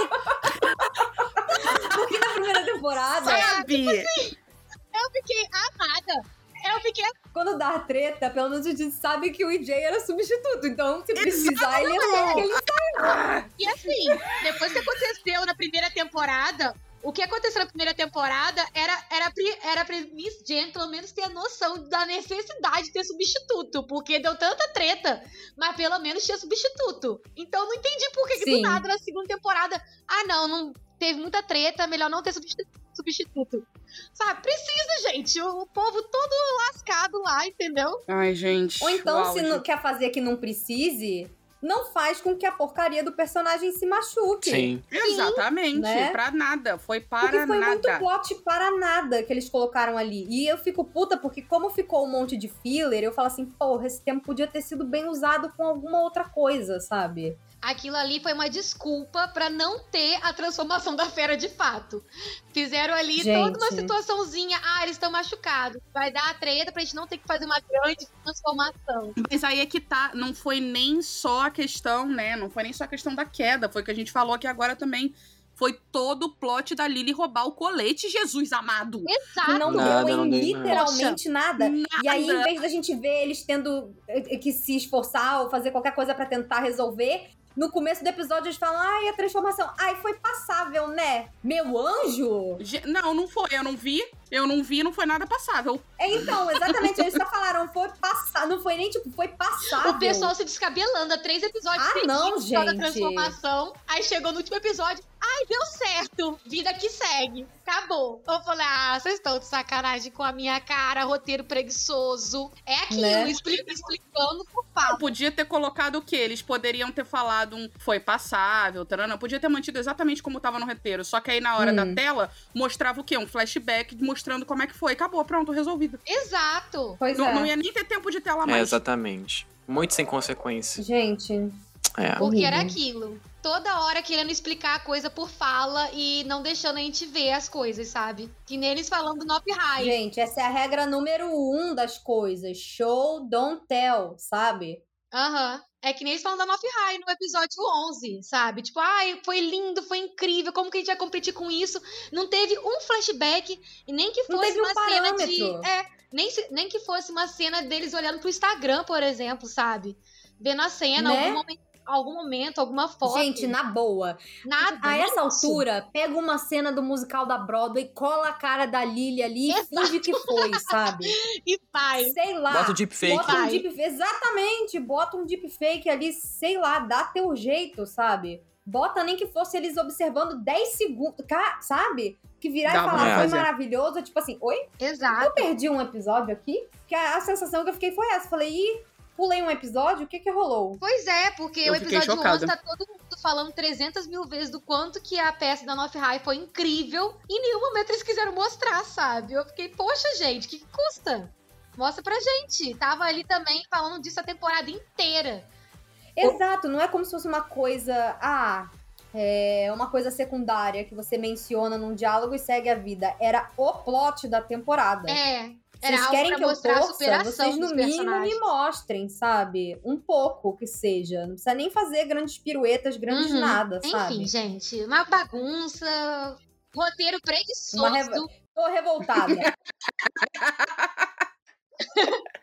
Porque na primeira temporada, Sabe? Eu fiquei amada. Eu fiquei. quando dá treta, pelo menos a gente sabe que o EJ era substituto. Então, se precisar, ele entra. Ele E assim, depois que aconteceu na primeira temporada, o que aconteceu na primeira temporada era, era, era pra Miss Jen pelo menos ter a noção da necessidade de ter substituto, porque deu tanta treta, mas pelo menos tinha substituto. Então eu não entendi por que, que do nada na segunda temporada, ah não, não teve muita treta, melhor não ter substitu- substituto. Sabe, precisa, gente. O, o povo todo lascado lá, entendeu? Ai, gente. Ou então, se não quer fazer que não precise, não faz com que a porcaria do personagem se machuque. Sim. Exatamente, né? pra nada. Foi Porque para foi muito nada. plot para nada que eles colocaram ali. E eu fico puta porque como ficou um monte de filler, eu falo assim, porra, esse tempo podia ter sido bem usado com alguma outra coisa, sabe? Aquilo ali foi uma desculpa pra não ter a transformação da fera de fato. Fizeram ali Gente. toda uma situaçãozinha. Ah, eles estão machucados. Vai dar a treta pra gente não ter que fazer uma grande transformação. Mas aí é que tá, não foi nem só a questão, né? Não foi nem só a questão da queda, foi o que a gente falou aqui agora também. Foi todo o plot da Lily roubar o colete, Jesus amado. Exato. Não Nada, deu não em literalmente nada. Nada. E aí, em vez da gente ver eles tendo eh, que se esforçar ou fazer qualquer coisa pra tentar resolver, no começo do episódio eles falam, ai, a transformação, ai, foi passável, né? Meu anjo? Não, não foi, eu não vi. Eu não vi, não foi nada passável. É, então, exatamente, eles só falaram, foi passar, não foi nem tipo, foi passável. O pessoal se descabelando há três episódios Ah, não, causa da gente. transformação. Aí chegou no último episódio. Ai, deu certo. Vida que segue. Acabou. Eu falei, ah, vocês estão de sacanagem com a minha cara, roteiro preguiçoso. É aquilo, Né? expli- explicando por fato. podia ter colocado o quê? Eles poderiam ter falado um foi passável, tarana. Podia ter mantido exatamente como tava no roteiro. Só que aí na hora Hum. da tela, mostrava o quê? Um flashback mostrando como é que foi. Acabou, pronto, resolvido. Exato. Pois Não, é. não ia nem ter tempo de tela É, mais. exatamente. Muito sem consequência. Gente, É. Porque era aquilo. Toda hora querendo explicar a coisa por fala e não deixando a gente ver as coisas, sabe? Que neles falando no high. gente, essa é a regra número um das coisas. Show, don't tell, sabe? Aham. É que nem eles falam da North High no episódio 11, sabe? Tipo, ai, foi lindo, foi incrível, como que a gente vai competir com isso? Não teve um flashback, e nem que fosse teve um uma cena de. É, nem, nem que fosse uma cena deles olhando pro Instagram, por exemplo, sabe? Vendo a cena, Né? algum momento algum momento, alguma foto. Gente, na boa. Nada. A essa altura, pega uma cena do musical da Broadway, cola a cara da Lily ali e finge que foi, sabe? E vai. Sei lá. Bota o deepfake. Bota um deep, exatamente, bota um deepfake ali, sei lá, dá teu jeito, sabe? Bota nem que fosse eles observando 10 segundos, sabe? Que virar Dá e falar, foi maravilhoso, tipo assim, oi? Exato. Eu perdi um episódio aqui? Que a, a sensação que eu fiquei foi essa. Falei, ih, pulei um episódio, o que que rolou? Pois é, porque Eu o episódio chocada. 11 tá todo mundo falando 300 mil vezes do quanto que a peça da North High foi incrível e em nenhum momento eles quiseram mostrar, sabe? Eu fiquei, poxa, gente, o que, que custa? Mostra pra gente. Tava ali também falando disso a temporada inteira. Exato, não é como se fosse uma coisa. Ah, é uma coisa secundária que você menciona num diálogo e segue a vida. Era o plot da temporada. É. Era Vocês querem que eu torça? Vocês no mínimo me mostrem, sabe? Um pouco que seja. Não precisa nem fazer grandes piruetas, grandes Uhum. nada, Enfim, sabe? gente, uma bagunça, roteiro preguiçoso. Uma reva- Tô revoltada.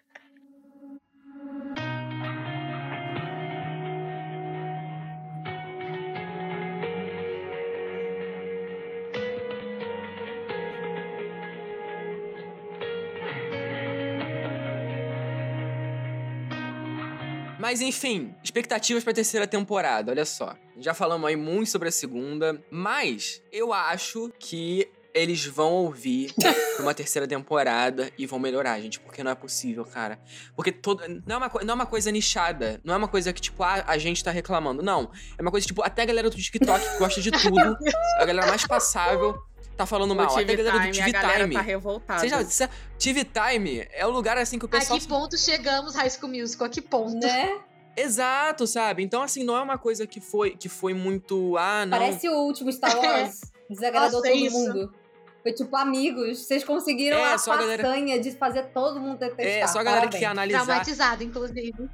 Mas enfim, expectativas pra terceira temporada, olha só. Já falamos aí muito sobre a segunda, mas eu acho que eles vão ouvir uma terceira temporada e vão melhorar, gente, porque não é possível, cara. Porque todo, não, é uma, não é uma coisa nichada, não é uma coisa que, tipo, ah, a gente tá reclamando. Não, é uma coisa, tipo, até a galera do TikTok que gosta de tudo, a galera mais passável, tá falando mal. Até a TV galera do Time, TV a Time. tá revoltada. Você já, você- TV Time é o lugar assim que o A pessoal que ponto chegamos, High School Musical? A que ponto? né? Exato, sabe? Então, assim, não é uma coisa que foi, que foi muito. Ah, não. Parece o último Star Wars. Desagradou Nossa, todo isso. mundo. Foi tipo, amigos, vocês conseguiram É, a só a galera- façanha de fazer todo mundo detestar. É, só a galera que quer Parabéns. analisar. Traumatizado, inclusive.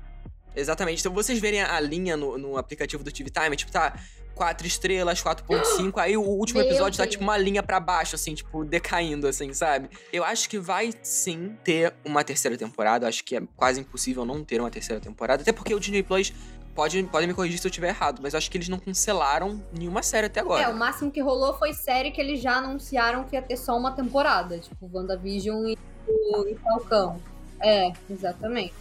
Exatamente. Então, vocês verem a linha no, no aplicativo do TV Time, tipo, tá 4 estrelas, 4.5, aí o último Meu episódio tá Deus. tipo uma linha pra baixo, assim, tipo, decaindo, assim, sabe? Eu acho que vai sim ter uma terceira temporada. Acho que é quase impossível não ter uma terceira temporada. Até porque o Disney Plus. Pode, pode me corrigir se eu estiver errado, mas acho que eles não cancelaram nenhuma série até agora. É, o máximo que rolou foi série que eles já anunciaram que ia ter só uma temporada. Tipo, WandaVision e, o- e Falcão. É, exatamente.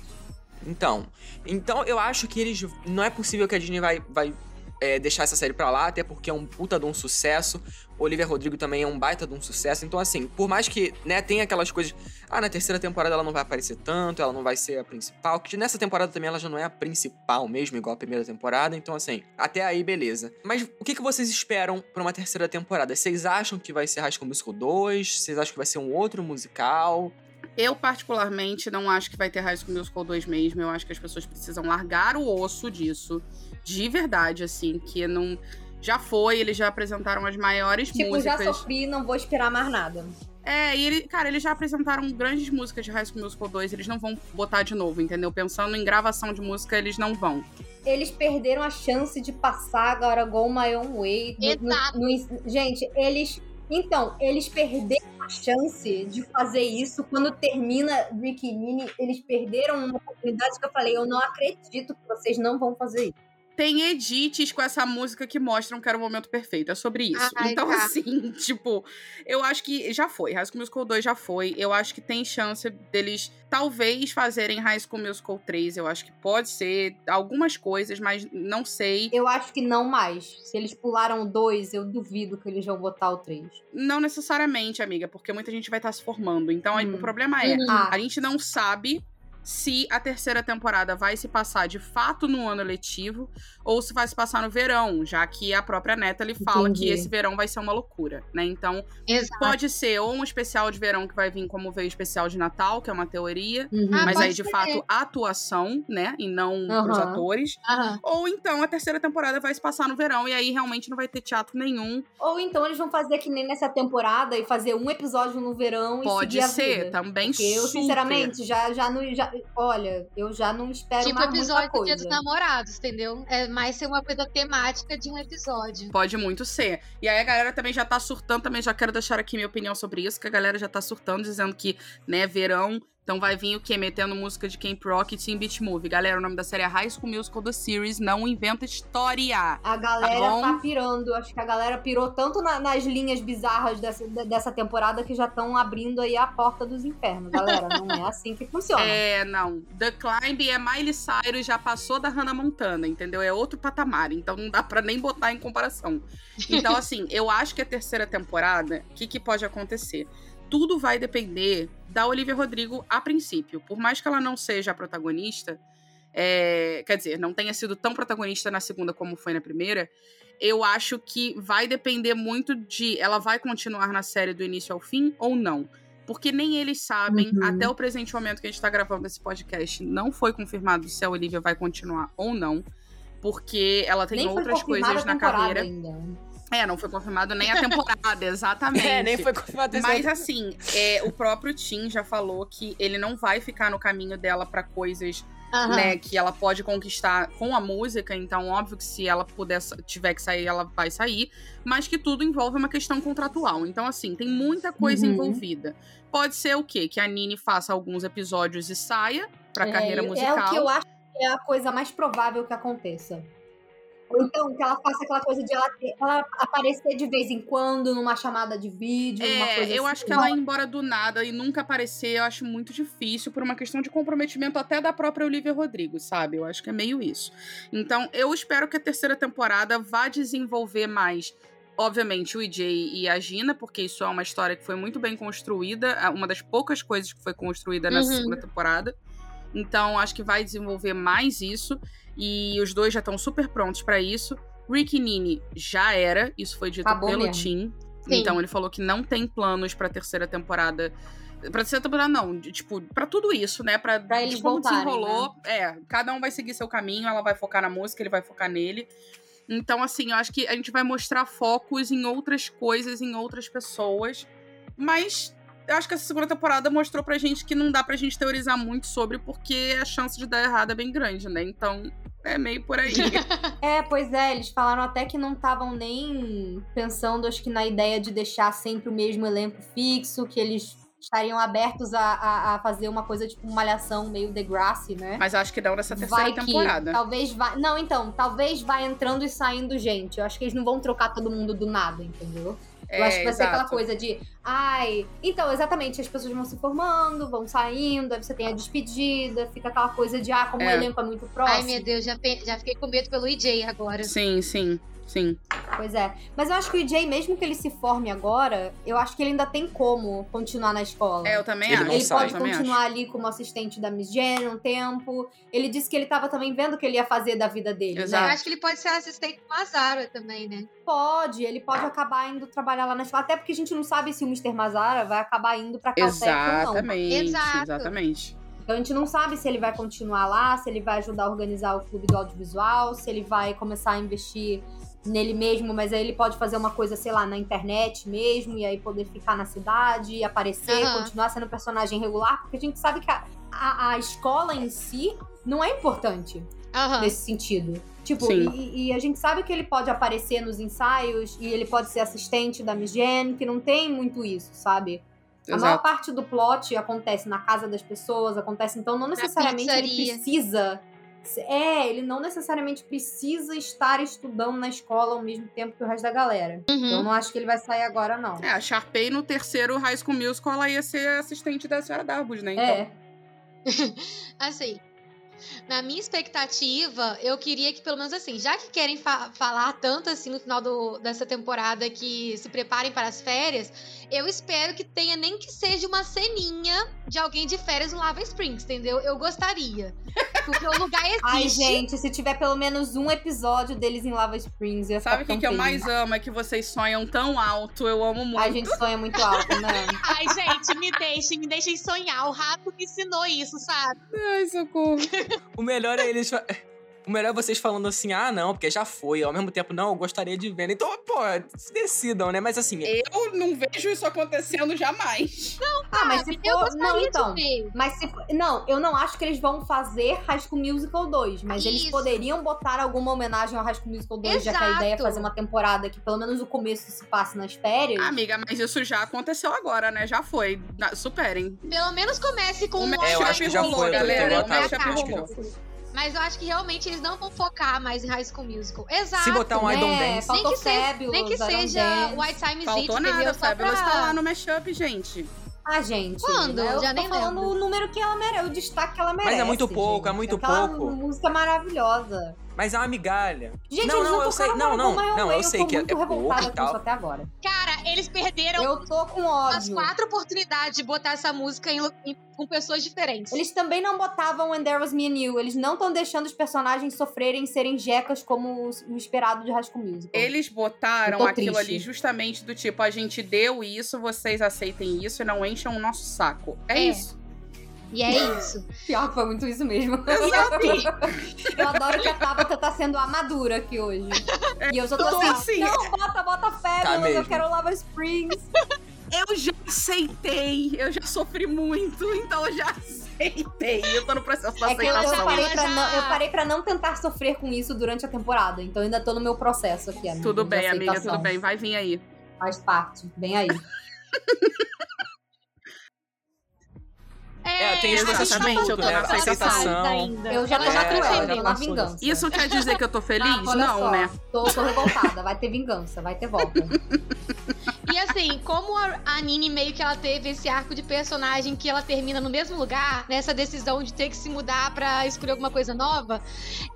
Então, então eu acho que eles. Não é possível que a Disney vai, vai é, deixar essa série pra lá, até porque é um puta de um sucesso. Olivia Rodrigo também é um baita de um sucesso. Então, assim, por mais que, né, tenha aquelas coisas. Ah, na terceira temporada ela não vai aparecer tanto, ela não vai ser a principal. Que nessa temporada também ela já não é a principal mesmo, igual a primeira temporada. Então, assim, até aí, beleza. Mas o que, que vocês esperam pra uma terceira temporada? Vocês acham que vai ser High School Musical 2? Vocês acham que vai ser um outro musical? Eu, particularmente, não acho que vai ter High School Musical 2 mesmo. Eu acho que as pessoas precisam largar o osso disso. De verdade, assim, que não. Já foi, eles já apresentaram as maiores Tipo, já músicas. sofri, não vou esperar mais nada. É, e ele, cara, eles já apresentaram grandes músicas de High School Musical 2, eles não vão botar de novo, entendeu? Pensando em gravação de música, eles não vão. Eles perderam a chance de passar agora Go My Own Way. no- no- Exato. no- gente, eles. Então, eles perderam chance de fazer isso quando termina Rick e Minnie. Eles perderam uma oportunidade que eu falei: eu não acredito que vocês não vão fazer isso. Tem edits com essa música que mostram que era o momento perfeito. É sobre isso. Ai, então, tá. assim, tipo, eu acho que já foi. High School Musical 2 já foi. Eu acho que tem chance deles talvez fazerem High School Musical 3. Eu acho que pode ser algumas coisas, mas não sei. Eu acho que não mais. Se eles pularam o dois, eu duvido que eles vão botar o três. Não necessariamente, amiga, porque muita gente vai estar se formando. Então, Hum. o problema é. Ah. a gente não sabe se a terceira temporada vai se passar de fato no ano letivo ou se vai se passar no verão, já que a própria Natalie fala Entendi. que esse verão vai ser uma loucura, né? Então, Exato. pode ser ou um especial de verão que vai vir como veio o especial de Natal, que é uma teoria, Uhum. Ah, mas pode aí de ser. fato atuação, né, e não Aham. pros atores. Aham. Ou então a terceira temporada vai se passar no verão e aí realmente não vai ter teatro nenhum. Ou então eles vão fazer que nem nessa temporada e fazer um episódio no verão e Pode seguir a ser, também Porque eu, super. sinceramente, já, já não. Já, olha, eu já não espero Tipo mais muita episódio do Dia coisa. dos Namorados, entendeu? É mais ser uma coisa temática de um episódio. Pode muito ser. E aí a galera também já tá surtando, também já quero deixar aqui minha opinião sobre isso, que a galera já tá surtando, dizendo que, né, verão Então vai vir o quê? Metendo música de Camp Rock e Teen Beach Movie. Galera, o nome da série é High School Musical The Series. Não inventa história. A galera Tá tá, pirando. Acho que a galera pirou tanto na- nas linhas bizarras dessa, dessa temporada que já estão abrindo aí a porta dos infernos, galera. Não é assim que funciona. É, não. The Climb é Miley Cyrus, já passou da Hannah Montana, entendeu? É outro patamar, então não dá pra nem botar em comparação. Então, assim, eu acho que a terceira temporada, o que, que pode acontecer? Tudo vai depender da Olivia Rodrigo a princípio. Por mais que ela não seja a protagonista, é, quer dizer, não tenha sido tão protagonista na segunda como foi na primeira, eu acho que vai depender muito de ela vai continuar na série do início ao fim ou não. Porque nem eles sabem, Uhum. até o presente momento que a gente tá gravando esse podcast, não foi confirmado se a Olivia vai continuar ou não. Porque ela tem Nem outras coisas na carreira. ainda. É, não foi confirmado nem a temporada, exatamente. É, nem foi confirmado Mas assim, é, o próprio Tim já falou que ele não vai ficar no caminho dela pra coisas Aham. né, que ela pode conquistar com a música, então óbvio que se ela puder tiver que sair, ela vai sair, mas que tudo envolve uma questão contratual. Então assim, tem muita coisa Uhum. envolvida. Pode ser o quê? Que a Nini faça alguns episódios e saia pra É, carreira musical. É o que eu acho que é a coisa mais provável que aconteça. Ou então, que ela faça aquela coisa de ela, ela aparecer de vez em quando numa chamada de vídeo, É, eu assim. acho que ela ir embora do nada e nunca aparecer, eu acho muito difícil por uma questão de comprometimento até da própria Olivia Rodrigo, sabe? Eu acho que é meio isso. Então, eu espero que a terceira temporada vá desenvolver mais, obviamente, o EJ e a Gina, porque isso é uma história que foi muito bem construída, é uma das poucas coisas que foi construída nessa Uhum. segunda temporada. Então, acho que vai desenvolver mais isso. E os dois já estão super prontos pra isso. Rick Nini já era, isso foi dito Acabou pelo mesmo. Tim. Sim. Então ele falou que não tem planos pra terceira temporada. Pra terceira temporada, não. Tipo, pra tudo isso, né? Pra, Pra eles como voltarem, desenrolou. É, cada um vai seguir seu caminho, ela vai focar na música, ele vai focar nele. Então, assim, eu acho que a gente vai mostrar focos em outras coisas, em outras pessoas. Mas eu acho que essa segunda temporada mostrou pra gente que não dá pra gente teorizar muito sobre, porque a chance de dar errado é bem grande, né? Então, é meio por aí. É, pois é, eles falaram até que não estavam nem pensando, acho que na ideia de deixar sempre o mesmo elenco fixo, que eles estariam abertos a, a, a fazer uma coisa tipo uma malhação meio Degrassi, né? Mas acho que não nessa terceira Vai que temporada. talvez vá. Não, então, talvez vá entrando e saindo gente. Eu acho que eles não vão trocar todo mundo do nada, entendeu? Eu acho que vai ser aquela É, coisa de, ai, então, exatamente, as pessoas vão se formando, vão saindo, aí você tem a despedida, fica aquela coisa de, ah, como É. o elenco é muito próximo. Ai, meu Deus, já, já fiquei com medo pelo EJ agora. Sim, sim, sim. Pois é. Mas eu acho que o Jay, mesmo que ele se forme agora, eu acho que ele ainda tem como continuar na escola. É, eu também Ele acho. Ele pode eu continuar acho. ali como assistente da Miss Jenny um tempo. Ele disse que ele tava também vendo o que ele ia fazer da vida dele, Exato. Eu né? acho que ele pode ser assistente do Mazara também, né? Pode, ele pode acabar indo trabalhar lá na escola. Até porque a gente não sabe se o Mr. Mazara vai acabar indo pra Caltech ou não. Exatamente, Exato. exatamente. Então a gente não sabe se ele vai continuar lá, se ele vai ajudar a organizar o clube do audiovisual, se ele vai começar a investir nele mesmo, mas aí ele pode fazer uma coisa, sei lá, na internet mesmo, e aí poder ficar na cidade, aparecer, Aham. continuar sendo personagem regular, porque a gente sabe que a, a, a escola em si não é importante Aham. nesse sentido. Tipo, e, e a gente sabe que ele pode aparecer nos ensaios e ele pode ser assistente da Miss Jen, que não tem muito isso, sabe? A maior Exato. parte do plot acontece na casa das pessoas, acontece, então não necessariamente ele precisa. É, ele não necessariamente precisa estar estudando na escola ao mesmo tempo que o resto da galera. Uhum. Então eu não acho que ele vai sair agora, não. É, a Sharpay no terceiro High School Musical, ela ia ser assistente da senhora Darbus, né? Então, É. Assim, na minha expectativa, eu queria que, pelo menos assim, já que querem fa- falar tanto assim no final do- dessa temporada que se preparem para as férias, eu espero que tenha nem que seja uma ceninha de alguém de férias no Lava Springs, entendeu? Eu gostaria. Porque o lugar existe. Ai, gente, se tiver pelo menos um episódio deles em Lava Springs, eu ia Sabe o que, que eu mais amo? É que vocês sonham tão alto, eu amo muito. A gente sonha muito alto, né? Ai, gente, me deixem, me deixem sonhar. O rato me ensinou isso, sabe? Ai, socorro. O melhor é eles. O melhor é vocês falando assim, ah, não, porque já foi. Ao mesmo tempo, não, eu gostaria de ver. Então, pô, se decidam, né? Mas assim. Eu não vejo isso acontecendo jamais. Não, Ah, mas se for. gostaria Não, de então. ver. Mas se for- Não, eu não acho que eles vão fazer High School Musical 2. Mas eles Isso. poderiam botar alguma homenagem ao High School Musical 2, já que a Exato. ideia é fazer uma temporada que pelo menos o começo se passe nas férias. Amiga, mas isso já aconteceu agora, né? Já foi. Na- Superem. Pelo menos comece com O um É, eu acho que já rolou, foi, galera. O já rolou. Mas eu acho que realmente eles não vão focar mais em High School Musical. Exato. Se botar um I Don't É, Dance. nem que, se- Fabulous, nem que seja Dance. White Time Faltou entendeu? nada, Só Fabulous pra- tá lá no mashup, gente. Ah, gente. Quando? Eu Já tô nem falando lembro. o número que ela merece, o destaque que ela merece. Mas é muito pouco, é gente. muito Aquela pouco. música maravilhosa. Mas é uma migalha. Gente, não, eles não, não eu sei. Não, não, não, Way, eu sei tô que é, muito é pouco revoltada e com isso tal. até agora. Cara, eles perderam Eu tô com As ódio. quatro oportunidades de botar essa música em- em- com pessoas diferentes. Eles também não botavam When There Was Me and You. Eles não estão deixando os personagens sofrerem e serem jecas como o esperado de School Musical. Eles botaram Eu aquilo triste. ali justamente do tipo, a gente deu isso, vocês aceitem isso e não enchem o nosso saco. É, É. isso. E é isso. Pior que foi muito isso mesmo. Exato. Eu adoro que a Tabata tá sendo a madura aqui hoje. E eu só tô Tô assim, assim. não, bota, bota Fabulous, Tá eu quero Lava Springs. Eu já aceitei, eu já sofri muito, então eu já aceitei. Eu tô no processo da É que eu, eu aceitação. parei pra já- não, eu parei pra não tentar sofrer com isso durante a temporada. Então eu ainda tô no meu processo aqui, amiga. Tudo bem, amiga, aceitação. tudo bem. Vai vir aí. Faz parte. Vem aí. É, tem esse processo exatamente, eu tô na aceitação. ainda. Eu já tô É, na vingança. Isso quer dizer que eu tô feliz? Ah, não, só, né? Tô, tô revoltada. Vai ter vingança, vai ter volta. E assim, como a Nini meio que ela teve esse arco de personagem que ela termina no mesmo lugar, nessa decisão de ter que se mudar pra escolher alguma coisa nova,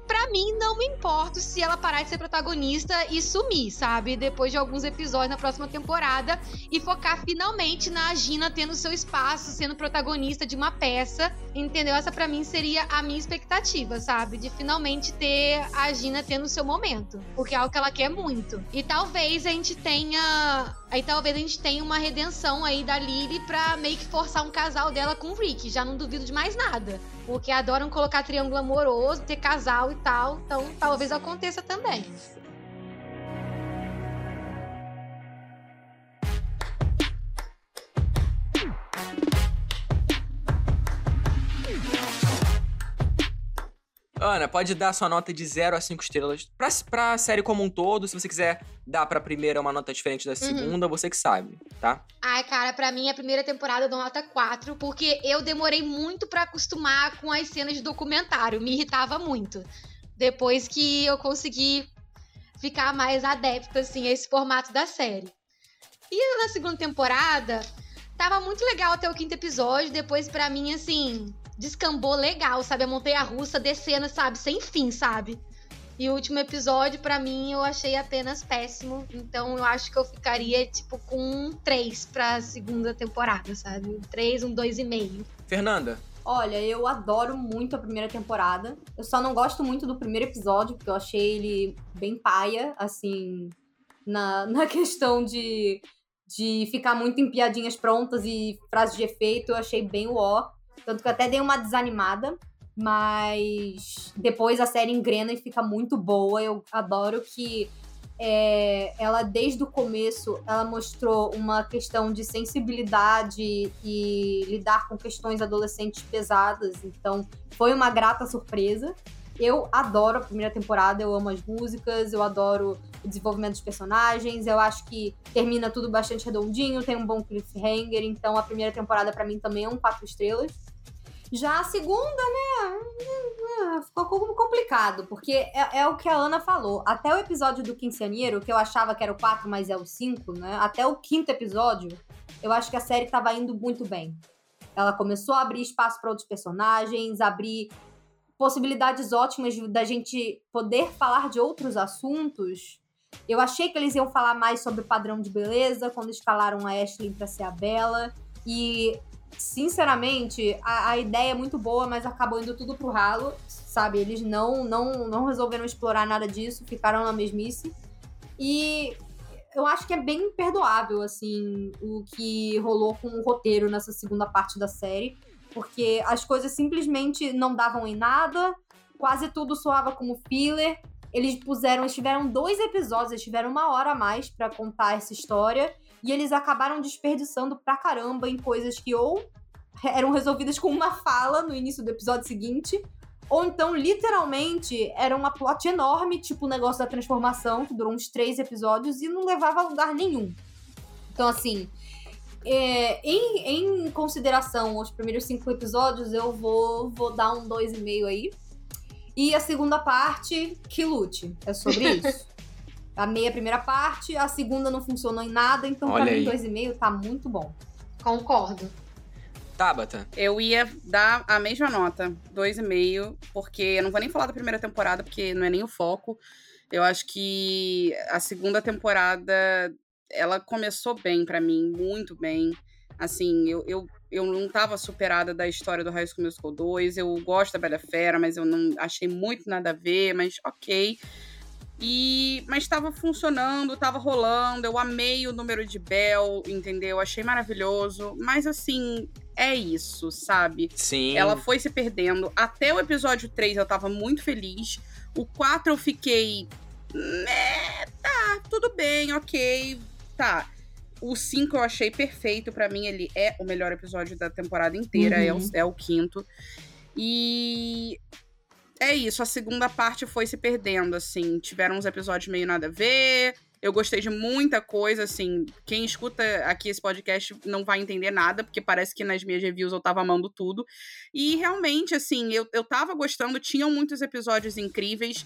pra mim não me importo se ela parar de ser protagonista e sumir, sabe? Depois de alguns episódios na próxima temporada e focar finalmente na Gina tendo seu espaço, sendo protagonista de uma peça, entendeu? Essa pra mim seria a minha expectativa, sabe? De finalmente ter a Gina tendo seu momento, porque é algo que ela quer muito. E talvez a gente tenha Aí talvez a gente tenha uma redenção aí da Lily pra meio que forçar um casal dela com o Rick. Já não duvido de mais nada. Porque adoram colocar triângulo amoroso, ter casal e tal. Então talvez aconteça também. Ana, pode dar sua nota de 0 a 5 estrelas pra, pra série como um todo. Se você quiser dar pra primeira uma nota diferente da segunda, você que sabe, tá? Ai, cara, pra mim a primeira temporada eu dou nota 4, porque eu demorei muito pra acostumar com as cenas de documentário. Me irritava muito. Depois que eu consegui ficar mais adepta, assim, a esse formato da série. E na segunda temporada, tava muito legal até o quinto episódio. Depois, pra mim, assim, descambou legal, sabe? A montanha russa descendo, sabe? Sem fim, sabe? E o último episódio, pra mim, eu achei apenas péssimo. Então eu acho que eu ficaria, tipo, com um 3 pra segunda temporada, sabe? Um 3, um 2,5. Fernanda, Olha, eu adoro muito a primeira temporada. Eu só não gosto muito do primeiro episódio, porque eu achei ele bem paia, assim, na, na questão de, de ficar muito em piadinhas prontas e frases de efeito. Eu achei bem o ó. Tanto que eu até dei uma desanimada. Mas depois a série engrena e fica muito boa. Eu adoro que é, ela, desde o começo, ela mostrou uma questão de sensibilidade e lidar com questões adolescentes pesadas. Então, foi uma grata surpresa. Eu adoro a primeira temporada, eu amo as músicas, eu adoro o desenvolvimento dos personagens. Eu acho que termina tudo bastante redondinho, tem um bom cliffhanger. Então, a primeira temporada, para mim, também é um quatro estrelas. Já a segunda, né? Ficou como complicado, porque é, é, o que a Ana falou. Até o episódio do Quinceaneiro, que eu achava que era o 4, mas é o 5, né? Até o quinto episódio, eu acho que a série tava indo muito bem. Ela começou a abrir espaço para outros personagens, abrir possibilidades ótimas da gente poder falar de outros assuntos. Eu achei que eles iam falar mais sobre o padrão de beleza quando escalaram a Ashley para ser a Bella. E sinceramente, a, a, ideia é muito boa, mas acabou indo tudo pro ralo, sabe? Eles não, não, não resolveram explorar nada disso, ficaram na mesmice. E eu acho que é bem perdoável, assim, o que rolou com o roteiro nessa segunda parte da série, porque as coisas simplesmente não davam em nada. quase tudo soava como filler. Eles puseram, eles tiveram dois episódios, eles tiveram uma hora a mais para contar essa história. E eles acabaram desperdiçando pra caramba em coisas que ou eram resolvidas com uma fala no início do episódio seguinte, ou então, literalmente, era uma plot enorme, tipo o negócio da transformação, que durou uns três episódios e não levava a lugar nenhum. Então, assim, é, em, em, consideração aos primeiros cinco episódios, eu vou, vou dar um dois e meio aí. E a segunda parte, que lute. É sobre isso. Amei a primeira parte, a segunda não funcionou em nada, então Olha pra aí. mim, dois e meio tá muito bom. Concordo. Tabata. Eu ia dar a mesma nota, dois e meio, porque eu não vou nem falar da primeira temporada, porque não é nem o foco. Eu acho que a segunda temporada, ela começou bem para mim, muito bem. Assim, eu, eu, eu não tava superada da história do High School Musical 2. Eu gosto da Bela Fera, mas eu não achei muito nada a ver, mas ok. E mas estava funcionando, estava rolando. Eu amei o número de Bell, entendeu? Achei maravilhoso. Mas assim, é isso, sabe? Sim. Ela foi se perdendo. Até o episódio 3 eu tava muito feliz. O 4 eu fiquei. É, tá, tudo bem, ok. Tá. O 5 eu achei perfeito. para mim, ele é o melhor episódio da temporada inteira. Uhum. É, o, é o quinto. E é isso, a segunda parte foi se perdendo, assim. Tiveram uns episódios meio nada a ver. Eu gostei de muita coisa, assim. Quem escuta aqui esse podcast não vai entender nada, porque parece que nas minhas reviews eu tava amando tudo. E realmente, assim, eu, eu tava gostando, tinham muitos episódios incríveis,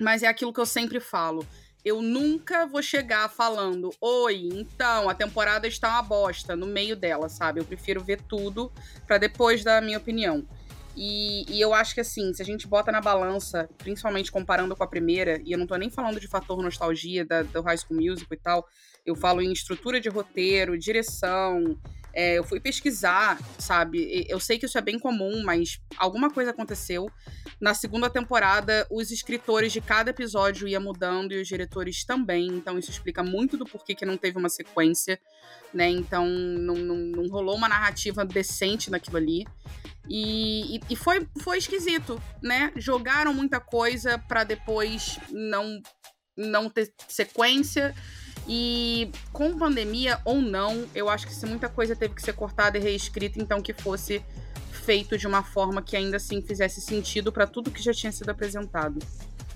mas é aquilo que eu sempre falo. Eu nunca vou chegar falando, oi, então, a temporada está uma bosta, no meio dela, sabe? Eu prefiro ver tudo para depois dar a minha opinião. E, e, eu acho que assim, se a gente bota na balança, principalmente comparando com a primeira, e eu não tô nem falando de fator nostalgia da, do High School Musical e tal, eu falo em estrutura de roteiro, direção. É, eu fui pesquisar, sabe? Eu sei que isso é bem comum, mas alguma coisa aconteceu. Na segunda temporada, os escritores de cada episódio iam mudando e os diretores também. Então, isso explica muito do porquê que não teve uma sequência, né? Então, não, não, não rolou uma narrativa decente naquilo ali. E, e, e, foi, foi esquisito, né? Jogaram muita coisa para depois não, não ter sequência. E com pandemia ou não, eu acho que se muita coisa teve que ser cortada e reescrita, então que fosse feito de uma forma que ainda assim fizesse sentido para tudo que já tinha sido apresentado.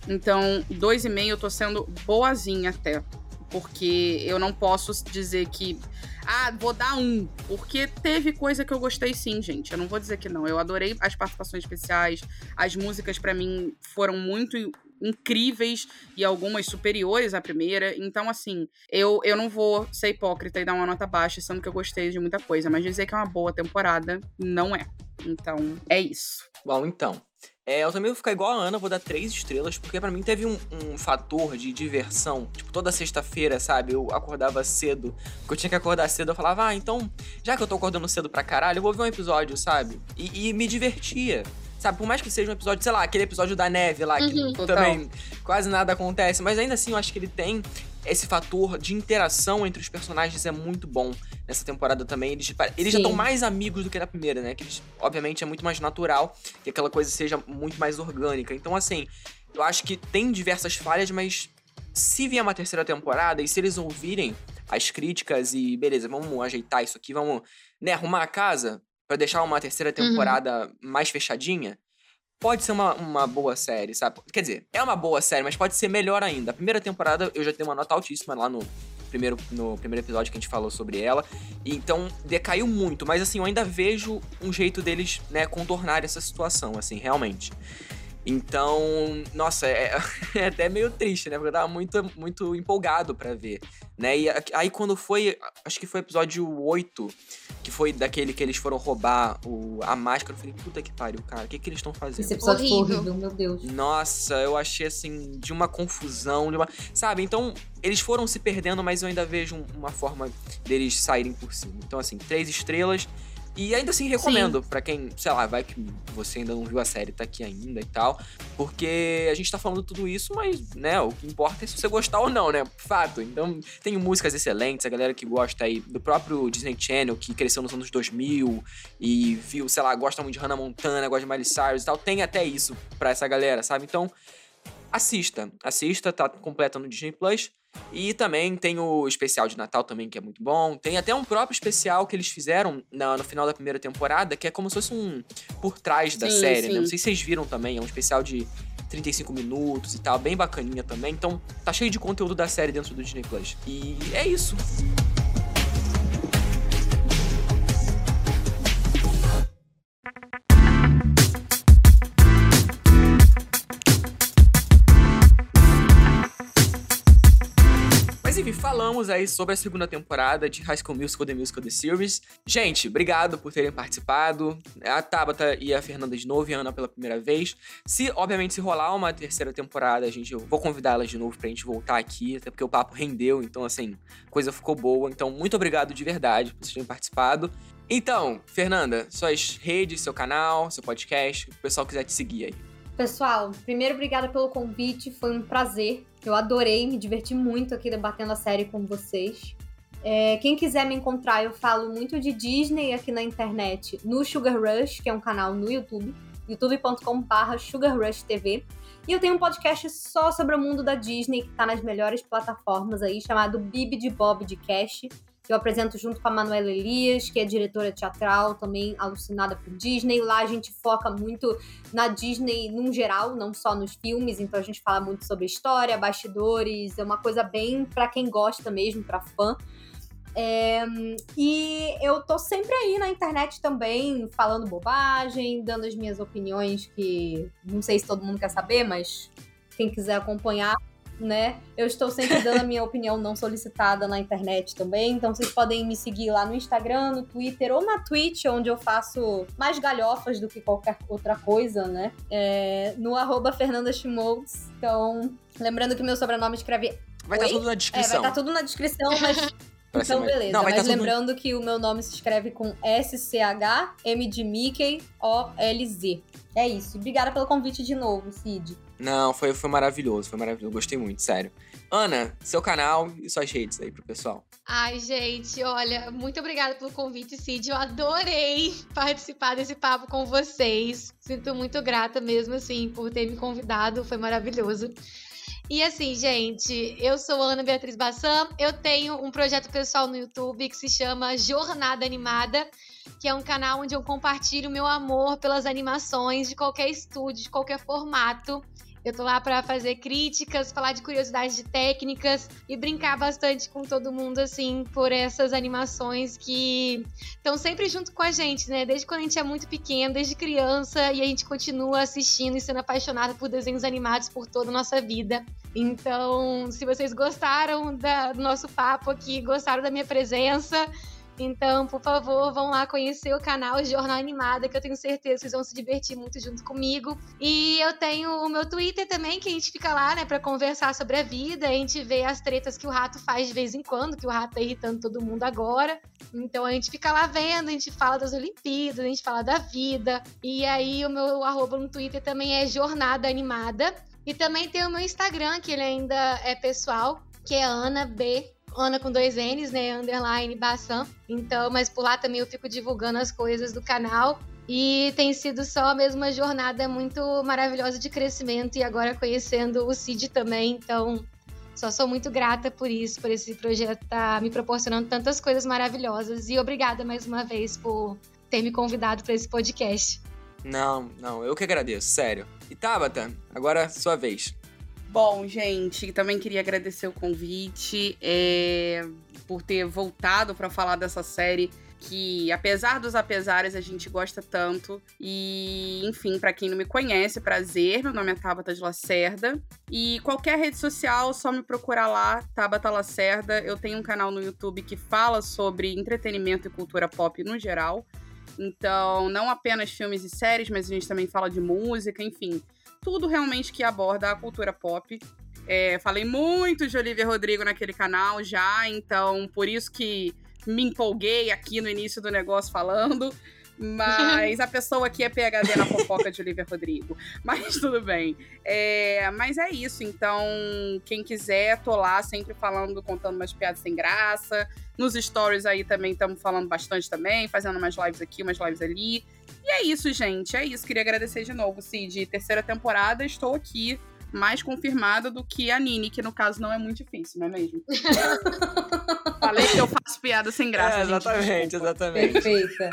Então, dois e meio eu tô sendo boazinha até. Porque eu não posso dizer que. Ah, vou dar um. Porque teve coisa que eu gostei sim, gente. Eu não vou dizer que não. Eu adorei as participações especiais. As músicas, para mim, foram muito incríveis e algumas superiores à primeira. Então, assim, eu, eu não vou ser hipócrita e dar uma nota baixa, sendo que eu gostei de muita coisa. Mas dizer que é uma boa temporada, não é. Então, é isso. Bom, então. É, eu também vou ficar igual a Ana, vou dar três estrelas, porque para mim teve um, um, fator de diversão. Tipo, toda sexta-feira, sabe? Eu acordava cedo, porque eu tinha que acordar cedo, eu falava, ah, então, já que eu tô acordando cedo pra caralho, eu vou ver um episódio, sabe? E, e me divertia. Sabe, por mais que seja um episódio, sei lá, aquele episódio da neve lá, que uhum, também quase nada acontece, mas ainda assim eu acho que ele tem esse fator de interação entre os personagens é muito bom nessa temporada também. Eles, eles já estão mais amigos do que na primeira, né? Que eles, obviamente, é muito mais natural que aquela coisa seja muito mais orgânica. Então, assim, eu acho que tem diversas falhas, mas se vier uma terceira temporada e se eles ouvirem as críticas e beleza, vamos ajeitar isso aqui, vamos né, arrumar a casa para deixar uma terceira uhum. temporada uhum. mais fechadinha, pode ser uma, uma boa série, sabe? Quer dizer, é uma boa série, mas pode ser melhor ainda. A primeira temporada eu já dei uma nota altíssima lá no primeiro, no primeiro episódio que a gente falou sobre ela. Então decaiu muito, mas assim, eu ainda vejo um jeito deles, né, contornar essa situação, assim, realmente. Então, nossa, é, é, até meio triste, né? Porque eu tava muito, muito empolgado para ver, né? E aí quando foi, acho que foi episódio 8, que foi daquele que eles foram roubar o, a máscara, eu falei, puta que pariu, cara, o que que eles estão fazendo? Esse episódio horrível. horrível, meu Deus. Nossa, eu achei assim, de uma confusão, de uma... Sabe, então, eles foram se perdendo, mas eu ainda vejo uma forma deles saírem por cima. Então, assim, três estrelas, E ainda assim recomendo para quem, sei lá, vai que você ainda não viu a série, tá aqui ainda e tal. Porque a gente tá falando tudo isso, mas, né, o que importa é se você gostar ou não, né? Fato. Então, tem músicas excelentes, a galera que gosta aí do próprio Disney Channel, que cresceu nos anos 2000 e viu, sei lá, gosta muito de Hannah Montana, gosta de Miley Cyrus e tal. Tem até isso pra essa galera, sabe? Então, assista. Assista, tá completa no Disney Plus. E também tem o especial de Natal também, que é muito bom. Tem até um próprio especial que eles fizeram no, no final da primeira temporada, que é como se fosse um por trás da Sim, série, né? sim. Não sei se vocês viram também, é um especial de 35 minutos e tal, bem bacaninha também. Então, tá cheio de conteúdo da série dentro do Disney Plus. E é isso. Enfim, falamos aí sobre a segunda temporada de High School Musical The Musical The Series. Gente, obrigado por terem participado. A Tabata e a Fernanda de novo e a Ana pela primeira vez. Se, obviamente, se rolar uma terceira temporada, a gente, eu vou convidar elas de novo pra gente voltar aqui, até porque o papo rendeu, então assim, coisa ficou boa. Então, muito obrigado de verdade por vocês terem participado. Então, Fernanda, suas redes, seu canal, seu podcast, o pessoal quiser te seguir aí. Pessoal, primeiro, obrigada pelo convite, foi um prazer. Eu adorei, me diverti muito aqui debatendo a série com vocês. É, quem quiser me encontrar, eu falo muito de Disney aqui na internet, no Sugar Rush, que é um canal no YouTube, youtube.com.br Sugar Rush TV. E eu tenho um podcast só sobre o mundo da Disney, que tá nas melhores plataformas aí, chamado Bibi de Bob de Cash, eu apresento junto com a Manuela Elias, que é diretora teatral, também alucinada por Disney. Lá a gente foca muito na Disney num geral, não só nos filmes, então a gente fala muito sobre história, bastidores, é uma coisa bem pra quem gosta mesmo, pra fã. É, e eu tô sempre aí na internet também, falando bobagem, dando as minhas opiniões que não sei se todo mundo quer saber, mas quem quiser acompanhar, né? Eu estou sempre dando a minha opinião não solicitada na internet também, então vocês podem me seguir lá no Instagram, no Twitter ou na Twitch, onde eu faço mais galhofas do que qualquer outra coisa, né? É, no arroba Fernanda Schmoltz. Então, lembrando que meu sobrenome escreve Vai estar Oi? tudo na é, descrição. vai estar tudo na descrição, mas. Pra então, mais- beleza. Não, mas tá tudo- lembrando que o meu nome se escreve com S-C-H, M de Mickey, O-L-Z. É isso. Obrigada pelo convite de novo, Cid. Não, foi, foi maravilhoso, foi maravilhoso. Gostei muito, sério. Ana, seu canal e suas redes aí pro pessoal. Ai, gente, olha, muito obrigada pelo convite, Cid. Eu adorei participar desse papo com vocês. Sinto muito grata mesmo, assim, por ter me convidado. Foi maravilhoso. E assim, gente, eu sou Ana Beatriz Bassam. Eu tenho um projeto pessoal no YouTube que se chama Jornada Animada, que é um canal onde eu compartilho meu amor pelas animações de qualquer estúdio, de qualquer formato. Eu tô lá pra fazer críticas, falar de curiosidades de técnicas e brincar bastante com todo mundo, assim, por essas animações que estão sempre junto com a gente, né? Desde quando a gente é muito pequeno, desde criança, e a gente continua assistindo e sendo apaixonado por desenhos animados por toda a nossa vida. Então, se vocês gostaram da- do nosso papo aqui, gostaram da minha presença, então, por favor, vão lá conhecer o canal Jornal Animada, que eu tenho certeza que vocês vão se divertir muito junto comigo. E eu tenho o meu Twitter também, que a gente fica lá, né, pra conversar sobre a vida. A gente vê as tretas que o rato faz de vez em quando, que o rato tá irritando todo mundo agora. Então a gente fica lá vendo, a gente fala das Olimpíadas, a gente fala da vida. E aí o meu arroba no Twitter também é Jornada Animada. E também tem o meu Instagram, que ele ainda é pessoal, que é Ana B Ana com dois N's, né? Underline Bassam. Então, mas por lá também eu fico divulgando as coisas do canal. E tem sido só mesmo uma jornada muito maravilhosa de crescimento e agora conhecendo o Cid também. Então, só sou muito grata por isso, por esse projeto estar me proporcionando tantas coisas maravilhosas. E obrigada mais uma vez por ter me convidado para esse podcast. Não, não, eu que agradeço, sério. E Tabata, agora sua vez. Bom, gente, também queria agradecer o convite é, por ter voltado para falar dessa série que, apesar dos apesares, a gente gosta tanto. E, enfim, para quem não me conhece, prazer. Meu nome é Tabata de Lacerda. E qualquer rede social, só me procurar lá, Tabata Lacerda. Eu tenho um canal no YouTube que fala sobre entretenimento e cultura pop no geral. Então, não apenas filmes e séries, mas a gente também fala de música, enfim tudo realmente que aborda a cultura pop. É, falei muito de Olivia Rodrigo naquele canal já, então por isso que me empolguei aqui no início do negócio falando. Mas a pessoa aqui é PHD na fofoca de Olivia Rodrigo. Mas tudo bem. É, mas é isso. Então, quem quiser, tô lá sempre falando, contando umas piadas sem graça. Nos stories aí também estamos falando bastante também, fazendo umas lives aqui, umas lives ali. E é isso, gente. É isso. Queria agradecer de novo, Cid. Terceira temporada, estou aqui mais confirmada do que a Nini, que no caso não é muito difícil, não é mesmo? Falei que eu faço piada sem graça. É, gente, exatamente, desculpa. exatamente. Perfeita.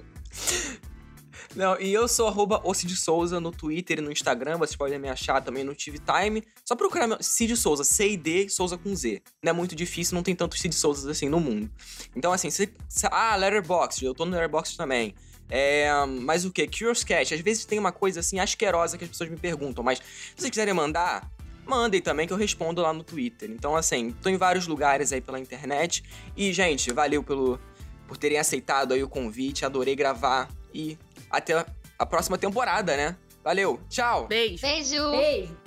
Não, e eu sou arroba o Cid Souza no Twitter e no Instagram. Vocês podem me achar também no TV Time. Só procurar meu- Cid Souza, C-I-D, Souza com Z. Não é muito difícil, não tem tantos Cid Souzas assim no mundo. Então, assim, se, se- ah, Letterboxd, eu tô no Letterboxd também. É, mas o que? Curious Cat. Às vezes tem uma coisa assim asquerosa que as pessoas me perguntam, mas se vocês quiserem mandar, mandem também que eu respondo lá no Twitter. Então, assim, tô em vários lugares aí pela internet. E, gente, valeu pelo, por terem aceitado aí o convite. Adorei gravar. E até a próxima temporada, né? Valeu, tchau! Beijo! Beijo! Beijo.